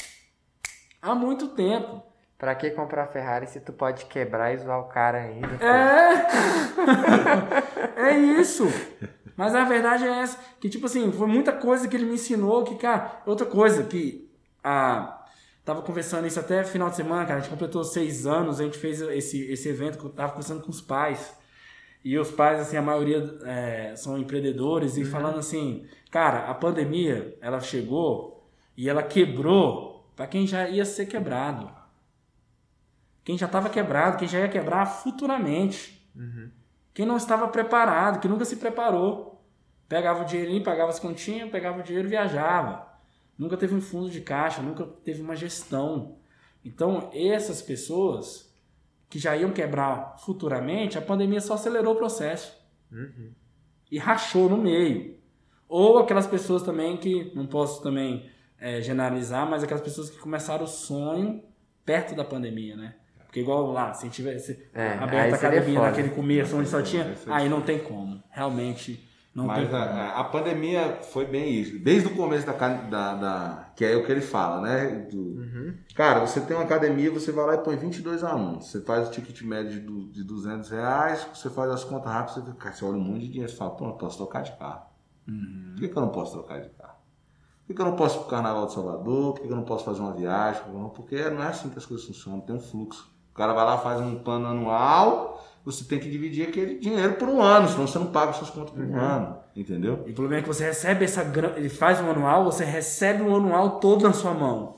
há muito tempo. Pra que comprar Ferrari se tu pode quebrar e zoar o cara ainda? pô? É! é isso! Mas a verdade é essa, que tipo assim, foi muita coisa que ele me ensinou, que, cara, outra coisa que a. Tava conversando isso até final de semana, cara. A gente completou seis anos, a gente fez esse, esse evento que eu tava conversando com os pais. E os pais, assim, a maioria é, são empreendedores e falando assim, cara, a pandemia, ela chegou e ela quebrou para quem já ia ser quebrado. Quem já estava quebrado, quem já ia quebrar futuramente. Quem não estava preparado, que nunca se preparou. Pegava o dinheirinho, pagava as continhas, pegava o dinheiro e viajava. Nunca teve um fundo de caixa, nunca teve uma gestão. Então, essas pessoas que já iam quebrar futuramente, a pandemia só acelerou o processo. E rachou no meio. Ou aquelas pessoas também que, não posso também é, generalizar, mas aquelas pessoas que começaram o sonho perto da pandemia, né? Porque igual lá, se tivesse É, aberta a academia foda. naquele começo onde só tinha, aí não tem como. Realmente não Mas tem como. a, a pandemia foi bem isso. Desde o começo da, da, da- Que é o que ele fala, né? Do- Uhum. Cara, você tem uma academia, você vai lá e põe 22 alunos. Você faz o ticket médio de, de 200 reais, você faz as contas rápidas, você, fica- você olha um monte de dinheiro e fala, pô, eu posso trocar de carro. Por que, que eu não posso trocar de carro? Por que, que eu não posso ir pro Carnaval de Salvador? Por que, que eu não posso fazer uma viagem? Porque não é assim que as coisas funcionam, tem um fluxo. O cara vai lá, faz um plano anual, você tem que dividir aquele dinheiro por um ano, senão você não paga suas contas por um ano. Entendeu? E o problema é que você recebe essa grana, ele faz um anual, você recebe o anual todo na sua mão.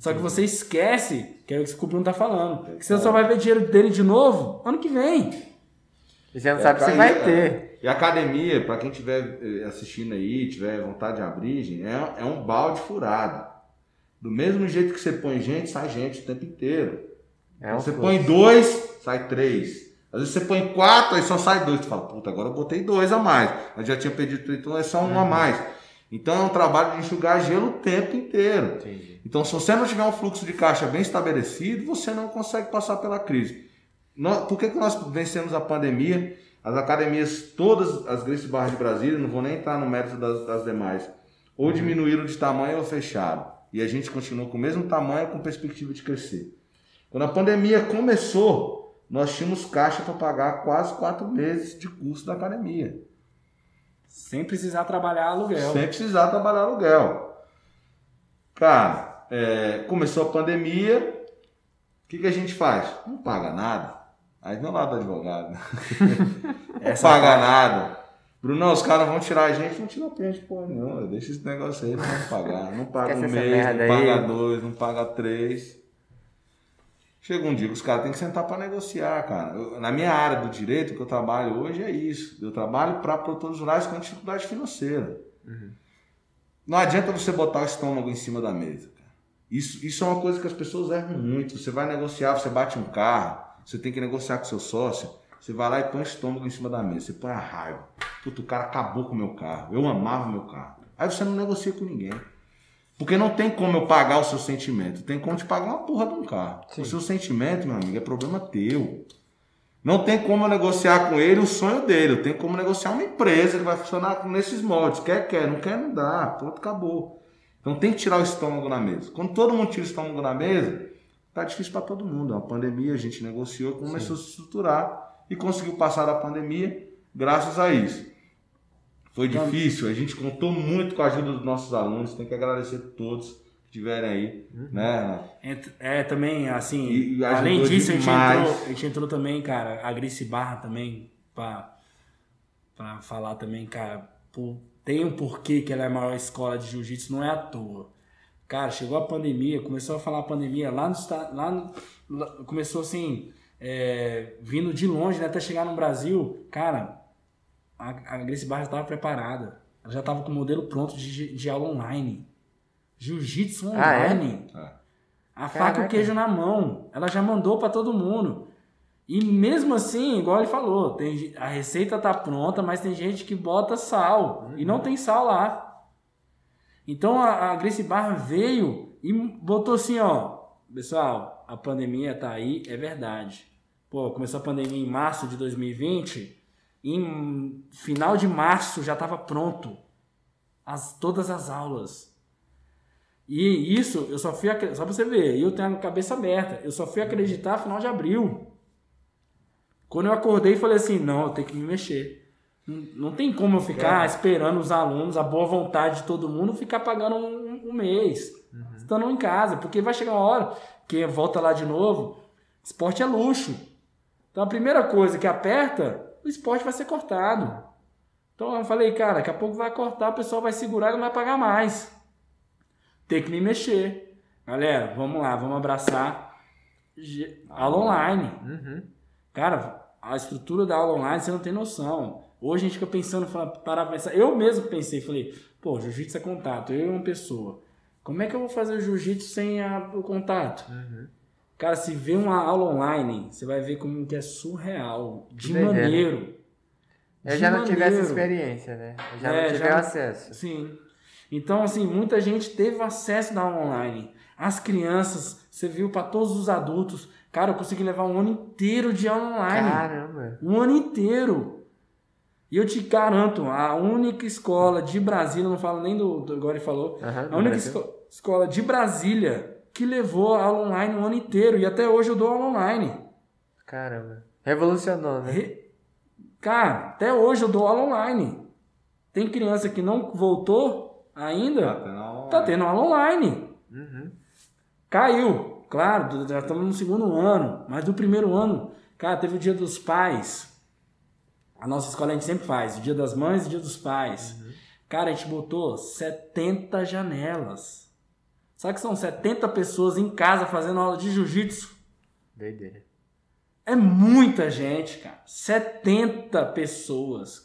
Só que você esquece, que é o que o Bruno tá falando, que você só vai ver dinheiro dele de novo ano que vem. E você não É, sabe se vai e- ter. E a academia, para quem estiver eh, assistindo aí, tiver vontade de abrir, gente, é, é um balde furado. Do mesmo jeito que você põe gente, sai gente o tempo inteiro. É um você põe dois, sai três. Às vezes você põe quatro, aí só sai dois. Tu fala, puta, agora eu botei dois a mais. Mas já tinha pedido três, então é só um a mais. Então é um trabalho de enxugar gelo o tempo inteiro. Entendi. Então, se você não tiver um fluxo de caixa bem estabelecido, você não consegue passar pela crise. Nós- por que, que nós vencemos a pandemia? As academias, todas as grandes barras de Brasília, não vou nem entrar no mérito das, das demais, ou diminuíram de tamanho ou fecharam. E a gente continuou com o mesmo tamanho, com perspectiva de crescer. Quando a pandemia começou, nós tínhamos caixa para pagar quase quatro meses de custo da academia. Sem precisar trabalhar aluguel. Sem precisar trabalhar aluguel. Cara, é, começou a pandemia, o que, que a gente faz? Não paga nada. Aí não lá do advogado. não paga nada. Brunão, os caras vão tirar a gente, não tira a gente, pô, não. Deixa esse negócio aí, não pagar. Não paga um Esquece mês, não aí. paga dois, não paga três. Chega um dia que os caras têm que sentar para negociar, cara. Eu- na minha área do direito, que eu trabalho hoje, é isso. Eu trabalho para produtores rurais com dificuldade financeira. Não adianta você botar o estômago em cima da mesa. Cara. Isso, isso é uma coisa que as pessoas erram muito. Você vai negociar, você bate um carro, você tem que negociar com seu sócio, você vai lá e põe o estômago em cima da mesa, você põe a raiva. Puta, o cara acabou com o meu carro. Eu amava o meu carro. Aí você não negocia com ninguém. Porque não tem como eu pagar o seu sentimento. Tem como te pagar uma porra de um carro. Sim. O seu sentimento, meu amigo, é problema teu. Não tem como eu negociar com ele o sonho dele. Eu tenho como negociar uma empresa que vai funcionar nesses moldes. Quer, quer. Não quer, não dá. Pronto, acabou. Então tem que tirar o estômago na mesa. Quando todo mundo tira o estômago na mesa, tá difícil para todo mundo. É uma pandemia, a gente negociou, começou a se estruturar e conseguiu passar da pandemia graças a isso. Foi difícil, a gente contou muito com a ajuda dos nossos alunos, tem que agradecer a todos que estiverem aí, né? Renato? É, também, assim, E- e além disso, a gente, entrou, a gente entrou também, cara, a Grice Barra também, pra, pra falar também, cara, pô, tem um porquê que ela é a maior escola de jiu-jitsu, não é à toa. Cara, chegou a pandemia, começou a falar a pandemia lá no estado, lá, no- lá- começou assim, é, vindo de longe, né, até chegar no Brasil, cara, a, a Grace Barra já estava preparada, ela já estava com o modelo pronto de, de aula online. Jiu-jitsu Ah, é? online. É. A faca e o queijo na mão. Ela já mandou pra todo mundo. E mesmo assim, igual ele falou, tem, a receita tá pronta, mas tem gente que bota sal. E não tem sal lá. Então a, a Grace Barra veio e botou assim, ó. Pessoal, a pandemia tá aí, é verdade. Pô, começou a pandemia em março de 2020. Em final de março já estava pronto. As, todas as aulas. E isso, eu só fui só pra você ver, eu tenho a cabeça aberta, eu só fui acreditar final de abril. Quando eu acordei, falei assim: não, eu tenho que me mexer. Não, não tem como eu ficar esperando os alunos, a boa vontade de todo mundo, ficar pagando um, um mês, estando em casa, porque vai chegar uma hora que volta lá de novo. Esporte é luxo. Então a primeira coisa que aperta, o esporte vai ser cortado. Então eu falei, cara, daqui a pouco vai cortar, o pessoal vai segurar e não vai pagar mais. Tem que me mexer. Galera, vamos lá, vamos abraçar aula online. Uhum. Cara, a estrutura da aula online você não tem noção. Hoje a gente fica pensando, pra pensar. Eu mesmo pensei, falei, pô, jiu-jitsu é contato, eu e uma pessoa. Como é que eu vou fazer o jiu-jitsu sem a- o contato? Cara, se vê uma aula online, você vai ver como que é surreal. De doideira. maneiro. Eu De já não tive essa experiência, né? Eu já É, não tive já- acesso. Sim. Então, assim, muita gente teve acesso da aula online. As crianças, você viu para todos os adultos. Cara, eu consegui levar um ano inteiro de aula online. Caramba. Um ano inteiro. E eu te garanto, a única escola de Brasília, não falo nem do, do ele falou, Aham, a única esco- escola de Brasília que levou a aula online um ano inteiro. E até hoje eu dou aula online. Caramba. Revolucionou, né? Re- Cara, até hoje eu dou aula online. Tem criança que não voltou ainda, Tá tendo aula tá online. tendo aula online. Uhum. Caiu, claro, do- já estamos no segundo ano, mas do primeiro ano, cara, teve o dia dos pais. A nossa escola a gente sempre faz, o dia das mães e o dia dos pais. Cara, a gente botou 70 janelas. Sabe que são 70 pessoas em casa fazendo aula de jiu-jitsu? Doideira. É muita gente, cara. 70 pessoas.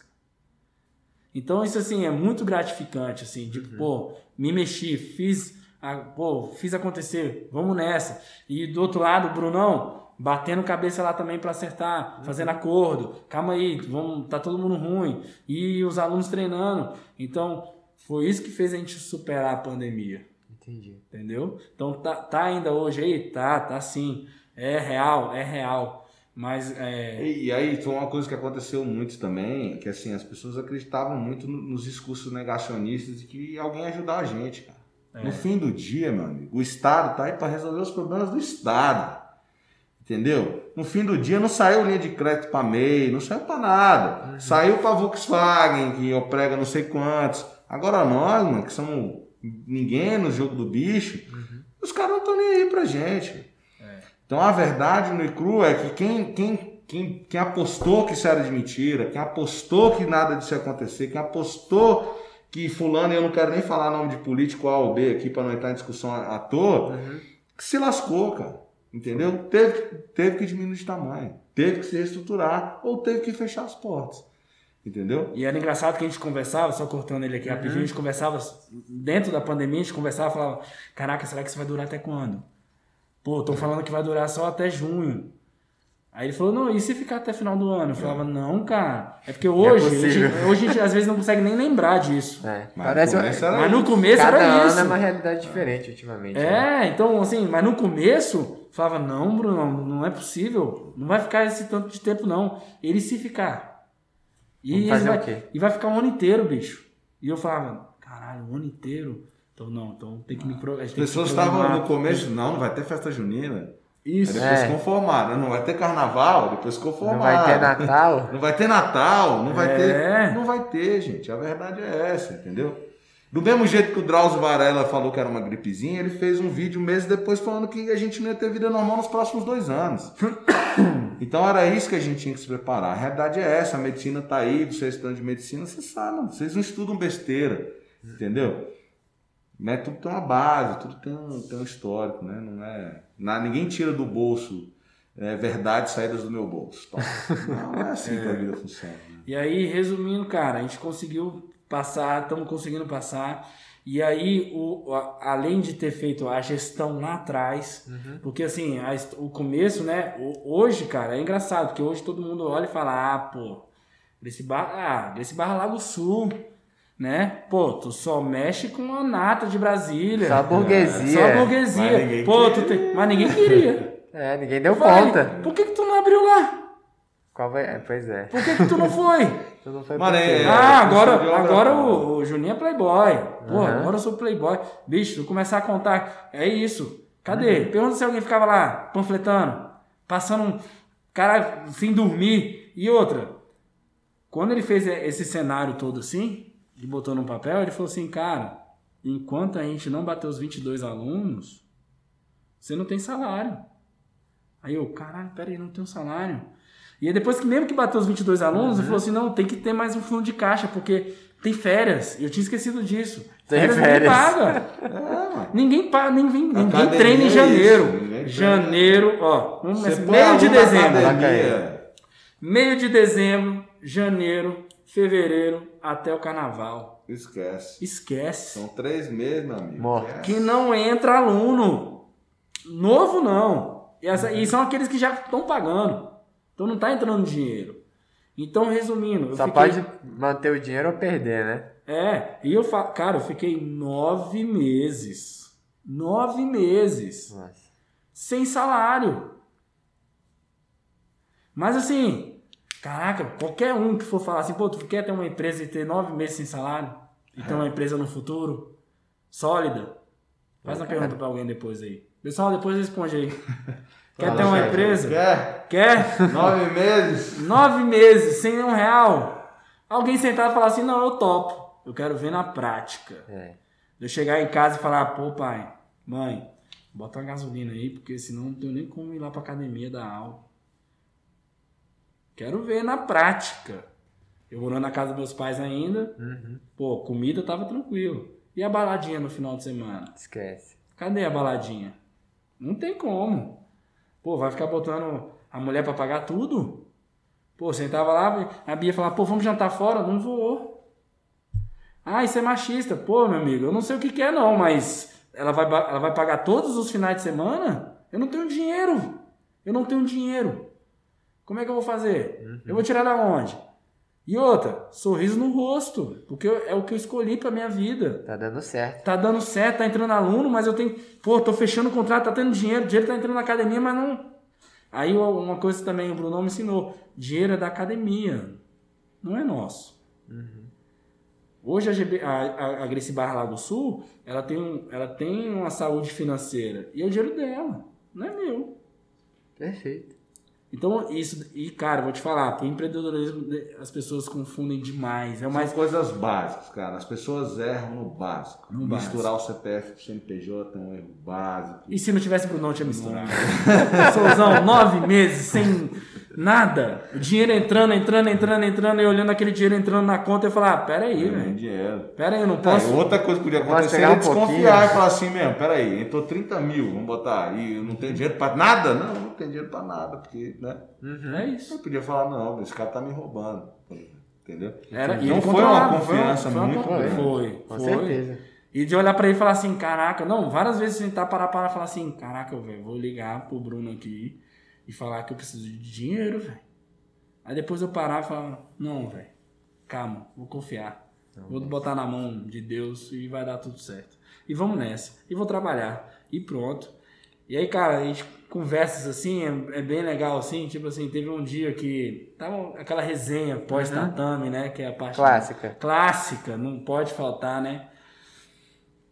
Então isso assim é muito gratificante assim, de pô, me mexi, fiz, a, pô, fiz acontecer, vamos nessa. E do outro lado, o Brunão batendo cabeça lá também para acertar, fazendo acordo. Calma aí, vamos, tá todo mundo ruim. E os alunos treinando. Então, foi isso que fez a gente superar a pandemia. Entendi. Entendeu? Então tá, tá ainda hoje aí? Tá, tá sim. É real, é real. Mas é. E, e aí, foi uma coisa que aconteceu muito também, que assim, as pessoas acreditavam muito no- nos discursos negacionistas de que alguém ia ajudar a gente, cara. É. No fim do dia, meu amigo, o Estado tá aí para resolver os problemas do Estado. Entendeu? No fim do dia não saiu linha de crédito para MEI, não saiu para nada. Saiu para Volkswagen, que prega não sei quantos. Agora nós, mano, que somos ninguém no jogo do bicho, os caras não estão nem aí pra gente. Então a verdade no cru é que quem, quem, quem, quem apostou que isso era de mentira, quem apostou que nada disso ia acontecer, quem apostou que fulano, e eu não quero nem falar nome de político A ou B aqui para não entrar em discussão à toa, que se lascou, cara. Entendeu? Teve, teve que diminuir de tamanho, teve que se reestruturar ou teve que fechar as portas. Entendeu? E era engraçado que a gente conversava, só cortando ele aqui rapidinho, a gente conversava, dentro da pandemia, a gente conversava e falava, caraca, será que isso vai durar até quando? Pô, tô falando que vai durar só até junho. Aí ele falou, não, e se ficar até final do ano? Eu falava, não, cara. É porque hoje, a gente, hoje a gente às vezes não consegue nem lembrar disso. É, Mas parece no uma- começo era Mas no isso. começo Cada era ano isso. é uma realidade diferente ultimamente. né? É, então assim, mas no começo, eu falava, não, Bruno, não é possível. Não vai ficar esse tanto de tempo, não. Ele se ficar. E, fazer vai, o quê? e vai ficar um ano inteiro, bicho. E eu falava, caralho, um ano inteiro? Então não, então tem que me As pessoas estavam no começo, não, não vai ter festa junina. Aí Isso. depois É. conformaram. Não vai ter carnaval, depois conformaram. Não vai ter Natal. Não vai ter Natal, não vai É. ter. Não vai ter, gente. A verdade é essa, entendeu? Do mesmo jeito que o Drauzio Varela falou que era uma gripezinha, ele fez um vídeo meses depois falando que a gente não ia ter vida normal nos próximos dois anos. Então era isso que a gente tinha que se preparar. A realidade é essa, a medicina tá aí, vocês estão de medicina, vocês sabem, vocês não estudam besteira, entendeu? Né? Tudo tem uma base, tudo tem um, tem um histórico, né? Não é, na- ninguém tira do bolso é, verdades saídas do meu bolso. Tá? Não é assim que a vida funciona. né? E aí, resumindo, cara, a gente conseguiu passar, estamos conseguindo passar. E aí, o, a- além de ter feito a gestão lá atrás, porque assim, a o começo, né? o- hoje, cara, é engraçado, porque hoje todo mundo olha e fala, ah, pô, Gracie Barra, ah, Gracie Barra Lago Sul, né? Pô, tu só mexe com a nata de Brasília. Só a burguesia. Só a burguesia. Mas ninguém Pô, tu tem... Mas ninguém queria. É, ninguém deu Vai, conta. Por que, que tu não abriu lá? Qual vai... é, Pois é. Por que, que tu não foi? Tu não foi Mano, quê? é- ah, agora, de obra agora o, o Juninho é playboy. Pô, Aham. agora eu sou playboy. Bicho, vou começar a contar. É isso. Cadê? Pergunta se alguém ficava lá, panfletando, passando um cara sem dormir. E outra, quando ele fez esse cenário todo assim, e botou num papel, ele falou assim, cara, enquanto a gente não bater os 22 alunos, você não tem salário. Aí eu, caralho, peraí, não tenho salário. E aí depois que mesmo que bateu os 22 alunos, ele falou assim, não, tem que ter mais um fundo de caixa, porque tem férias. E eu tinha esquecido disso. Tem ninguém férias. paga. ninguém paga, ninguém, ninguém Academia treina em janeiro. isso, ninguém. Janeiro, ó, começar. põe meio de dezembro. Meio de dezembro, janeiro, fevereiro, até o carnaval. Esquece. Esquece. São três meses, meu amigo. Morto. Que não entra aluno. Novo não. E, essa- e são aqueles que já estão pagando. Então não está entrando dinheiro. Então, resumindo, Só fiquei- pode manter o dinheiro ou perder, né? É, e eu falo, cara, eu fiquei nove meses. Nove meses. Nossa. Sem salário. Mas assim, caraca, qualquer um que for falar assim, pô, tu quer ter uma empresa e ter nove meses sem salário? E ter uma empresa no futuro? Sólida? Faz uma pergunta pra alguém depois aí. Pessoal, depois responde aí. Quer Fala, ter uma empresa? Quer? Quer? Nove meses? Nove meses, sem um real. Alguém sentar e falar assim, não, eu topo. Eu quero ver na prática. É. Eu chegar em casa e falar, pô, pai, mãe, bota uma gasolina aí, porque senão não tenho nem como ir lá pra academia dar aula. Quero ver na prática. Eu morando na casa dos meus pais ainda, Uhum. pô, comida tava tranquilo. E a baladinha no final de semana? Esquece. Cadê a baladinha? Não tem como. Pô, vai ficar botando a mulher pra pagar tudo? Pô, sentava lá, a Bia falava, pô, vamos jantar fora? Não vou. Ah, isso é machista. Pô, meu amigo, eu não sei o que, que é não, mas ela vai, ela vai pagar todos os finais de semana? Eu não tenho dinheiro. Eu não tenho dinheiro. Como é que eu vou fazer? Eu vou tirar da onde? E outra, sorriso no rosto, porque eu- é o que eu escolhi pra minha vida. Tá dando certo. Tá dando certo, tá entrando aluno, mas eu tenho. Pô, tô fechando o contrato, tá tendo dinheiro, dinheiro tá entrando na academia, mas não. Aí uma coisa também o Bruno me ensinou: dinheiro é da academia, não é nosso. Hoje a, GB, a, a, a Gracie Barra Lago Sul, ela tem, um, ela tem uma saúde financeira e é o dinheiro dela, não é meu. Perfeito. Então, isso, e cara, vou te falar, pro empreendedorismo as pessoas confundem demais. É mais. São coisas básicas, cara. As pessoas erram no básico. No Misturar o CPF com o CNPJ é um erro básico. E se não tivesse Brunão, tinha misturado. Souzão, nove meses sem nada. O dinheiro entrando, entrando, entrando, entrando, e olhando aquele dinheiro entrando na conta, eu falar, ah, pera aí, Não tem velho. dinheiro. Pera aí, eu não Tá, posso. e outra coisa que podia acontecer é um desconfiar e falar assim mesmo, peraí, entrou 30 mil, vamos botar, e eu não tenho dinheiro pra nada? Não, não tenho dinheiro pra nada, porque, né? É isso. Eu podia falar, não, esse cara tá me roubando, entendeu? Era, e não ele foi uma confiança foi muito foi, grande. Foi, Com foi. certeza. E de olhar pra ele e falar assim, caraca, não, várias vezes tentar parar para falar assim, caraca, velho, vou ligar pro Bruno aqui e falar que eu preciso de dinheiro, velho. Aí depois eu parar e falar, não, velho, calma, vou confiar. vou botar na mão de Deus e vai dar tudo certo. E vamos nessa. E vou trabalhar. E pronto. E aí, cara, a gente conversas assim, é, é bem legal assim, tipo assim, teve um dia que tava aquela resenha pós-tatame, né, que é a parte Clássica. clássica, não pode faltar, né?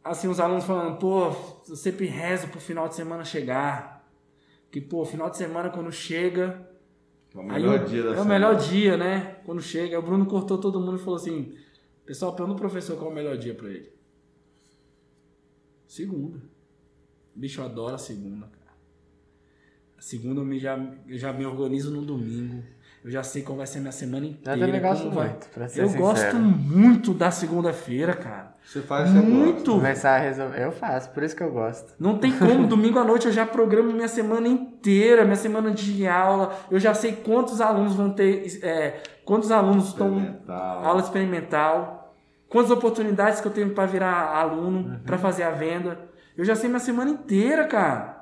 Assim, os alunos falando, pô, eu sempre rezo pro final de semana chegar. Que, pô, final de semana quando chega. É o aí melhor o- dia da É o semana. melhor dia, né? Quando chega. Aí o Bruno cortou todo mundo e falou assim: Pessoal, pergunta pro professor qual é o melhor dia pra ele. Segunda. O bicho adora a segunda, cara. A segunda eu, me já, eu já me organizo no domingo. Eu já sei qual vai ser a minha semana Eu inteira. também gosto como vai. muito, pra ser Eu sincero. gosto muito da segunda-feira, cara. Você faz você Muito. Começar a resolver. Eu faço, por isso que eu gosto. Não tem como, domingo à noite eu já programo minha semana inteira, minha semana de aula. Eu já sei quantos alunos vão ter, é, quantos alunos estão aula experimental, quantas oportunidades que eu tenho para virar aluno, Uhum. para fazer a venda. Eu já sei minha semana inteira, cara.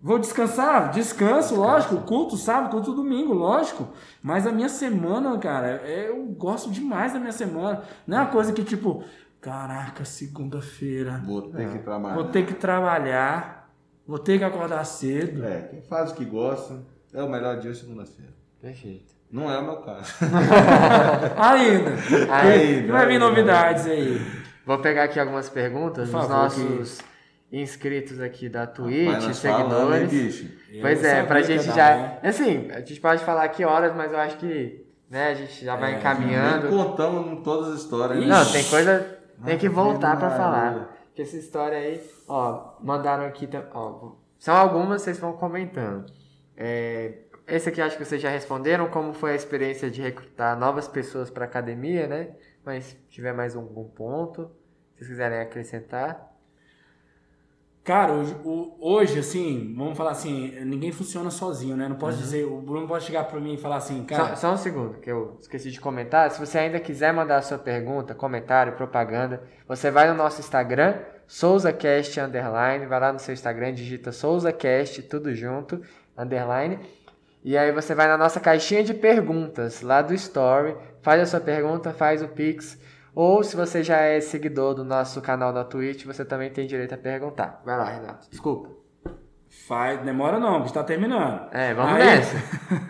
Vou descansar? Descanso, lógico. Culto sábado, culto domingo, lógico. Mas a minha semana, cara, é- eu gosto demais da minha semana. Não é uma coisa que tipo, caraca, segunda-feira. Vou ter que trabalhar. Vou ter que trabalhar, vou ter que acordar cedo. É, quem faz o que gosta é o melhor dia segunda-feira. Perfeito. Não é o meu caso. Ainda. Ainda, Vai vir novidades aí. Vou pegar aqui algumas perguntas dos favor, inscritos inscritos aqui da Twitch, Vai nós falando, hein, seguidores. bicho? Pois Eu é, pra que gente já. bom. Assim, a gente pode falar aqui horas, mas eu acho que né, a gente já vai É, encaminhando. Nem contamos todas as histórias. né? Não, tem coisa. Tem que voltar pra Maria. falar. Porque essa história aí, ó, mandaram aqui. Ó, são algumas, vocês vão comentando. É, esse aqui acho que vocês já responderam, como foi a experiência de recrutar novas pessoas pra academia, né? Mas se tiver mais algum ponto, se vocês quiserem acrescentar. Cara, hoje, hoje, assim, vamos falar assim, ninguém funciona sozinho, né? Não pode dizer, o Bruno pode chegar pra mim e falar assim, cara, Só, só um segundo, que eu esqueci de comentar. Se você ainda quiser mandar a sua pergunta, comentário, propaganda, você vai no nosso Instagram, SouzaCast Underline, vai lá no seu Instagram, digita SouzaCast, tudo junto, Underline. E aí você vai na nossa caixinha de perguntas, lá do Story, faz a sua pergunta, faz o Pix. Ou se você já é seguidor do nosso canal na Twitch, você também tem direito a perguntar. Vai lá, Renato. Desculpa. faz, demora não, porque tá terminando. É, vamos Aí- nessa.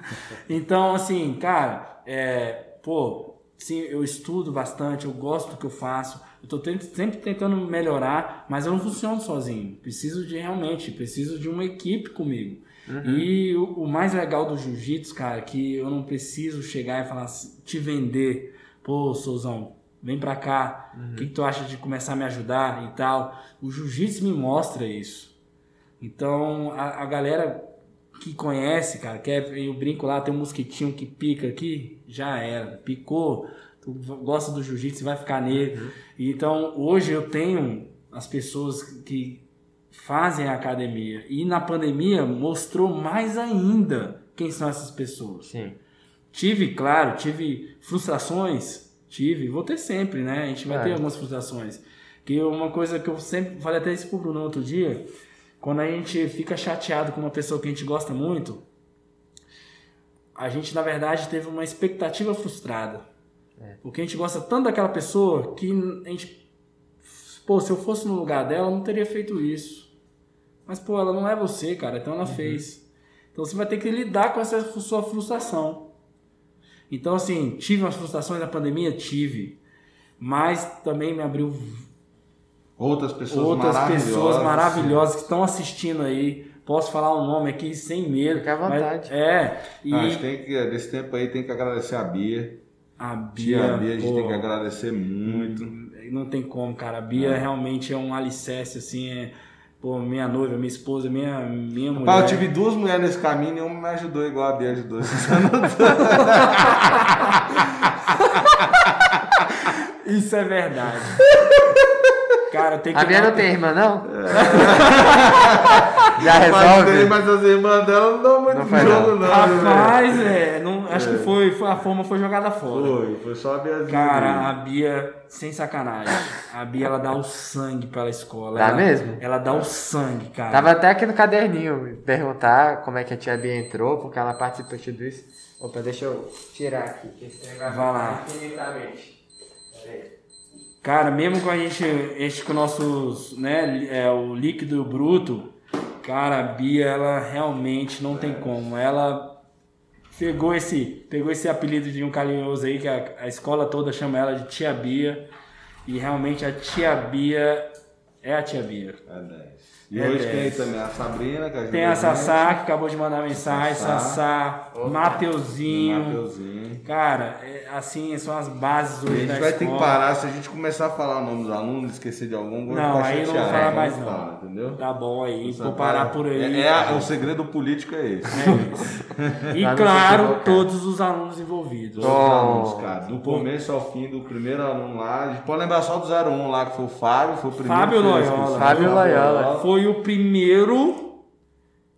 então, assim, cara, é, pô, sim, eu estudo bastante, eu gosto do que eu faço, eu tô tent- sempre tentando melhorar, mas eu não funciono sozinho. Preciso de realmente, preciso de uma equipe comigo. E o, o mais legal do jiu-jitsu, cara, é que eu não preciso chegar e falar te vender, pô, Souzão, vem pra cá, o que, que tu acha de começar a me ajudar e tal. O jiu-jitsu me mostra isso. Então, a, a galera que conhece, cara, que é, eu brinco lá, tem um mosquitinho que pica aqui, já era, picou, tu gosta do jiu-jitsu, vai ficar nele. Então, hoje eu tenho as pessoas que fazem a academia e na pandemia mostrou mais ainda quem são essas pessoas. Sim. Tive, claro, tive frustrações, tive, vou ter sempre, né? A gente vai É. ter algumas frustrações. Que uma coisa que eu sempre falei até isso pro Bruno outro dia, quando a gente fica chateado com uma pessoa que a gente gosta muito, a gente na verdade teve uma expectativa frustrada. Porque a gente gosta tanto daquela pessoa que a gente, pô, se eu fosse no lugar dela, eu não teria feito isso. Mas, pô, ela não é você, cara, então ela fez. Então você vai ter que lidar com essa sua frustração. Então, assim, tive umas frustrações na pandemia? Tive. Mas também me abriu Outras pessoas outras maravilhosas. pessoas maravilhosas que estão assistindo aí. Posso falar o nome aqui sem medo. Fica à mas- vontade. é. E Ah, a gente tem que, desse tempo aí, tem que agradecer a Bia. a Tia Bia, Bia, a gente pô, tem que agradecer muito. Não tem como, cara. A Bia realmente é um alicerce, assim, é... Pô, minha noiva, minha esposa, minha, minha mulher. Eu tive duas mulheres nesse caminho e nenhuma me ajudou igual a Bia ajudou. Isso é verdade. cara, tem que... A minha não tem irmã, não? Já Mas, tem, resolve? mas as irmãs dela não dão muito Não jogo, não. não. Rapaz, é, não, acho que foi, foi, a forma foi jogada fora. Foi, foi só a Biazinha. Cara, a Bia, sem sacanagem, a Bia ela dá o sangue pela escola. Dá ela, mesmo? Ela dá o sangue, cara. Tava até aqui no caderninho perguntar como é que a tia Bia entrou, porque ela participou de tudo isso. Opa, deixa eu tirar aqui. que esse trem Vai lá. Infinitamente. Pera aí. Cara, mesmo com a gente, a gente com nossos, né, é, o líquido bruto, cara, a Bia, ela realmente não tem como. Ela pegou esse, pegou esse apelido de um carinhoso aí, que a, a escola toda chama ela de Tia Bia. E realmente a Tia Bia é a Tia Bia. 10. E É hoje 10. tem também a Sabrina, que ajuda Tem a gente. Sassá, que acabou de mandar mensagem, Sassá. Mateuzinho. Mateuzinho. Cara, é, assim, são as bases A hoje gente da vai ter que escola. parar, se a gente começar a falar o nome dos alunos, esquecer de algum, vou Não, aí não vou falar Não mais vou não. falar, entendeu? Tá bom aí, Só vou para- parar por aí. É, é- o segredo político é esse. É isso. E se claro, todos os alunos envolvidos. Todos os alunos, cara. Do começo ao fim, do primeiro aluno lá. A gente pode lembrar só do 01 lá, que foi o Fábio, foi o primeiro. Fábio a Loyola. Fábio Loyola. Foi o primeiro,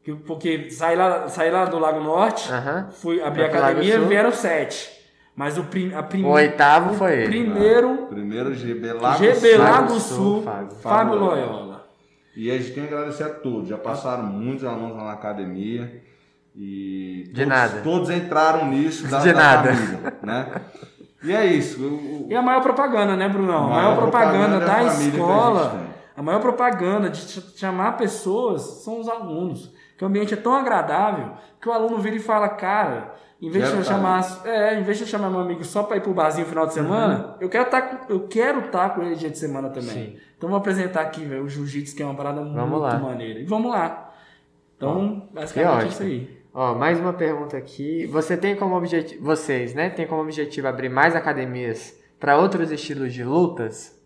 que- porque saí lá, saí lá do Lago Norte, Aham. fui abrir a Foi Lago academia, vieram sete. Mas o, prim, a prim, O oitavo foi ele. primeiro Primeiro GB lá GB Lago Sul, Sul, Fábio. Fábio, Loyola. E a gente tem que agradecer a todos. Já passaram muitos alunos lá na academia. E De todos, nada. todos entraram nisso da, De da nada. família, né? E é isso. o- o- E a maior propaganda, né, Brunão? A maior, Maior propaganda, propaganda é da família que a escola, gente tem. A maior propaganda de ch- chamar pessoas são os alunos. Que o ambiente é tão agradável que o aluno vira e fala, cara, em vez Quero de eu tá chamar, é, em vez de eu chamar meu amigo só para ir pro barzinho no final de semana, eu quero estar eu quero estar com ele dia de semana também. Sim. Então vou apresentar aqui, velho, o jiu-jitsu que é uma parada muito lá. maneira. E vamos lá. Então, basicamente é isso aí. Ó, mais uma pergunta aqui. Você tem como objetivo, vocês, né, tem como objetivo abrir mais academias para outros estilos de lutas?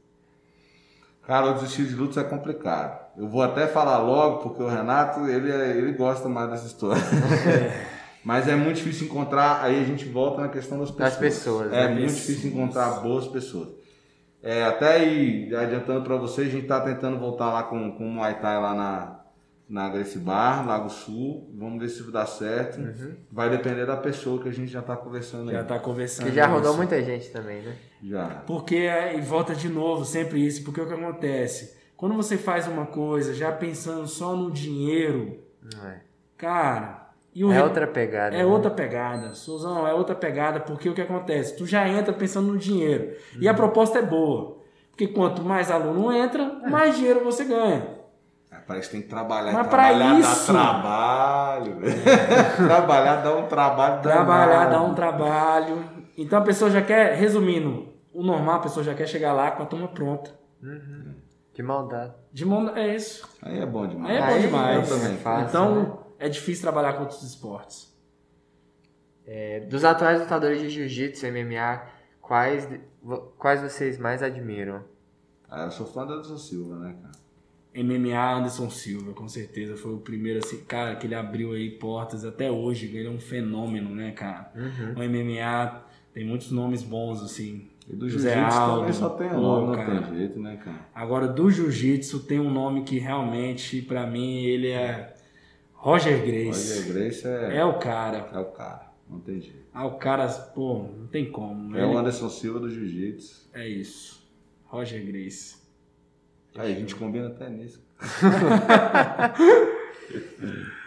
Cara, outros estilos de lutas é complicado. Eu vou até falar logo, porque o Renato, ele, é- ele gosta mais dessa história. Mas é muito difícil encontrar, aí a gente volta na questão das pessoas. Das pessoas, É né? muito difícil encontrar boas pessoas. É, até aí, adiantando para vocês, a gente tá tentando voltar lá com, com o Muay Thai lá na, na Gracie Bar, Lago Sul. Vamos ver se dá certo. Uhum. Vai depender da pessoa que a gente já tá conversando aí. Já tá conversando. Que já rodou isso. muita gente também, né? Já. Porque, é, e volta de novo, sempre isso, porque o que acontece? Quando você faz uma coisa já pensando só no dinheiro, é. cara. E É re- outra pegada. É né? outra pegada, Suzão, é outra pegada, porque o que acontece? Tu já entra pensando no dinheiro. E a proposta é boa. Porque quanto mais aluno entra, mais dinheiro você ganha. Parece que tem que trabalhar. Mas pra trabalhar isso- dá trabalho. trabalhar dá um trabalho Trabalhar danado. dá um trabalho. Então a pessoa já quer, resumindo, o normal a pessoa já quer chegar lá com a turma pronta. Que maldade. De mão, é isso. Aí é bom demais. Aí é bom demais. também. Fácil, então né? é difícil trabalhar com outros esportes. É, dos atuais lutadores de jiu-jitsu, MMA, quais, quais vocês mais admiram? Ah, eu sou fã do Anderson Silva, né, cara? MMA Anderson Silva, com certeza foi o primeiro assim, cara, que ele abriu aí portas até hoje, ele é um fenômeno, né, cara? Uhum. O MMA tem muitos nomes bons assim. E do jiu-jitsu também só tem um nome, não cara. tem jeito, né, cara? Agora do jiu-jitsu tem um nome que realmente pra mim ele é Roger Grace. Roger Grace é, É o cara. é o cara, não tem jeito. Ah, o cara, pô, não tem como. É Ele- o Anderson Silva do jiu-jitsu. é isso. Roger Grace. Aí a gente combina até nisso.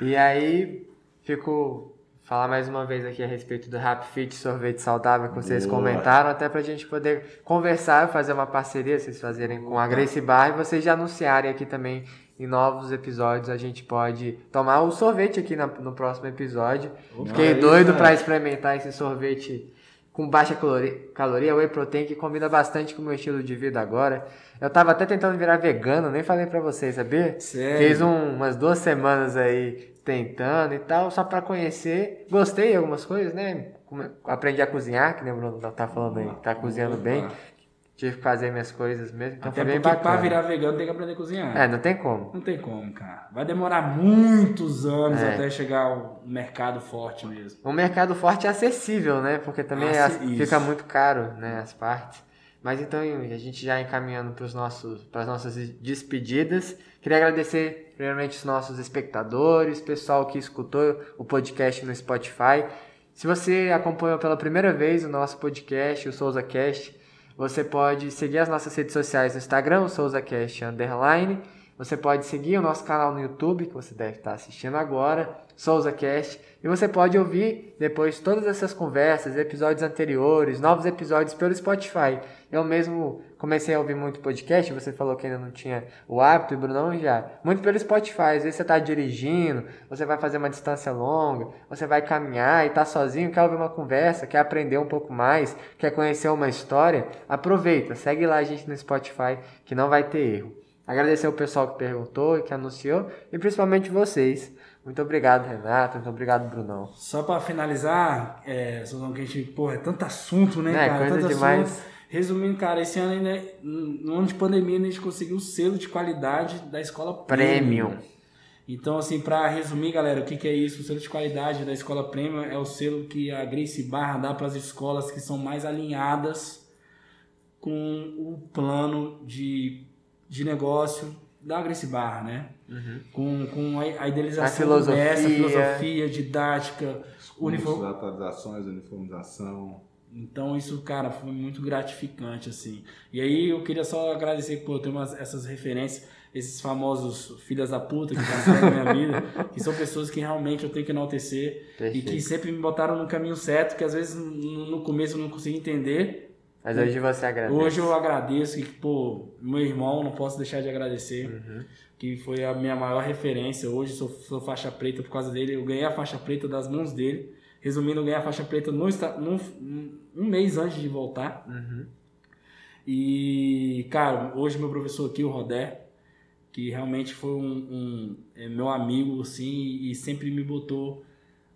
E aí, fico falar mais uma vez aqui a respeito do Rap Fit Sorvete Saudável que vocês Boa. comentaram, até pra gente poder conversar e fazer uma parceria, vocês fazerem com a Grace Bar e vocês já anunciarem aqui também em novos episódios, a gente pode tomar o sorvete aqui na- no próximo episódio. Fiquei é doido isso, pra é. experimentar esse sorvete com baixa calori- caloria, whey protein, que combina bastante com o meu estilo de vida agora. Eu tava até tentando virar vegano, nem falei pra vocês, sabia? Sério? Fiz um- umas duas semanas aí tentando e tal, só pra conhecer. Gostei de algumas coisas, né? Aprendi a cozinhar, que nem o Bruno tá falando aí, tá cozinhando bem. Tive que fazer minhas coisas mesmo, então Até foi bem porque pra bacana. virar vegano tem que aprender a cozinhar. É, não tem como. Não tem como, cara. Vai demorar muitos anos É. até chegar ao mercado forte mesmo. O mercado forte é acessível, né? Porque também é- Acess- isso. fica muito caro, né? As partes. Mas então, a gente já encaminhando para as nossas despedidas, queria agradecer primeiramente os nossos espectadores, pessoal que escutou o podcast no Spotify. Se você acompanhou pela primeira vez o nosso podcast, o SouzaCast, você pode seguir as nossas redes sociais no Instagram, SouzaCast Underline. Você pode seguir o nosso canal no YouTube, que você deve estar assistindo agora, SouzaCast. E você pode ouvir depois todas essas conversas, episódios anteriores, novos episódios pelo Spotify. Eu mesmo comecei a ouvir muito podcast, você falou que ainda não tinha o hábito, e Brunão já. Muito pelo Spotify. Às vezes você está dirigindo, você vai fazer uma distância longa, você vai caminhar e está sozinho, quer ouvir uma conversa, quer aprender um pouco mais, quer conhecer uma história. Aproveita, segue lá a gente no Spotify que não vai ter erro. Agradecer o pessoal que perguntou e que anunciou e principalmente vocês. Muito obrigado, Renato. Muito obrigado, Brunão. Só para finalizar, é, que a gente, porra, é tanto assunto, né, é, cara? Coisa tanto demais. Assunto. Resumindo, cara, esse ano ainda, no ano de pandemia, a gente conseguiu o selo de qualidade da escola Premium. Premium. Então, assim, para resumir, galera, o que, que é isso? O selo de qualidade da escola Premium é o selo que a Grace Barra dá para as escolas que são mais alinhadas com o plano de, de negócio da Grace Barra, né? Uhum. Com, com a, a idealização A filosofia. dessa, filosofia, didática, uniform... atualizações, uniformização. Então isso, cara, foi muito gratificante, assim. E aí eu queria só agradecer por ter umas, essas referências, esses famosos filhas da puta que passaram na minha vida, que são pessoas que realmente eu tenho que enaltecer Perfeito. e que sempre me botaram no caminho certo, que às vezes no no começo eu não conseguia entender. Mas hoje você agradece. Hoje eu agradeço que, pô, meu irmão, não posso deixar de agradecer, Uhum. que foi a minha maior referência. Hoje sou, sou faixa preta por causa dele, eu ganhei a faixa preta das mãos dele. Resumindo, eu ganhei a faixa preta no, num- um mês antes de voltar. Uhum. E, cara, hoje meu professor aqui, o Rodé, que realmente foi um, um- é meu amigo, assim, e sempre me botou,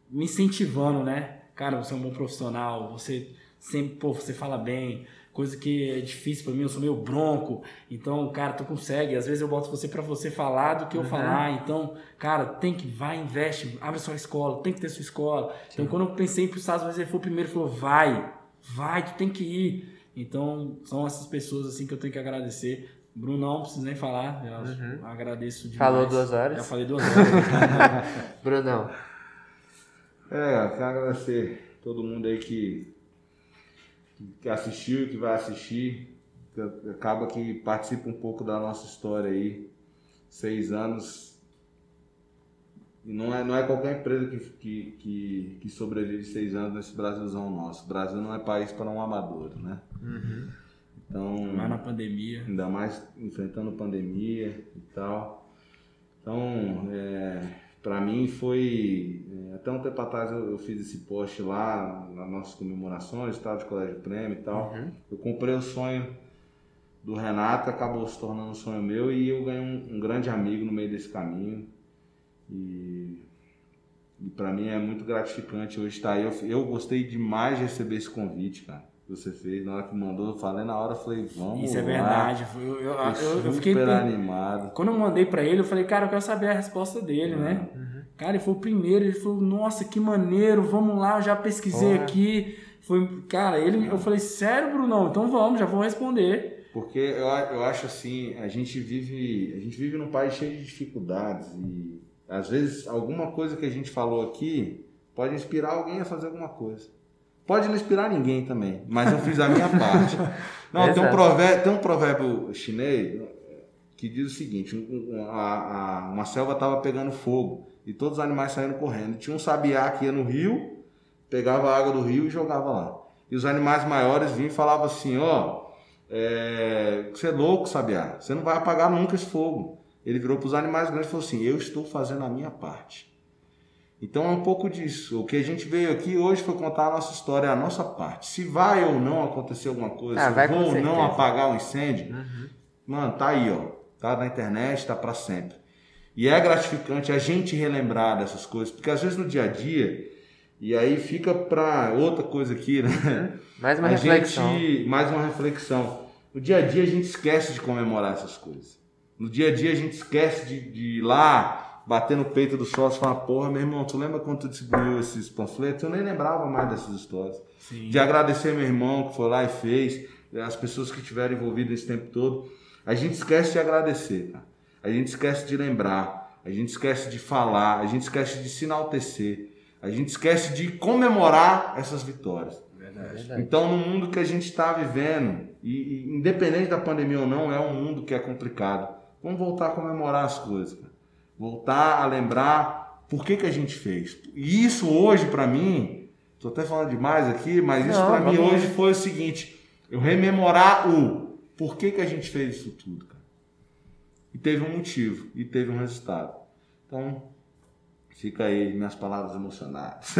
me incentivando, né? Cara, você é um bom profissional, você sempre, pô, você fala bem, coisa que é difícil pra mim, eu sou meio bronco, então, cara, tu consegue, às vezes eu boto você pra você falar do que eu Uhum. falar, então, cara, tem que, vai, investe, abre sua escola, tem que ter sua escola. Então, quando eu pensei para os Estados Unidos, ele foi o primeiro e falou, vai, vai, tu tem que ir. Então, são essas pessoas assim que eu tenho que agradecer. Brunão, não preciso nem falar, já Uhum. agradeço demais. Falou duas horas. Já falei duas horas. Brunão. É, eu quero agradecer todo mundo aí que, que assistiu, que vai assistir, que acaba que participa um pouco da nossa história aí. Seis anos. E não é, não é qualquer empresa que, que, que, que sobrevive seis anos nesse Brasilzão nosso. O Brasil não é país para um amador, né? Então. Mas na pandemia. ainda mais enfrentando pandemia e tal. Então, é, para mim foi. é, até um tempo atrás eu, eu fiz esse post lá nas nossas comemorações, tal, de Colégio Prêmio e tal. Uhum. Eu comprei o sonho do Renato, acabou se tornando um sonho meu e eu ganhei um, um grande amigo no meio desse caminho. E, e para mim é muito gratificante hoje estar aí. Eu, eu gostei demais de receber esse convite, cara. Que você fez, na hora que mandou, eu falei na hora, eu falei, vamos Isso é lá. verdade. Eu, eu, eu, eu Super fiquei. pen- animado. Quando eu mandei pra ele, eu falei, cara, eu quero saber a resposta dele, né? Uhum. Cara, ele foi o primeiro, ele falou, nossa, que maneiro, vamos lá, eu já pesquisei aqui. Foi, cara, ele, eu falei, sério, Brunão? Então vamos, já vou responder. Porque eu, eu acho assim, a gente vive, a gente vive num país cheio de dificuldades e às vezes alguma coisa que a gente falou aqui pode inspirar alguém a fazer alguma coisa. Pode não inspirar ninguém também, mas eu fiz a minha parte. Não, tem um, provérbio, tem um provérbio chinês que diz o seguinte: um- um- a- a- uma selva estava pegando fogo e todos os animais saíram correndo. Tinha um sabiá que ia no rio, pegava a água do rio e jogava lá. E os animais maiores vinham e falavam assim: ó, é, você é louco, sabiá, você não vai apagar nunca esse fogo. Ele virou para os animais grandes e falou assim: eu estou fazendo a minha parte. Então é um pouco disso. O que a gente veio aqui hoje foi contar a nossa história, a nossa parte. Se vai ou não acontecer alguma coisa, Ah, se vou ou não apagar um incêndio, mano, tá aí, ó. Tá na internet, tá para sempre. E é gratificante a gente relembrar dessas coisas, porque às vezes no dia a dia, e aí fica para outra coisa aqui, né? Mais uma a reflexão. gente, mais uma reflexão. No dia a dia a gente esquece de comemorar essas coisas. No dia a dia a gente esquece de, de ir lá bater no peito do sócio e falar, porra, meu irmão, tu lembra quando tu distribuiu esses panfletos? Eu nem lembrava mais dessas histórias. Sim. De agradecer meu irmão que foi lá e fez. as pessoas que estiveram envolvidas esse tempo todo. A gente esquece de agradecer, cara. A gente esquece de lembrar, a gente esquece de falar, a gente esquece de se enaltecer, a gente esquece de comemorar essas vitórias. Verdade. Então, no mundo que a gente está vivendo, e, e independente da pandemia ou não, é um mundo que é complicado. Vamos voltar a comemorar as coisas, cara. Voltar a lembrar por que, que a gente fez. E isso hoje, para mim, tô até falando demais aqui, mas isso para mim hoje foi o seguinte: eu rememorar o por que, que a gente fez isso tudo, cara. E teve um motivo, e teve um resultado. Então, fica aí minhas palavras emocionadas.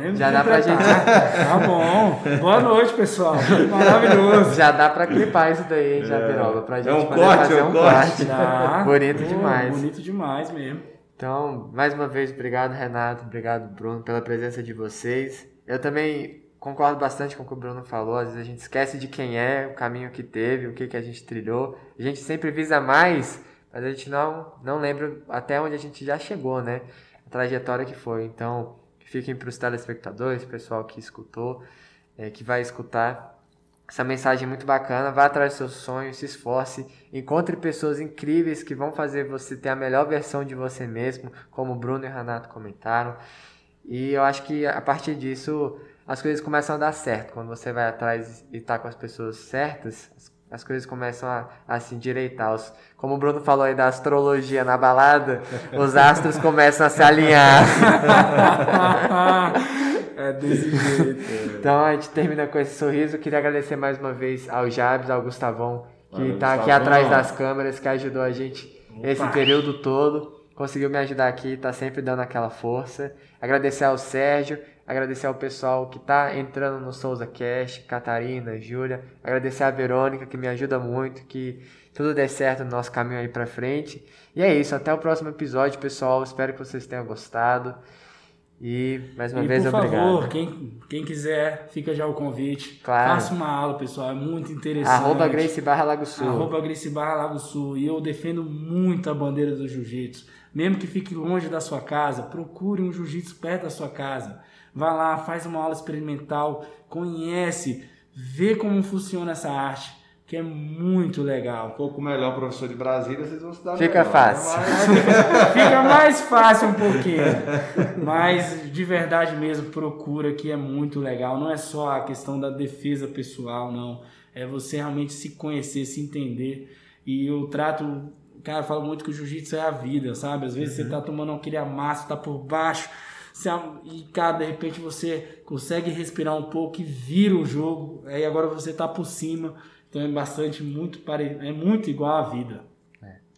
Nem já dá pra gente. Tá bom. Boa noite, pessoal. Maravilhoso. Já dá pra clipar isso daí, hein, já, Biroba, pra gente um poder corte, fazer é um um corte. corte. Tá. Bonito Pô, demais. Bonito demais mesmo. Então, mais uma vez, obrigado, Renato, obrigado, Bruno, pela presença de vocês. Eu também concordo bastante com o que o Bruno falou. Às vezes a gente esquece de quem é, o caminho que teve, o que, que a gente trilhou. A gente sempre visa mais, mas a gente não, não lembra até onde a gente já chegou, né? A trajetória que foi. Então, fiquem para os telespectadores, pessoal que escutou, eh, que vai escutar. Essa mensagem é muito bacana. Vá atrás dos seus sonhos, se esforce, encontre pessoas incríveis que vão fazer você ter a melhor versão de você mesmo, como o Bruno e o Renato comentaram. E eu acho que a partir disso as coisas começam a dar certo. Quando você vai atrás e tá com as pessoas certas, as- as coisas começam a, a se endireitar. Os- como o Bruno falou aí da astrologia na balada, os astros começam a se alinhar. é desse jeito. Então a gente termina com esse sorriso. Eu queria agradecer mais uma vez ao Jabs, ao Gustavão, que Valeu, está aqui atrás das câmeras, que ajudou a gente esse período todo. Conseguiu me ajudar aqui, tá sempre dando aquela força. Agradecer ao Sérgio, agradecer ao pessoal que tá entrando no Souza Cash, Catarina, Júlia. Agradecer a Verônica, que me ajuda muito, que tudo dê certo no nosso caminho aí pra frente. E é isso, até o próximo episódio, pessoal. Espero que vocês tenham gostado. E mais uma E vez, por obrigado. favor, quem, quem quiser, fica já o convite. Claro. Faça uma aula, pessoal. É muito interessante. Arroba Grace Barra Lago Sul. Arroba Gracie Barra Lago Sul. E eu defendo muito a bandeira do jiu-jitsu. Mesmo que fique longe da sua casa, procure um jiu-jitsu perto da sua casa. Vá lá, faz uma aula experimental, conhece, vê como funciona essa arte, que é muito Um legal. pouco melhor professor de Brasília, vocês vão se dar Fica melhor, fácil. né? Mas- Fica mais fácil um pouquinho. Mas de verdade mesmo, procura que é muito legal. Não é só a questão da defesa pessoal, não. É você realmente se conhecer, se entender. E eu trato. Cara, eu falo muito que o jiu-jitsu é a vida, sabe? Às vezes você tá tomando aquele amasso, tá por baixo. Am- E, cara, de repente você consegue respirar um pouco e vira o jogo. Aí agora você tá por cima. Então é bastante, muito pare... é muito igual à vida.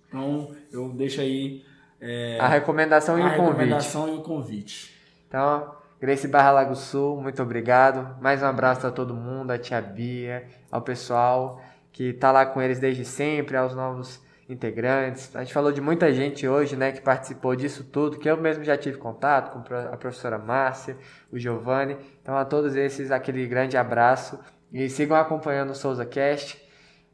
Então eu deixo aí é, A recomendação e a o convite. recomendação e o convite. Então, Grace Barra Lago Sul, muito obrigado. Mais um abraço a todo mundo, a tia Bia, ao pessoal que tá lá com eles desde sempre, aos novos integrantes. A gente falou de muita gente hoje, né, que participou disso tudo, que eu mesmo já tive contato com a professora Márcia, o Giovanni. Então, a todos esses, aquele grande abraço. E sigam acompanhando o Souza Cast.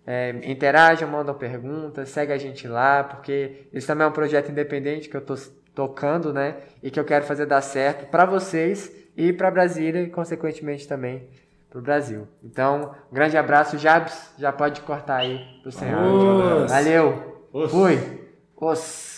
É, interajam, mandam perguntas, segue a gente lá, porque esse também é um projeto independente que eu tô tocando, né? E que eu quero fazer dar certo para vocês e para Brasília e, consequentemente, também para o Brasil. Então, um grande abraço, Jabs. Já pode cortar aí pro senhor. Valeu. Os. Fui. Os.